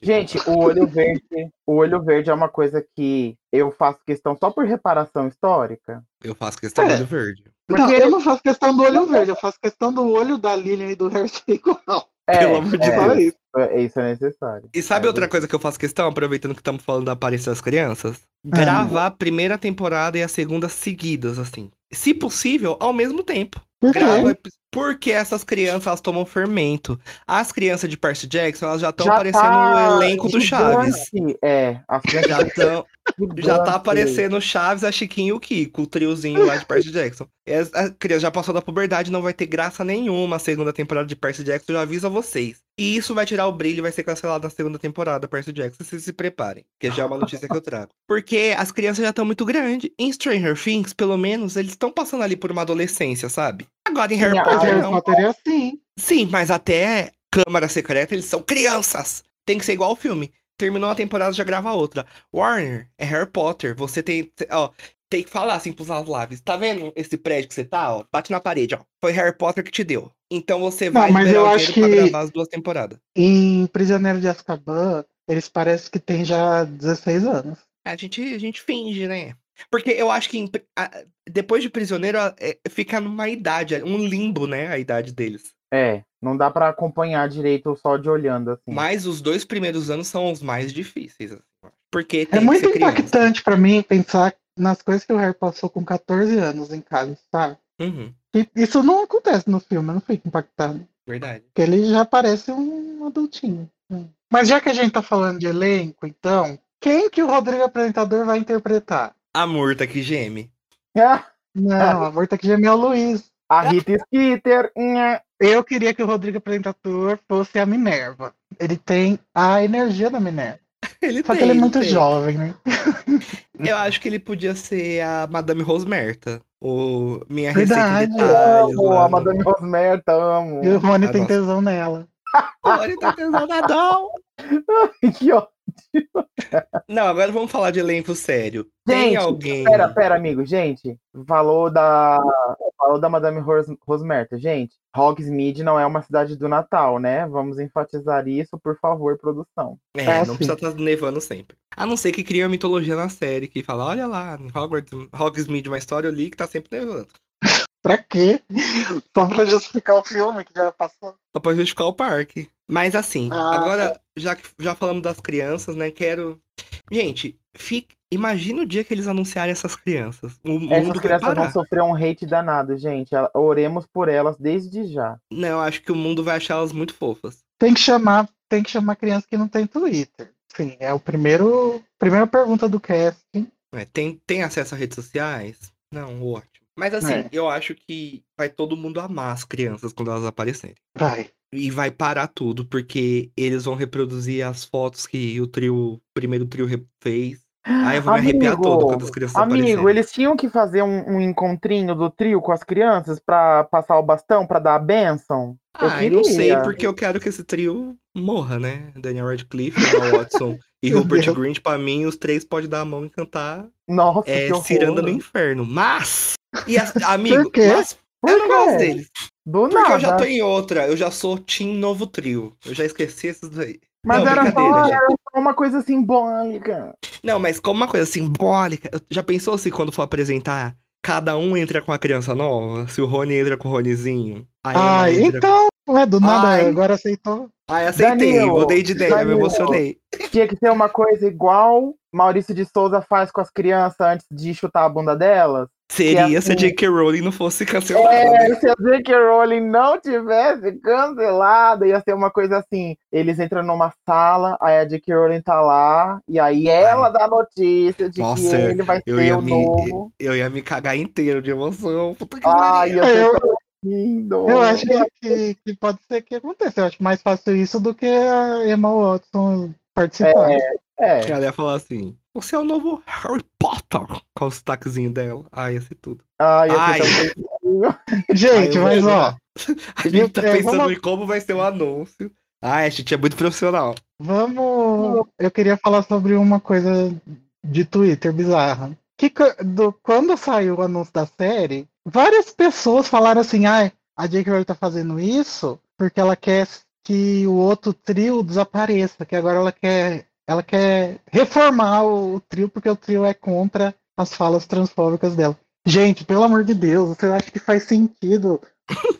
Gente, o olho verde. o olho verde é uma coisa que eu faço questão só por reparação histórica. Eu faço questão É. do olho verde. Não, Porque- eu não faço questão do olho verde, eu faço questão do olho da Lilian e do Harry igual. É, Pelo amor de é, Só isso. é, isso é necessário. E sabe É, outra coisa que eu faço questão, aproveitando que estamos falando da aparência das crianças? Gravar a primeira temporada e a segunda seguidas, assim. Se possível, ao mesmo tempo. Por quê? Grava Porque essas crianças, elas tomam fermento. As crianças de Percy Jackson, elas já estão aparecendo no elenco do Chaves. É, as crianças Já estão Já tá aparecendo o Chaves, a Chiquinho e o Kiko, o triozinho lá de Percy Jackson. E a criança já passou da puberdade, não vai ter graça nenhuma a segunda temporada de Percy Jackson, eu já aviso a vocês. E isso vai tirar o brilho e vai ser cancelado na segunda temporada Percy Jackson, vocês se preparem, que já é uma notícia que eu trago. Porque as crianças já estão muito grandes. Em Stranger Things, pelo menos, eles estão passando ali por uma adolescência, sabe? Agora em Harry Potter Harry não. Potter é assim. Sim, mas até Câmara Secreta eles são crianças. Tem que ser igual o filme. Terminou a temporada, já grava outra. Warner, é Harry Potter. Você tem, ó, tem que falar assim pros laves. Tá vendo esse prédio que você tá, ó? Bate na parede, ó. Foi Harry Potter que te deu. Então você Não, vai mas liberar eu acho que- gravar as duas temporadas. Em Prisioneiro de Azkaban, eles parecem que têm já 16 anos. A gente, a gente finge, né? Porque eu acho que em a- depois de prisioneiro a- é, fica numa idade, um limbo, né? A idade deles. É, não dá pra acompanhar direito só de olhando assim. Mas os dois primeiros anos são os mais difíceis. assim. Porque É tem que muito impactante pra mim pensar nas coisas que o Harry passou com 14 anos em casa, sabe? Uhum, E isso não acontece no filme, eu não fico impactado. verdade. Porque ele já parece um adultinho. Mas já que a gente tá falando de elenco, então, quem que o Rodrigo apresentador vai interpretar? A Murta que geme. Ah, Não, a Morta que geme é o Luiz. a Rita Skeeter. nha. Eu queria que o Rodrigo apresentador fosse a Minerva. Ele tem a energia da Minerva. Ele Só que tem, ele é muito tem. jovem, né? Eu acho que ele podia ser a Madame Rosmerta. O Minha Verdade. Receita Detalhes. Amo lá a Madame Rosmerta, amo. E o Rony Ah, tem nossa. tesão nela. Olha, tá pensando na dó. Que ó- Não, agora vamos falar de elenco sério. Tem Gente, alguém. Pera, pera, amigo. Gente, falou da. Falou da Madame Ros Rosmerta. Gente, Hogsmeade não é uma cidade do Natal, né? Vamos enfatizar isso, por favor, produção. É, É, não sim. precisa estar nevando sempre. A não ser que cria uma mitologia na série que fala: olha lá, Hogwarts, Hogsmeade, uma história ali que tá sempre nevando. Pra quê? Só pra justificar o filme que já passou. Só pra justificar o parque. Mas assim, Ah, agora, já que já falamos das crianças, né? Quero. Gente, fique... imagina o dia que eles anunciarem essas crianças. O mundo Essas vai crianças parar. vão sofrer um hate danado, gente. Oremos por elas desde já. Não, eu acho que o mundo vai achar elas muito fofas. Tem que chamar, tem que chamar criança que não tem Twitter. Sim, é o primeiro, primeira pergunta do casting. É, tem, tem acesso a redes sociais? Não, ótimo. Mas assim, É. eu acho que vai todo mundo amar as crianças quando elas aparecerem. Vai. E vai parar tudo, porque eles vão reproduzir as fotos que o trio, o primeiro trio fez. Aí eu vou me arrepiar todo quando as crianças Amigo, aparecerem. eles tinham que fazer um, um encontrinho do trio com as crianças pra passar o bastão, pra dar a bênção. Eu Ah, eu não sei, porque eu quero que esse trio morra, né? Daniel Radcliffe, Emma Watson e Rupert. Grint, pra mim, os três podem dar a mão e cantar Nossa, é. Ciranda no Inferno. Mas, e as, amigo, mas Por eu não gosto deles. Do Porque nada. eu já tô em outra, eu já sou Team Novo Trio. Eu já esqueci esses daí. Mas Não, era, só, era só uma coisa simbólica. Não, mas como uma coisa simbólica, já pensou se quando for apresentar cada um entra com a criança nova? Se o Rony entra com o Ronizinho. Ah, então, é do nada, Ai. agora aceitou. Ai, aceitei, Danilo, mudei de ideia, me emocionei. Tinha que ser uma coisa igual Maurício de Souza faz com as crianças antes de chutar a bunda delas. Seria se a assim- J.K. Rowling não fosse cancelada. É, né? se a J.K. Rowling não tivesse cancelado, ia ser uma coisa assim. Eles entram numa sala, aí a J.K. Rowling tá lá, e aí ela dá notícia de Nossa, que ele vai Eu ser o me, novo. eu ia me cagar inteiro de emoção. Puta que Ai, pariu. ia ser Eu- lindo. Eu acho que, que, que pode ser que aconteça. Eu acho mais fácil isso do que a Emma Watson participar. É, Ela ia falar assim: Você é o novo Harry Potter. Com o sotaquezinho dela. Ai, ser tudo. ai, ia Ai. Gente, Ai, eu mas ó, A gente tá É, pensando vamos- em como vai ser o anúncio. Ai, a gente é muito profissional. vamos. Eu queria falar sobre uma coisa de Twitter bizarra. Que do, quando saiu o anúncio da série, várias pessoas falaram assim: ah, a J.K. Rowling tá fazendo isso porque ela quer que o outro trio desapareça, que agora ela quer, ela quer reformar o, trio porque o trio é contra as falas transfóbicas dela. Gente, pelo amor de Deus, você acha que faz sentido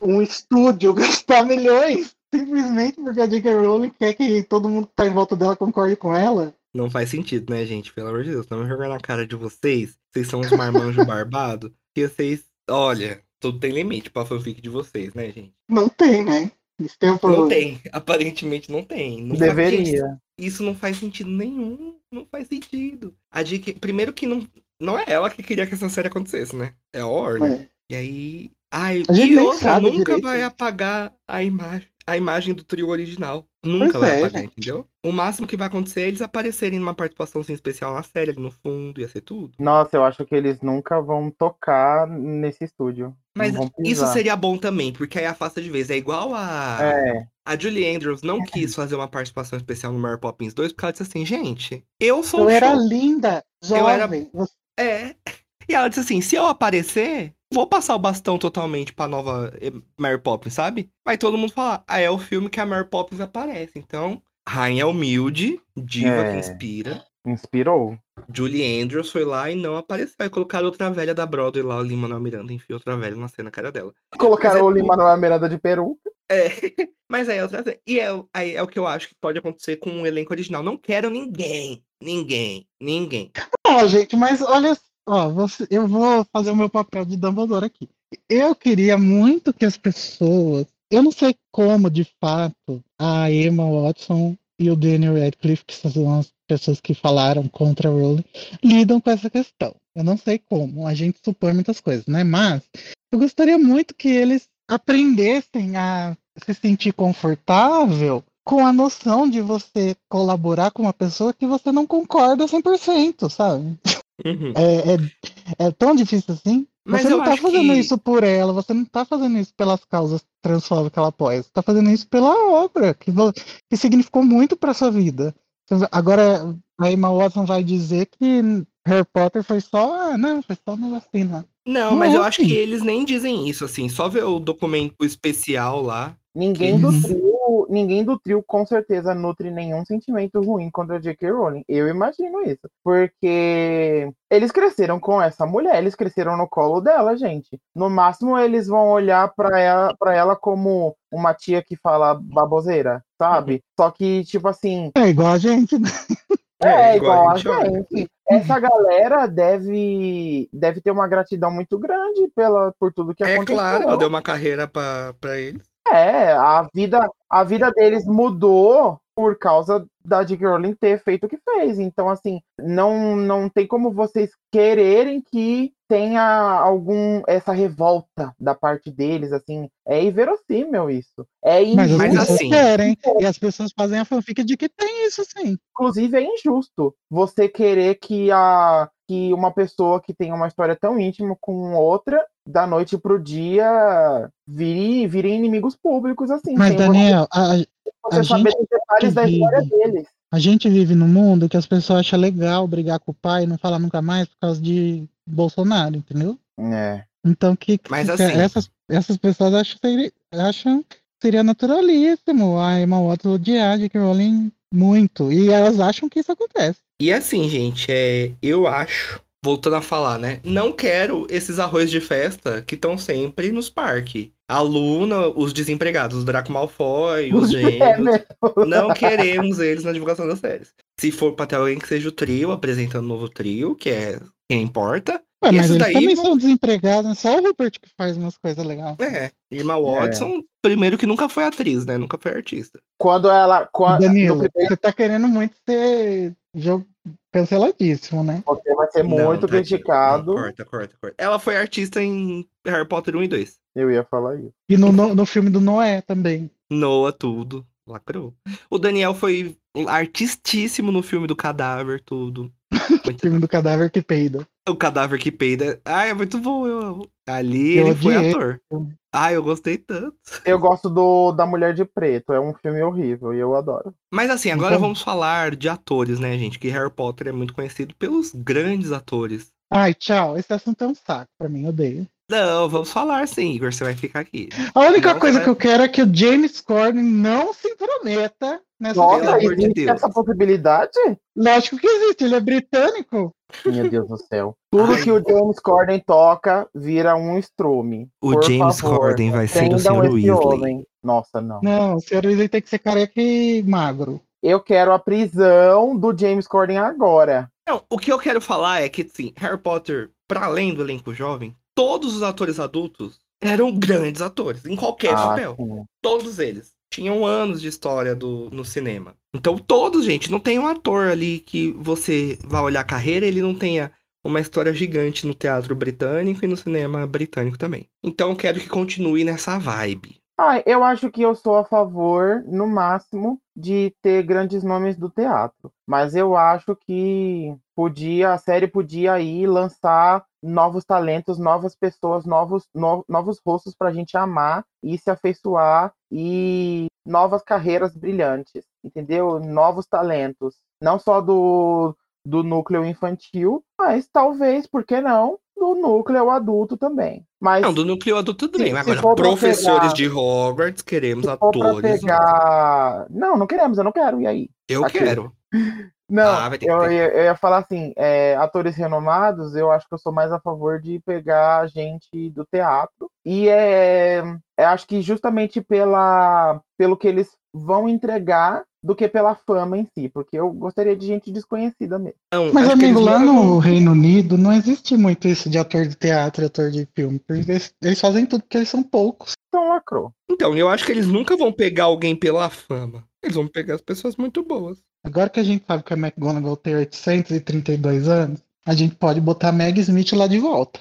um estúdio gastar milhões simplesmente porque a J.K. Rowling quer que todo mundo que tá em volta dela concorde com ela? Não faz sentido, né, gente? Pelo amor de Deus. Estamos jogando na cara de vocês. Vocês são os marmanjos barbados. Que vocês. Olha, tudo tem limite pra fanfic de vocês, né, gente? Não tem, né? Isso tem um Não problema. tem. Aparentemente não tem. Não gente, Deveria. Isso não faz sentido nenhum. Não faz sentido. A. Primeiro que não. Não é ela que queria que essa série acontecesse, né? É a Warner. É. E aí. Ai, A gente e outra, nunca direito. vai apagar a imagem, a imagem do trio original. Nunca Pois vai é, apagar, entendeu? O máximo que vai acontecer é eles aparecerem numa participação assim, especial na série, ali no fundo, ia ser tudo. Nossa, eu acho que eles nunca vão tocar nesse estúdio. Mas isso seria bom também, porque aí afasta de vez. É igual a. É, A Julie Andrews não quis fazer uma participação especial no Mary Poppins 2 porque ela disse assim, gente, eu sou Eu era show. linda, Eu era- jovem. Você- É. E ela disse assim: se eu aparecer, vou passar o bastão totalmente pra nova eh, Mary Poppins, sabe? Vai todo mundo falar: ah, é o filme que a Mary Poppins aparece. Então, Rainha Humilde, diva É. que inspira. inspirou. Julie Andrews foi lá e não apareceu. Aí colocaram outra velha da Broadway lá, o Lima Manuel Miranda, enfiou outra velha na cena cara dela. Colocaram é o Lima Manuel Miranda de peru. É, mas aí é outra. E é, o- aí é o que eu acho que pode acontecer com o elenco original. Não quero ninguém. Ninguém. Ninguém. Ó, gente, mas olha, ó, você- eu vou fazer o meu papel de Dumbledore aqui. Eu queria muito que as pessoas, eu não sei como, de fato, a Emma Watson e o Daniel Radcliffe, que são as pessoas que falaram contra a Rowling, lidam com essa questão. Eu não sei como, a gente supõe muitas coisas, né? Mas eu gostaria muito que eles aprendessem a se sentir confortável com a noção de você colaborar com uma pessoa que você não concorda 100%, sabe? Uhum. É, é, é tão difícil assim. Mas você não tá fazendo que- isso por ela, você não tá fazendo isso pelas causas transfóbicas que ela apoia, você tá fazendo isso pela obra, que, que significou muito pra sua vida. Agora, a Emma Watson vai dizer que Harry Potter foi só, ah, não, foi só uma vacina. Não, Não mas é eu acho que eles nem dizem isso, assim. Só ver o documento especial lá. Ninguém do Uhum. trio, ninguém do trio com certeza nutre nenhum sentimento ruim contra a J.K. Rowling. Eu imagino isso. Porque eles cresceram com essa mulher, eles cresceram no colo dela, gente. No máximo, eles vão olhar pra ela, pra ela como uma tia que fala baboseira, sabe? Só que, tipo assim, É igual a gente, né? é, igual a gente olha. gente. Essa galera deve, deve ter uma gratidão muito grande pela, por tudo que É aconteceu. claro, ela deu uma carreira pra eles. É, a vida, a vida deles mudou por causa da J.K. Rowling ter feito o que fez. Então, assim, não, não tem como vocês quererem que tenha algum essa revolta da parte deles, assim, é inverossímil isso. É Mas as Mas injusto, pessoas assim- querem, e as pessoas fazem a fanfic de que tem isso sim. inclusive é injusto você querer que a que uma pessoa que tem uma história tão íntima com outra da noite pro dia vire, virem inimigos públicos assim, Mas, Daniel, a, você a saber gente os detalhes da vive- história deles. A gente vive num mundo que as pessoas acham legal brigar com o pai e não falar nunca mais por causa de Bolsonaro, entendeu? É. Então que, Mas que assim- essas, essas pessoas acham, seria, acham que seria naturalíssimo a Emma Watson odiar J.K. Rowling muito. E elas acham que isso acontece. E assim, gente, é, eu acho voltando a falar, né? Não quero esses arroz de festa que estão sempre nos parques. A Luna, os desempregados, o Draco Malfoy, os É gêmeos. Não queremos eles na divulgação das séries. Se for pra ter alguém que seja o trio, apresentando o novo trio, que é quem importa. Ué, mas Esses eles daí também são desempregados, né? Só o Rupert que faz umas coisas legais. É, Irma Watson, primeiro que nunca foi atriz, né? Nunca foi artista. Quando ela. Quando, Danilo, primeiro, você tá querendo muito ser jogo canceladíssimo, né? você vai ser Não, muito tadinho. criticado. Não, corta, corta, corta. Ela foi artista em Harry Potter 1 e 2. Eu ia falar isso. E no, no, no filme do Noé também. Noah, tudo. Lacrou. O Daniel foi artistíssimo no filme do cadáver, tudo. Filme do cadáver que peida. O cadáver que peida. Ai, é muito bom, eu amo. Ali Eu ele foi odiei. ator. Ai, eu gostei tanto. Eu gosto do da Mulher de Preto. É um filme horrível e eu adoro. Mas assim, agora Então- vamos falar de atores, né, gente? Que Harry Potter é muito conhecido pelos grandes atores. Ai, tchau. Esse assunto é um saco pra mim, odeio. Não, vamos falar sim, Igor, você vai ficar aqui. A única Não, coisa vai- que eu quero é que o James Corden não se intrometa nessa Nossa, de existe Deus. essa possibilidade? Lógico que existe, ele é britânico. Meu Deus do céu. Tudo Ai. que o James Corden toca vira um estrume. O Por James favor, Corden vai ser o Sr. Weasley. homem. Nossa, não. Não, o senhor Weasley tem que ser careca e magro. Eu quero a prisão do James Corden agora. Não, o que eu quero falar é que, sim, Harry Potter, para além do elenco jovem, todos os atores adultos eram grandes atores, em qualquer Ah, papel. sim. Todos eles. Tinham anos de história do, no cinema. Então, todos, gente, não tem um ator ali que você vai olhar a carreira, ele não tenha uma história gigante no teatro britânico e no cinema britânico também. Então, eu quero que continue nessa vibe. Ah, eu acho que eu sou a favor, no máximo, de ter grandes nomes do teatro. Mas eu acho que podia, a série podia aí lançar novos talentos, novas pessoas, novos, no- novos rostos pra gente amar e se afeiçoar e novas carreiras brilhantes, entendeu? Novos talentos. Não só do, do núcleo infantil, mas talvez, por que não, do núcleo adulto também. Mas Não, do núcleo adulto Se- bem. mas se Agora, professores pegar- de Hogwarts, queremos atores. pegar. Não, não queremos, eu não quero. E aí? Eu Aqui. quero. Não, Ah, ter eu, ter. ia, eu ia falar assim, é, atores renomados, eu acho que eu sou mais a favor de pegar gente do teatro. E é, é, acho que justamente pela, pelo que eles vão entregar do que pela fama em si, porque eu gostaria de gente desconhecida mesmo. Não, Mas, amigo, lá no Reino Unido não existe muito isso de ator de teatro e ator de filme. porque Eles, eles fazem tudo porque eles são poucos. Então lacrou. Então, eu acho que eles nunca vão pegar alguém pela fama. Eles vão pegar as pessoas muito boas. Agora que a gente sabe que a McGonagall tem 832 anos, a gente pode botar a Meg Smith lá de volta.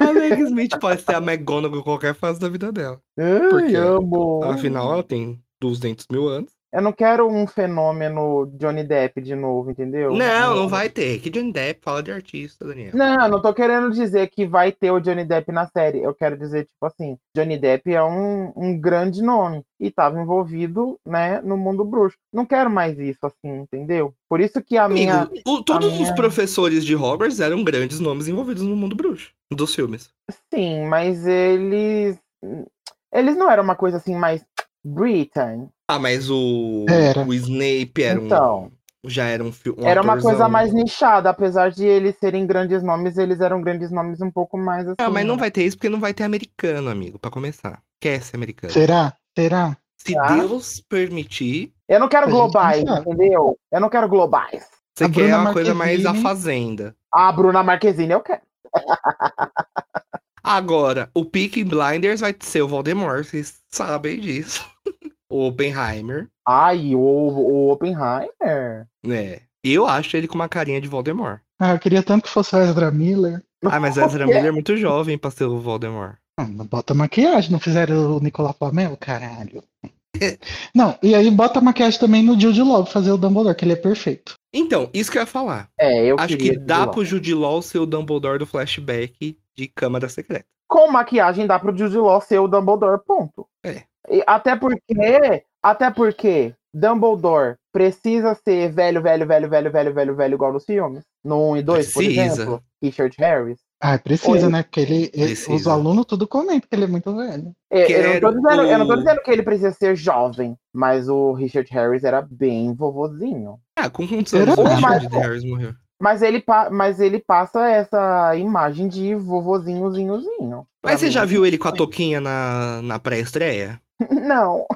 A Meg Smith pode ser a McGonagall em qualquer fase da vida dela. Ai, Porque, amo. Afinal, ela tem 200 mil anos. Eu não quero um fenômeno Johnny Depp de novo, entendeu? Não, não vai ter. Que Johnny Depp fala de artista, Daniel. Não, não tô querendo dizer que vai ter o Johnny Depp na série. Eu quero dizer, tipo assim, Johnny Depp é um, um grande nome e estava envolvido, né, no mundo bruxo. Não quero mais isso, assim, entendeu? Por isso que a minha. Amigo, o- todos minha- os professores de Hogwarts eram grandes nomes envolvidos no mundo bruxo. Dos filmes. Sim, mas eles. Eles não eram uma coisa assim mais. Britain. Ah, mas o, Era. o Snape era um, Então, já era um filme. era uma coisa mais nichada. Apesar de eles serem grandes nomes, eles eram grandes nomes um pouco mais assim. Ah, mas não vai ter isso porque não vai ter americano, amigo, pra começar. Quer ser americano. Será? Será? Se. Deus permitir, Eu não quero globais, não entendeu? Eu não quero globais. você A quer Bruna uma coisa mais a fazenda. A Bruna Marquezine eu quero. Agora, o Peaky Blinders vai ser o Voldemort, vocês sabem disso. o Oppenheimer, Ai, o, o Oppenheimer. né? Eu acho ele com uma carinha de Voldemort. Ah, eu queria tanto que fosse o Ezra Miller. Ah, mas Ezra Miller é muito jovem pra ser o Voldemort. Não, não bota maquiagem, não fizeram o Nicolas Flamel, caralho. Não, e aí bota maquiagem também no Jude Law pra fazer o Dumbledore, que ele é perfeito. Então, isso que eu ia falar. É, eu acho que dá Law. pro Jude Law ser o Dumbledore do flashback de Câmara Secreta. Com maquiagem dá pro Jude Law ser o Dumbledore, ponto. É. Até porque, até porque Dumbledore precisa ser velho, velho, velho, velho, velho, velho, velho, igual nos filmes. No 1 e 2, por Precisa. exemplo. Richard Harris. Ah, precisa, Oi. né? Porque ele, ele- os alunos tudo comentam que ele é muito velho. É, Eu, não dizendo, eu não tô dizendo que ele precisa ser jovem, mas o Richard Harris era bem vovozinho. Ah, com quantos anos o Mas- Richard Harris morreu? Mas ele, pa- mas ele passa essa imagem de vovozinhozinhozinho. Mas você Pra já mim. viu ele com a toquinha na, na pré-estreia? Não.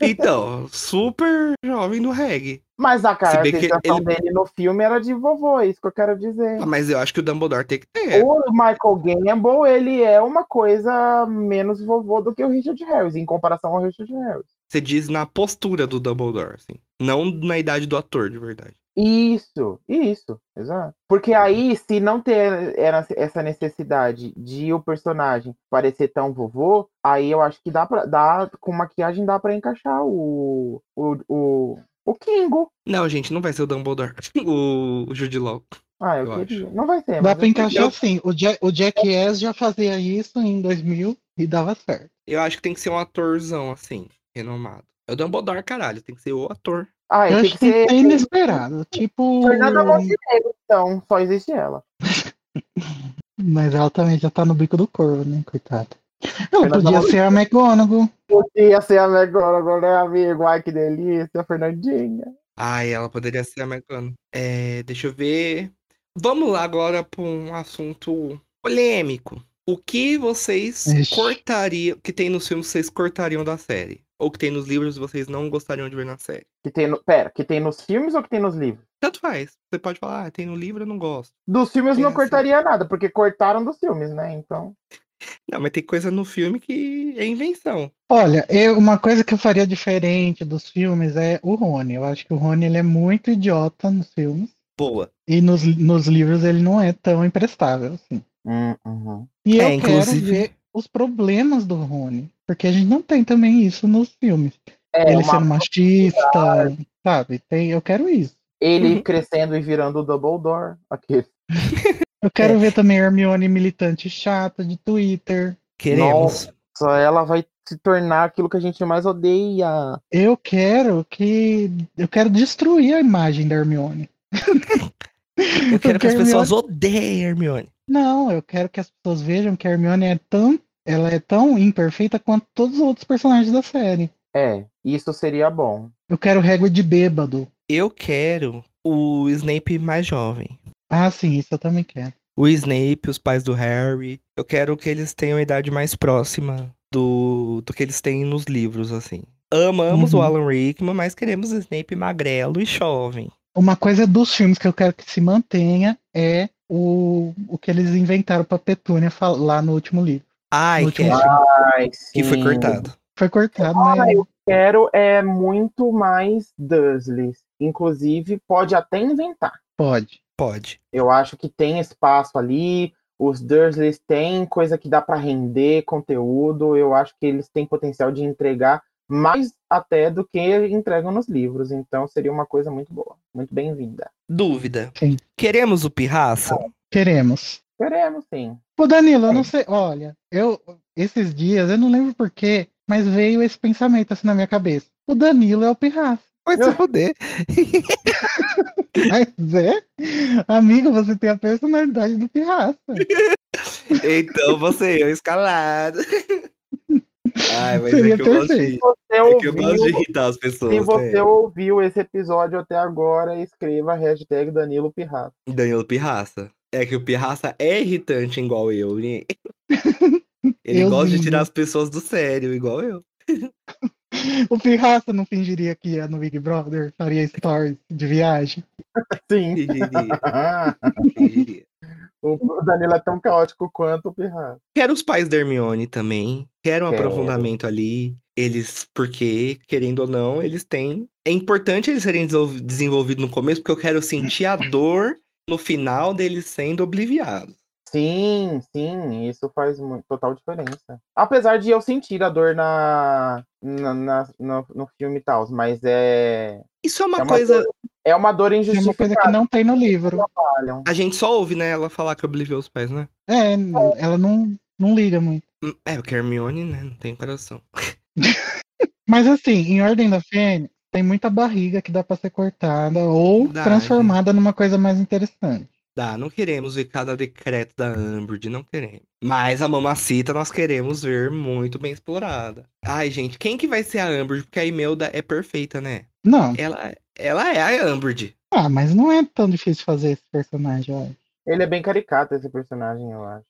Então, super jovem do reggae. Mas a caracterização ele- dele no filme era de vovô, é isso que eu quero dizer. Ah, Mas eu acho que o Dumbledore tem que ter. O Michael Gambon, ele é uma coisa menos vovô do que o Richard Harris, em comparação ao Richard Harris. Você diz na postura do Dumbledore, assim. Não na idade do ator, de verdade. Isso, isso, exato. Porque aí, se não ter essa necessidade de o personagem parecer tão vovô, aí eu acho que dá pra, dá, com maquiagem dá pra encaixar o, o, o, o Kingo. Não, gente, não vai ser o Dumbledore. O, o Jude Law. Ah, eu, Eu queria. Não vai ser, Dá pra eu- encaixar eu- assim. O, Jack, o Jackass já fazia isso em 2000 e dava certo. Eu acho que tem que ser um atorzão, assim, renomado. É o Dumbledore, caralho. Tem que ser o ator. Ah, Eu tem acho que ser inesperado. Tipo. Fernanda Montenegro, então, só existe ela. Mas ela também já tá no bico do corvo, né? Coitada. Ela Fernanda podia ser a McGonagall. Podia ser a McGonagall, né, amigo? Ai, que delícia, Fernandinha. Ai, ela poderia ser a McGonagall. É, deixa eu ver. Vamos lá agora para um assunto polêmico. O que vocês Ixi. cortariam, que tem nos filmes, vocês cortariam da série? Ou que tem nos livros e vocês não gostariam de ver na série? Que tem no... Pera, que tem nos filmes ou que tem nos livros? Tanto faz. Você pode falar, ah, tem no livro, eu não gosto. Dos filmes Tem não cortaria nada, porque cortaram dos filmes, né? Então. Não, mas tem coisa no filme que é invenção. Olha, eu, uma coisa que eu faria diferente dos filmes é o Rony. Eu acho que o Rony ele é muito idiota nos filmes. Boa. E nos, nos livros ele não é tão imprestável assim. Hum, uhum. E É, eu quero inclusive- ver os problemas do Rony. Porque a gente não tem também isso nos filmes. É, ele sendo machista, sabe? Tem, eu quero isso. ele Uhum. crescendo e virando o Dumbledore. Aqui. Eu quero É. ver também a Hermione militante chata de Twitter. Queremos. Só ela vai se tornar aquilo que a gente mais odeia. Eu quero que. Eu quero destruir a imagem da Hermione. Eu quero que as Porque pessoas odeiem a Hermione. Não, eu quero que as pessoas vejam que a Hermione é tão. Ela é tão imperfeita quanto todos os outros personagens da série. É, isso seria bom. Eu quero régua de bêbado. Eu quero o Snape mais jovem. Ah, sim, isso eu também quero. O Snape, os pais do Harry. Eu quero que eles tenham a idade mais próxima do, do que eles têm nos livros, assim. Amamos o Uhum. Alan Rickman, mas queremos o Snape magrelo e jovem. Uma coisa dos filmes que eu quero que se mantenha é o, o que eles inventaram pra Petúnia lá no último livro. Ai, que, é-. Ai, que foi cortado. Foi cortado, Ah, né? eu quero é muito mais Dursley. Inclusive, pode até inventar. Pode. Pode. Eu acho que tem espaço ali. Os Dursleys têm coisa que dá pra render conteúdo. Eu acho que eles têm potencial de entregar mais até do que entregam nos livros. Então seria uma coisa muito boa, muito bem-vinda. Dúvida. Sim. Queremos o Pirraça? Queremos. Queremos sim. Ô Danilo, eu não sei. Olha, eu esses dias, eu não lembro porquê, mas veio esse pensamento assim na minha cabeça. O Danilo é o pirraça. Vai se foder. Mas é, amigo, você tem a personalidade do pirraça. Então você, eu escalado. Ai, mas Seria é que eu gosto de, perfeito. Você é que eu gosto de ouviu, irritar as pessoas. se você né? ouviu esse episódio até agora, escreva a hashtag Danilo Pirraça. Danilo Pirraça. É que o Pirraça é irritante igual eu. né? Ele Eu gosta de tirar as pessoas do sério, igual eu. O pirraça não fingiria que ia no Big Brother, faria stories de viagem. Sim. Fingiria, fingiria. o Danilo é tão caótico quanto o Pirraça. Quero os pais da Hermione também. Quero um Quero. aprofundamento ali. Eles, porque, querendo ou não, eles têm. É importante eles serem desenvol- desenvolvidos no começo, porque eu quero sentir a dor no final deles sendo obliviados. Sim, sim, isso faz total diferença. Apesar de eu sentir a dor na, na, na- no, no filme e tal, mas é, Isso é uma É uma coisa. é uma dor É uma coisa que injustificada. não tem no livro. A gente só ouve, né? Ela falar que obliviou os pais, né? É, ela não, não liga muito. Hum, É, a Hermione, né? Não tem coração. Mas assim, em Ordem da Fênix, tem muita barriga que dá pra ser cortada ou Verdade. transformada numa coisa mais interessante. Dá, não queremos ver cada decreto da Umbridge, não queremos. Mas a Mamacita nós queremos ver muito bem explorada. Ai, gente, quem que vai ser a Umbridge? Porque a Imelda é perfeita, né? Não, Ela, ela é a Umbridge. Ah, mas não é tão difícil fazer esse personagem, eu acho. Ele é bem caricato, esse personagem, eu acho.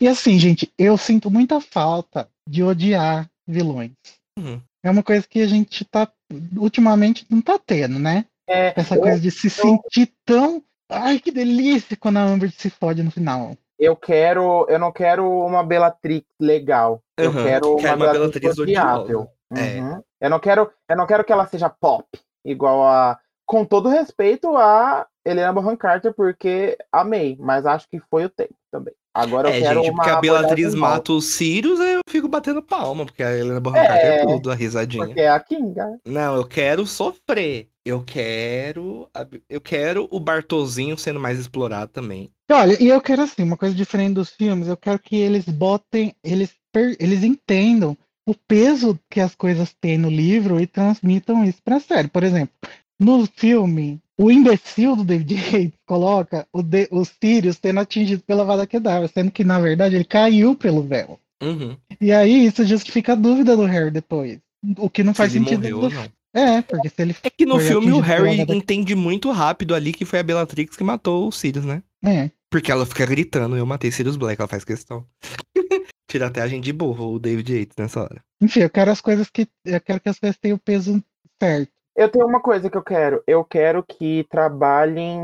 E assim, gente, eu sinto muita falta de odiar vilões. Uhum. É uma coisa que a gente tá. Ultimamente não tá tendo, né? É, Essa eu, coisa de se sentir tão. Ai, que delícia quando a Amber se fode no final. eu quero. Eu não quero uma Bellatrix legal. Eu Aham, quero uma, uma Bellatrix, odiável. É. Uhum. Eu não quero. Eu não quero que ela seja pop, igual a. Com todo respeito a Helena Bonham Carter, porque amei, mas acho que foi o tempo também. Agora eu É, quero gente, uma porque a nova, mata os Sirius, aí eu fico batendo palma, porque a Helena Bonham Carter é É, tudo, a risadinha. Porque é a Kinga. Não, eu quero sofrer. Eu quero. Eu quero o Bartolzinho sendo mais explorado também. Olha, e eu quero assim, uma coisa diferente dos filmes, eu quero que eles botem, eles, per- eles entendam o peso que as coisas têm no livro e transmitam isso pra série. Por exemplo, no filme, o imbecil do David Yates coloca o, de, o Sirius tendo atingido pela Vada Kedavra, sendo que, na verdade, ele caiu pelo véu. Uhum. E aí isso justifica a dúvida do Harry depois. O que não Se faz ele sentido. morreu do- não. É, porque se ele. É que no filme o Harry entende muito rápido ali que foi a Bellatrix que matou o Sirius, né? É. Porque ela fica gritando, eu matei Sirius Black, ela faz questão. Tira até a gente de burro, o David Yates, nessa hora. Enfim, eu quero as coisas que. Eu quero que as coisas tenham o peso certo. Eu tenho uma coisa que eu quero. Eu quero que trabalhem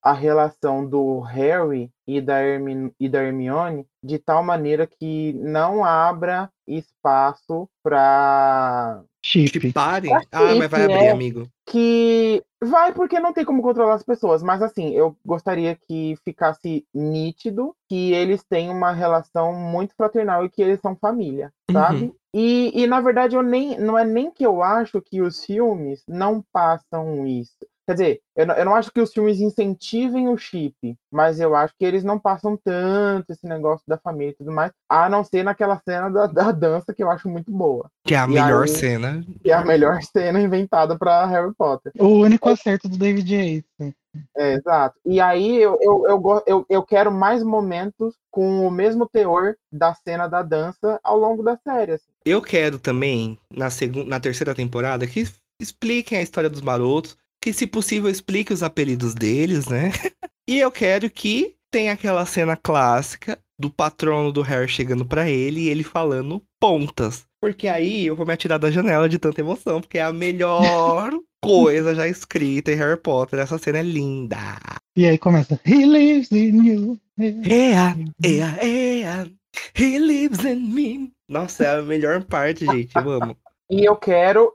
a relação do Harry e da, Hermi- e da Hermione de tal maneira que não abra espaço para Chip. Pare. Ah, que mas vai abrir, é- amigo. que vai porque não tem como controlar as pessoas, mas assim, eu gostaria que ficasse nítido que eles têm uma relação muito fraternal e que eles são família, sabe? Uhum. E, e na verdade eu nem não é nem que eu acho que os filmes não passam isso. Quer dizer, eu não, eu não acho que os filmes incentivem o chip, mas eu acho que eles não passam tanto esse negócio da família e tudo mais, a não ser naquela cena da, da dança que eu acho muito boa, Que é a E melhor aí- cena. que é a melhor cena inventada para Harry Potter. O único acerto do David Yates. É, exato. E aí eu, eu, eu, eu, eu quero mais momentos com o mesmo teor da cena da dança ao longo da série. assim. Eu quero também, na, segun... na terceira temporada, que expliquem a história dos marotos, que, se possível, explique os apelidos deles, né? e eu quero que tenha aquela cena clássica do patrono do Harry chegando pra ele e ele falando pontas. Porque aí eu vou me atirar da janela de tanta emoção, porque é a melhor coisa já escrita em Harry Potter. Essa cena é linda. E aí começa. He lives in you. Ea, ea, ea, he lives in me. Nossa, é a melhor parte, gente. Amo. E eu quero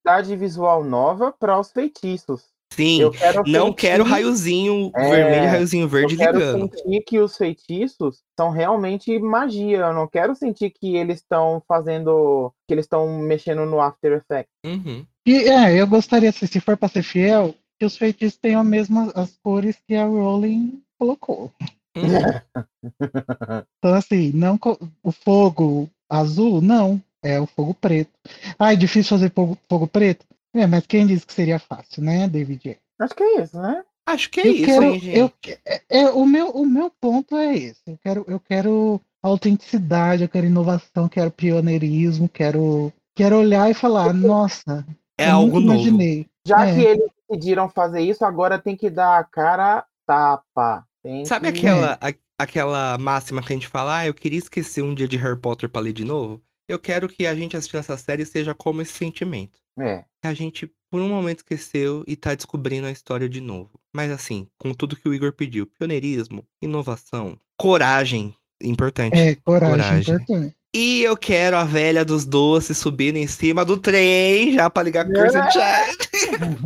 identidade visual nova para os feitiços. Sim, Eu quero não sentir- quero raiozinho É, vermelho e raiozinho verde eu quero ligando. sentir que os feitiços são realmente magia. Eu não quero sentir que eles estão fazendo. que eles estão mexendo no After Effects. Uhum. E é, eu gostaria, se, se for pra ser fiel, que os feitiços tenham as mesmas as cores que a Rowling colocou. Uhum. Então, assim, não o fogo azul, não. É o fogo preto. Ah, é difícil fazer fogo, fogo preto? É, mas quem disse que seria fácil, né, David? Acho que é isso, né? Acho que é eu isso, quero, hein, gente. eu, é, é, o, meu, o meu ponto é esse. Eu quero, eu quero autenticidade, eu quero inovação, quero pioneirismo, quero, quero olhar e falar, nossa, É eu algo nunca novo. imaginei. Já É. que eles decidiram fazer isso, agora tem que dar a cara tapa. Tem Sabe que- aquela, a- aquela máxima que a gente fala, ah, eu queria esquecer um dia de Harry Potter pra ler de novo? Eu quero que a gente assistindo essa série seja como esse sentimento. É. Que a gente, por um momento, esqueceu e tá descobrindo a história de novo. Mas assim, com tudo que o Igor pediu: pioneirismo, inovação, coragem. Importante. É, coragem, Coragem. importante. E eu quero a velha dos doces subindo em cima do trem já pra ligar com o Cursed Child.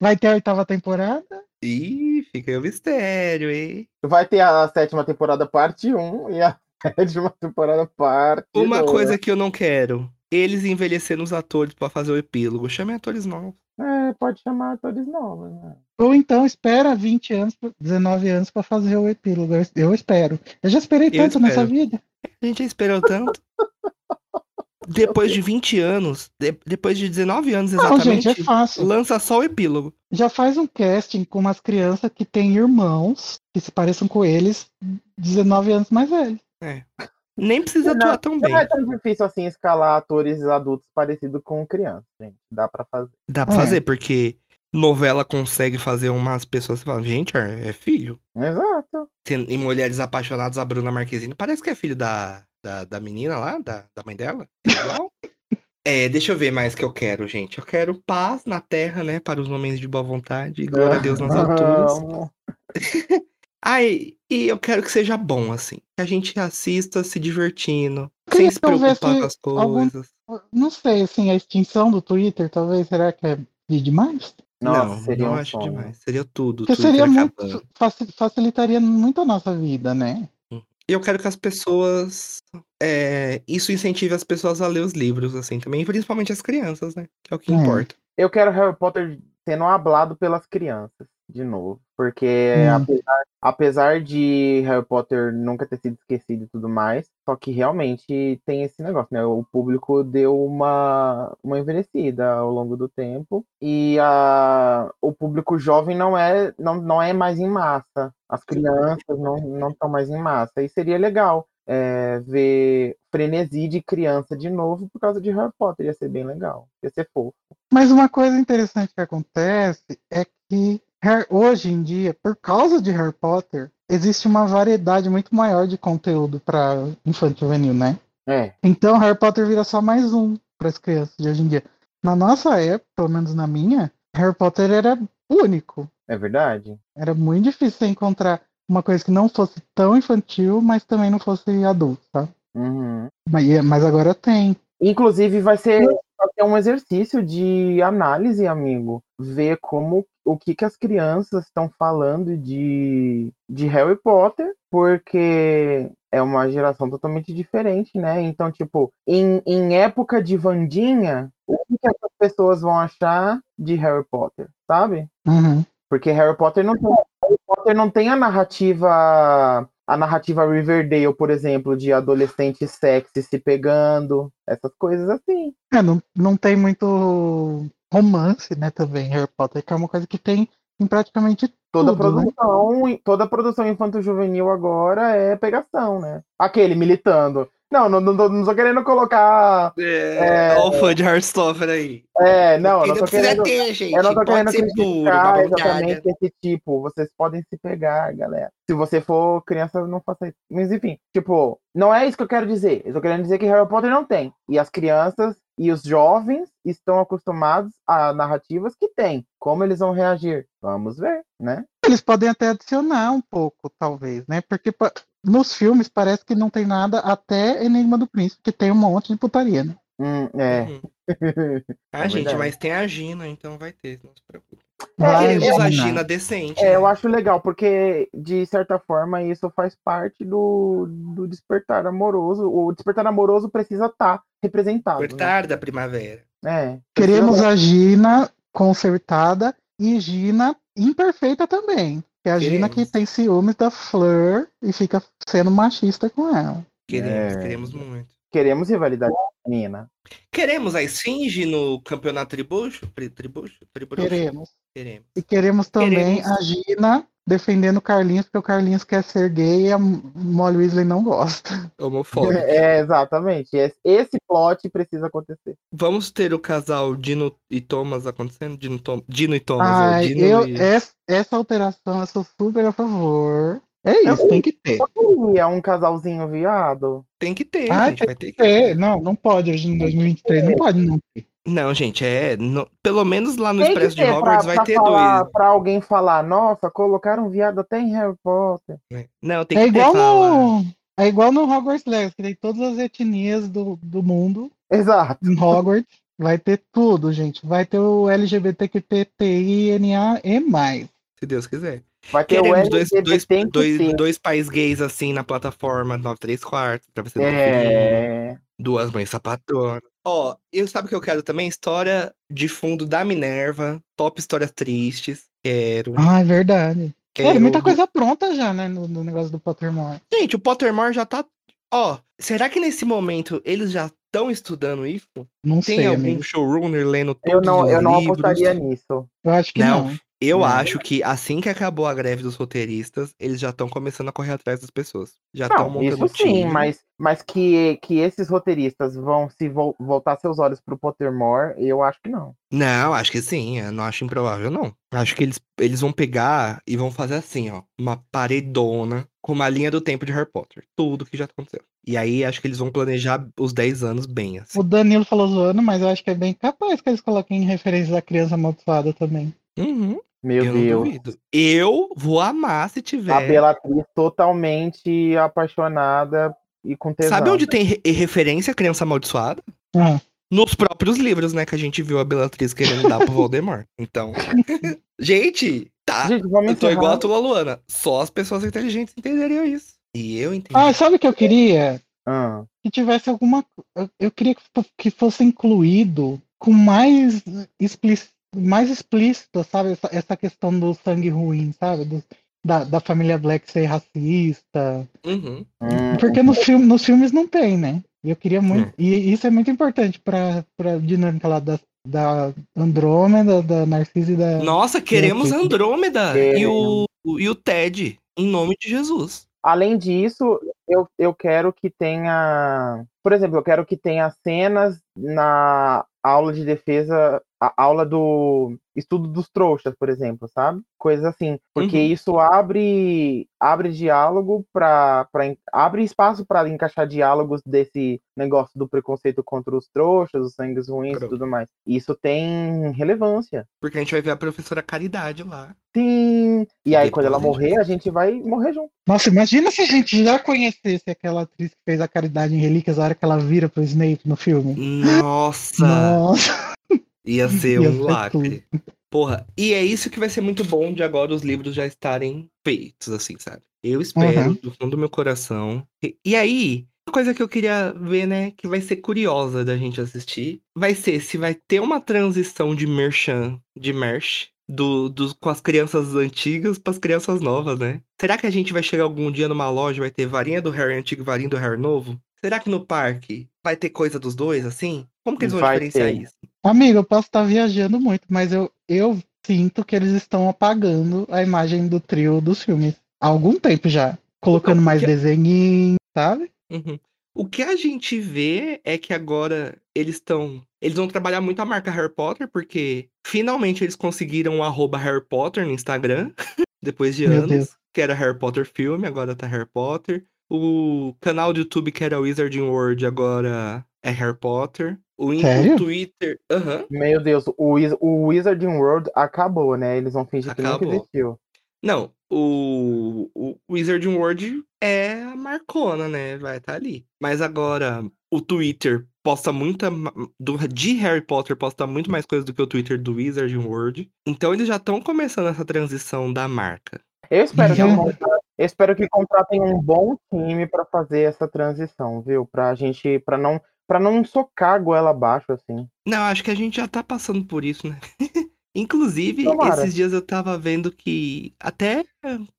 Vai ter a oitava temporada? Ih, fica aí o mistério, hein? Vai ter a sétima temporada parte 1 e a sétima temporada parte Uma 2. coisa que eu não quero: eles envelhecendo os atores pra fazer o epílogo. Chame atores novos. É, pode chamar atores novos, né? Ou então espera 20 anos, 19 anos pra fazer o epílogo. Eu, eu espero. Eu já esperei tanto nessa espero. vida. A gente já esperou tanto. Depois de 20 anos, de- depois de 19 anos Não, exatamente, gente, é fácil. lança só o epílogo. Já faz um casting com umas crianças que têm irmãos que se pareçam com eles 19 anos mais velhos. Nem precisa Não, atuar tão bem. Não é tão difícil assim escalar atores adultos parecidos com crianças, gente. Dá pra fazer. Dá pra É. fazer, porque novela consegue fazer umas pessoas que falam, gente, é é filho. Exato. Tem- Em Mulheres Apaixonadas, a Bruna Marquezine parece que é filho da, da, da menina lá, da, da mãe dela. É igual. É, deixa eu ver mais que eu quero, gente. Eu quero paz na terra, né? Para os homens de boa vontade. E glória a Deus nas alturas. Ai, e eu quero que seja bom, assim. Que a gente assista se divertindo. Eu Sem se preocupar com as algum- coisas. Não sei, assim, a extinção do Twitter, talvez, será que é de demais? Nossa, não, seria não um acho sonho. demais. Seria tudo. Porque Twitter seria muito. facilitaria muito a nossa vida, né? E eu quero que as pessoas. é, isso incentive as pessoas a ler os livros, assim, também, principalmente as crianças, né? Que é o que É. importa. Eu quero Harry Potter sendo hablado pelas crianças, de novo. Porque Hum. apesar, apesar de Harry Potter nunca ter sido esquecido e tudo mais, só que realmente tem esse negócio, né? O público deu uma, uma envelhecida ao longo do tempo. E a, o público jovem não é, não, não é mais em massa. As crianças não estão mais em massa. E seria legal. é, ver frenesi de criança de novo por causa de Harry Potter. Ia ser bem legal. Ia ser fofo. Mas uma coisa interessante que acontece é que hoje em dia, por causa de Harry Potter, existe uma variedade muito maior de conteúdo para infantil juvenil, né? É, Então Harry Potter vira só mais um para as crianças de hoje em dia. Na nossa época, pelo menos na minha, Harry Potter era único. é verdade. Era muito difícil você encontrar uma coisa que não fosse tão infantil, mas também não fosse adulto, tá? Uhum. Mas, mas agora tem. Inclusive, vai ser, ser um exercício de análise, amigo. Ver como o que, que as crianças estão falando de, de Harry Potter, porque é uma geração totalmente diferente, né? Então, tipo, em, em época de Vandinha, o que, que essas pessoas vão achar de Harry Potter, sabe? Uhum. Porque Harry Potter não tem, Harry Potter não tem a narrativa a narrativa Riverdale, por exemplo, de adolescentes sexy se pegando, essas coisas assim. É, não, não tem muito romance, né, também, Harry Potter, que é uma coisa que tem em praticamente Toda tudo, né? produção, toda produção infanto-juvenil agora é pegação, né? Aquele militando. Não, não, não, tô- não tô querendo colocar. É, Olha o fã de Heartstopper aí. É, não, eu não tô querendo. ter, gente. Eu não tô Pode querendo puro, criticar babão exatamente esse tipo. Vocês podem se pegar, galera. Se você for criança, não faça isso. Mas enfim, tipo, não é isso que eu quero dizer. Eu tô querendo dizer que Harry Potter não tem. E as crianças e os jovens estão acostumados a narrativas que tem. Como eles vão reagir? Vamos ver, né? Eles podem até adicionar um pouco, talvez, né? Porque nos filmes parece que não tem nada até Enigma do Príncipe, que tem um monte de putaria, né? Hum, é. Uhum. Ah, É gente, verdade. mas tem a Gina, então vai ter, não se preocupe. Vai, Queremos a Gina. Decente. É, né? eu acho legal, porque de certa forma isso faz parte do, do despertar amoroso. O despertar amoroso precisa estar representado. Né? Despertar da primavera. É, Queremos a Gina consertada e Gina imperfeita também. Que é a Gina que tem ciúmes da Fleur e fica sendo machista com ela. Queremos, É. queremos muito. Queremos rivalidade feminina. Queremos a Esfinge no campeonato tribucho? Pri- Tribucho? Tribucho? Queremos. Queremos. E queremos também Queremos. a Gina defendendo o Carlinhos, porque o Carlinhos quer ser gay e a Molly Weasley não gosta. Homofóbico. É, exatamente. Esse- plot precisa acontecer. Vamos ter o casal Dino e Thomas acontecendo? Dino, Tom... Dino e Thomas. ou Ai, Dino eu, e... essa, essa alteração eu sou super a favor. É isso, tem que ter. É um casalzinho viado. Tem que ter, Ah, gente. Vai ter que É, não, não pode hoje em 2023, não pode não ter. Não, gente, é. no- Pelo menos lá no Tem Expresso de ter Hogwarts pra, vai pra ter falar, dois. pra alguém falar, nossa, colocaram um viado até em Harry Potter. né? Não, tem É que ter igual lá. no. É igual no Hogwarts Legacy, que tem todas as etnias do, do mundo Exato. em Hogwarts. Vai ter tudo, gente. Vai ter o LGBTQTINA e mais. Se Deus quiser. Vai ter o Queremos dois, LGBT dois, tem que dois, ter. dois pais gays assim na plataforma 9 3 quartos, pra você. É. Duas mães sapatonas. Ó, eu sabe o que eu quero também? História de fundo da Minerva. Top histórias tristes. Quero. Ah, é verdade. quero. É, muita coisa pronta já, né, no, no negócio do Pottermore. Gente, o Pottermore já tá. Ó, será que nesse momento eles já estão estudando isso? Não Tem sei, algum amigo. showrunner lendo todos Eu não, os eu não livros? apostaria nisso. Eu acho que Não. não. Eu É. acho que assim que acabou a greve dos roteiristas, eles já estão começando a correr atrás das pessoas. Já estão montando isso sim, time. mas, mas que, que esses roteiristas vão se vol- voltar seus olhos pro Pottermore, eu acho que não. Não, acho que sim. Eu não acho improvável, não. Acho que eles, eles vão pegar e vão fazer assim, ó. Uma paredona com uma linha do tempo de Harry Potter. Tudo que já aconteceu. E aí acho que eles vão planejar os 10 anos bem, assim. O Danilo falou zoando, mas eu acho que é bem capaz que eles coloquem referências à criança amaldiçoada também. Uhum, Meu eu Deus. duvido. Eu vou amar se tiver. A Bellatrix totalmente apaixonada e com tesão. Sabe onde tem re- referência à criança amaldiçoada? Ah, Nos próprios livros, né? Que a gente viu a Bellatrix querendo dar pro Voldemort. Então. gente, tá. Gente, vamos Eu tô igual a tua Luana. Só as pessoas inteligentes entenderiam isso. E eu entendi. ah sabe o que eu queria? Ah, Que tivesse alguma. eu- Eu queria que fo- que fosse incluído com mais explícito, mais explícito, sabe? Essa, essa questão do sangue ruim, sabe? Do- da, da família Black ser racista. Uhum. hum, Porque nos, filme, nos filmes não tem, né? E eu queria muito. E isso é muito importante pra, pra dinâmica lá da, da Andrômeda, da Narcisa e da. Nossa, queremos. Andrômeda e o, e o Ted, em nome de Jesus. Além disso, eu, eu quero que tenha. Por exemplo, eu quero que tenha cenas na aula de defesa, a aula do estudo dos trouxas, por exemplo, sabe? Coisas assim. Porque Uhum. isso abre abre diálogo para abre espaço para encaixar diálogos desse negócio do preconceito contra os trouxas, os sangues ruins e tudo mais. Isso tem relevância. Porque a gente vai ver a professora Caridade lá. Sim. E aí, quando ela Depois a gente morrer, a gente vai morrer junto. Nossa, imagina se a gente já conhecesse aquela atriz que fez a caridade em Relíquias, a hora que ela vira pro Snape no filme. Nossa! Nossa. Ia ser Ia um ser lacre. Porra, e é isso que vai ser muito bom de agora os livros já estarem feitos, assim, sabe? Eu espero, Uhum. do fundo do meu coração. E, e aí, uma coisa que eu queria ver, né, que vai ser curiosa da gente assistir, vai ser se vai ter uma transição de merchan, de merch, do, do, com as crianças antigas para as crianças novas, né? Será que a gente vai chegar algum dia numa loja e vai ter varinha do Harry antigo e varinha do Harry novo? Será que no parque vai ter coisa dos dois, assim? Como que eles vão Vai diferenciar ter. isso? Amigo, eu posso estar viajando muito, mas eu, eu sinto que eles estão apagando a imagem do trio dos filmes há algum tempo já. Colocando mais desenhinho, sabe? Uhum. O que a gente vê é que agora eles estão. Eles vão trabalhar muito a marca Harry Potter, porque finalmente eles conseguiram o arroba Harry Potter no Instagram, depois de Meu anos. Deus. Que era Harry Potter Filme, agora tá Harry Potter. O canal do YouTube que era Wizarding World agora é Harry Potter. O, Sério? Twitter. Aham. Meu Deus, o, Wiz- o Wizarding World acabou, né? Eles vão fingir que Acabou. nunca existiu. Não, o, o Wizarding World é a marcona, né? Vai estar ali. Mas agora, o Twitter posta muita. Do, de Harry Potter posta muito mais coisa do que o Twitter do Wizarding World. Então eles já estão começando essa transição da marca. Eu espero, que, Uhum. Eu espero que contratem um bom time pra fazer essa transição, viu? Pra gente, pra não, para não socar a goela abaixo, assim. Não, acho que a gente já tá passando por isso, né? Inclusive, Tomara. esses dias eu tava vendo que até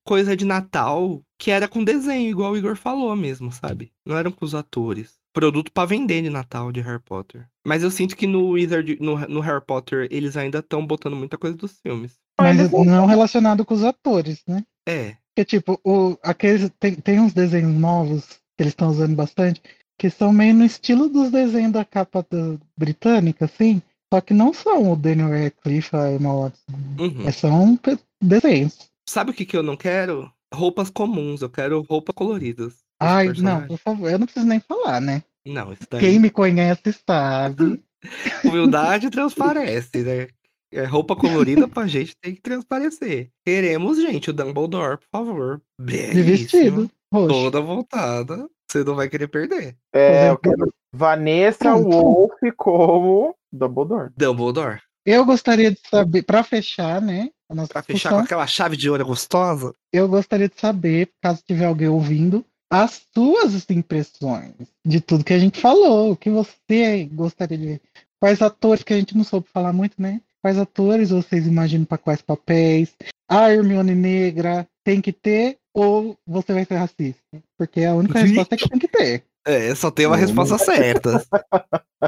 coisa de Natal que era com desenho, igual o Igor falou mesmo, sabe? Não eram com os atores. Produto pra vender de Natal de Harry Potter. Mas eu sinto que no Wizard, no, no Harry Potter, eles ainda estão botando muita coisa dos filmes. Mas não relacionado com os atores, né? É. Porque, tipo, o, aqueles, tem, tem uns desenhos novos que eles estão usando bastante, que são meio no estilo dos desenhos da capa do- britânica, assim. Só que não são o Daniel Radcliffe, a Emma Watson. Uhum. É, são desenhos. Sabe o que, que eu não quero? Roupas comuns, eu quero roupas coloridas. Ai, não, por favor, eu não preciso nem falar, né? Não, isso daí. Quem me conhece sabe. Humildade transparece, né? É, roupa colorida pra gente tem que transparecer. Queremos, gente, o Dumbledore, por favor. De vestido. Roxo. Toda voltada. Você não vai querer perder. É, eu quero Vanessa. Wolf como Dumbledore. Dumbledore. Eu gostaria de saber, pra fechar, né? A nossa Pra fechar discussão, com aquela chave de ouro gostosa. eu gostaria de saber, caso tiver alguém ouvindo, as suas impressões de tudo que a gente falou. O que você gostaria de ver? Quais atores, que a gente não soube falar muito, né? Quais atores vocês imaginam para quais papéis? A Hermione negra tem que ter ou você vai ser racista? Porque a única Sim. resposta é que tem que ter. É, só tem uma Hum. resposta certa.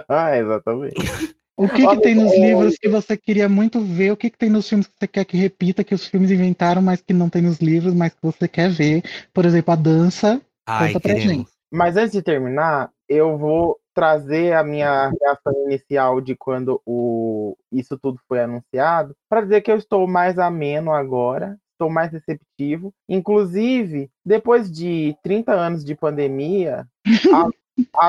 Ah, exatamente. O que, que tem nos é- livros que você queria muito ver? O que, que tem nos filmes que você quer que repita, que os filmes inventaram, mas que não tem nos livros, mas que você quer ver? Por exemplo, a dança. Ai, Conta pra gente. Mas antes de terminar, eu vou trazer a minha reação inicial de quando o isso tudo foi anunciado, para dizer que eu estou mais ameno agora, estou mais receptivo. Inclusive, depois de 30 anos de pandemia, a-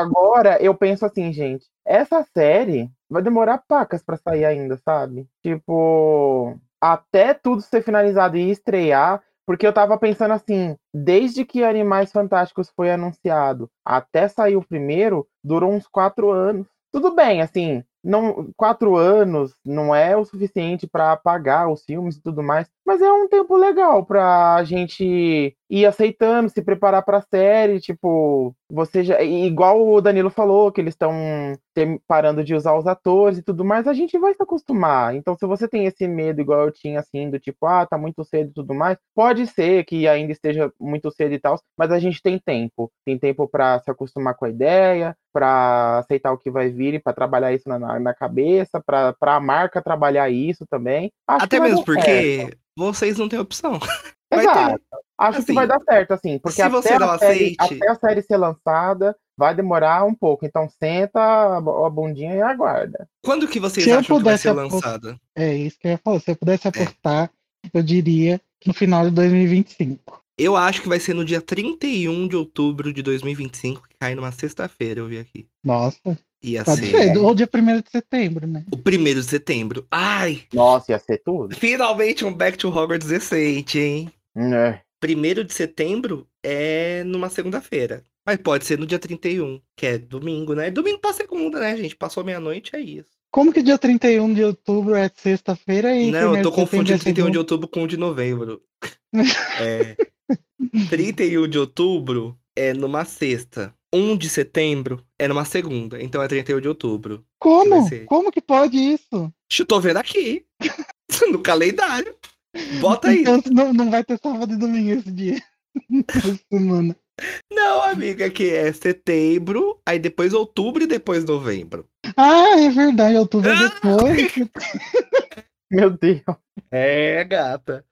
agora eu penso assim, gente, essa série vai demorar pacas para sair ainda, sabe? Tipo, até tudo ser finalizado e estrear, porque eu tava pensando assim, desde que Animais Fantásticos foi anunciado até sair o primeiro, durou uns quatro anos. Tudo bem, assim, não quatro anos não é o suficiente para apagar os filmes e tudo mais, mas é um tempo legal pra gente ir aceitando, se preparar pra série, tipo, você já, igual o Danilo falou que eles estão parando de usar os atores e tudo mais, a gente vai se acostumar. Então, se você tem esse medo igual eu tinha assim, do tipo, ah, tá muito cedo e tudo mais, pode ser que ainda esteja muito cedo e tal, mas a gente tem tempo. Tem tempo pra se acostumar com a ideia, pra aceitar o que vai vir e pra trabalhar isso na, na- na cabeça, pra pra marca trabalhar isso também. Acho Até que mesmo dar certo. porque vocês não têm opção. Vai Exato. ter. Acho que Assim, vai dar certo, assim, porque se até, você não a série, aceite- até a série ser lançada vai demorar um pouco. Então senta a a bundinha e aguarda. Quando que vocês Se acham que vai pudesse ser apos- lançada? É isso que eu ia falar. Se eu É. pudesse apostar, eu diria no final de 2025. Eu acho que vai ser no dia 31 de outubro de 2025, que cai numa sexta-feira, eu vi aqui. Nossa, Ia pode ser ser. Ou dia 1 de setembro, né? o primeiro de setembro. Ai, Nossa, ia ser tudo. finalmente um Back to Hogwarts decente, hein? É. Primeiro de setembro é numa segunda-feira. Mas pode ser no dia 31, que é domingo, né? Domingo pra segunda, né, gente? Passou meia-noite, é isso. Como que dia 31 de outubro é sexta-feira e Não, eu 1º tô setembro confundindo é 31 de outubro com o de novembro. É. 31 de outubro é numa sexta. 1 de setembro é numa segunda. Então é 31 de outubro. Como? Ser. Como que pode isso? Eu tô vendo aqui. no calendário. Bota aí. Então não, não vai ter sábado e domingo esse dia. Semana. Não, amiga, que é setembro, aí depois outubro e depois novembro. Ah, é verdade, outubro é depois. Meu Deus. É, gata.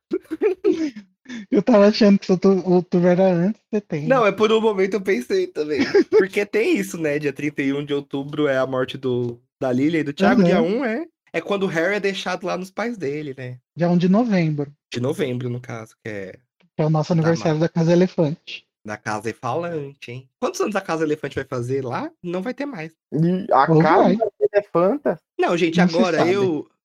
Eu tava achando que outu- outubro era antes de setembro. Não, é por um momento eu pensei também. Porque tem isso, né? Dia 31 de outubro é a morte do, da Lilia e do Thiago. Uhum. Dia 1 é. É quando o Harry é deixado lá nos pais dele, né? Dia 1 de novembro, De novembro, no caso, que é que é o nosso aniversário da Casa Elefante. da Casa Falante, hein? Quantos anos a Casa Elefante vai fazer lá? Não vai ter mais. E a Ou casa vai. da elefanta. Não, gente, Não agora sabe.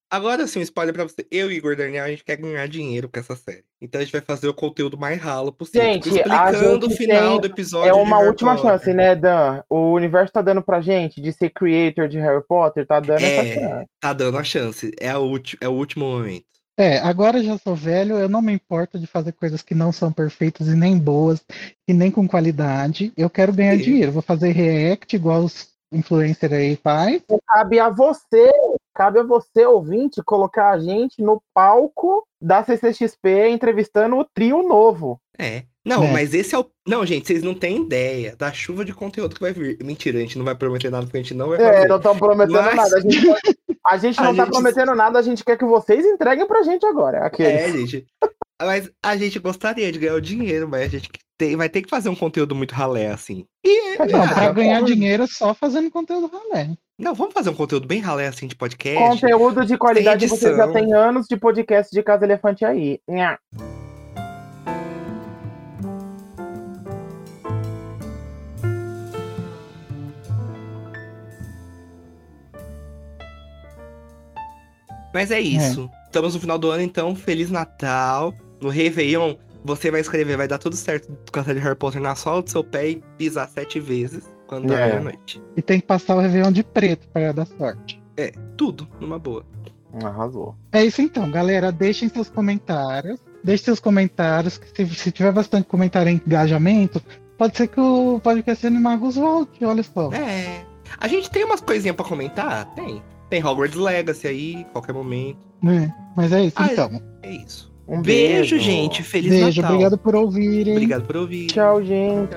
Agora sim, um spoiler pra você. Eu e Igor Daniel, a gente quer ganhar dinheiro com essa série. Então a gente vai fazer o conteúdo mais ralo possível. Gente, tipo, a explicando o gente final tem- do episódio. É uma última Potter. chance, né, Dan? O universo tá dando pra gente de ser creator de Harry Potter, tá dando essa É, chance. tá dando a chance. É, a ulti- é o último momento. É, agora eu já sou velho, eu não me importo de fazer coisas que não são perfeitas e nem boas e nem com qualidade. Eu quero ganhar Sim. dinheiro, vou fazer react igual os influencers aí faz. Cabe a você, cabe a você, ouvinte, colocar a gente no palco da CCXP entrevistando o trio novo. É. Não, É. mas esse é o. Não, gente, vocês não têm ideia da chuva de conteúdo que vai vir. Mentira, a gente não vai prometer nada porque a gente não vai fazer. É, não estamos prometendo Mas- nada. A gente, a gente A não tá gente- prometendo nada, a gente quer que vocês entreguem pra gente agora. Aqueles. É, gente. Mas a gente gostaria de ganhar o dinheiro, mas a gente tem- vai ter que fazer um conteúdo muito ralé, assim. E, Não, Não, ah, pra ganhar pode. dinheiro só fazendo conteúdo ralé. não, vamos fazer um conteúdo bem ralé, assim, de podcast. Conteúdo de qualidade, Sem vocês já têm anos de podcast de Casa Elefante aí. Nha. Mas é isso. Estamos no final do ano, então, Feliz Natal. No Réveillon, você vai escrever, vai dar tudo certo cantar de Harry Potter na sola do seu pé e pisar sete vezes quando dá É. meia-noite. E tem que passar o Réveillon de preto pra dar sorte. É, tudo, numa boa. Arrasou. É isso então, galera. Deixem seus comentários. Deixem seus comentários. que Se, se tiver bastante comentário e engajamento, pode ser que o podcast Animagos volte. Olha só. É. A gente tem umas coisinhas pra comentar? Tem. Tem Hogwarts Legacy aí, qualquer momento. É, Mas é isso Ah, então. É isso. Um beijo, beijo, gente. Feliz Beijo, Natal. obrigado por ouvirem. Obrigado por ouvir. Tchau, gente.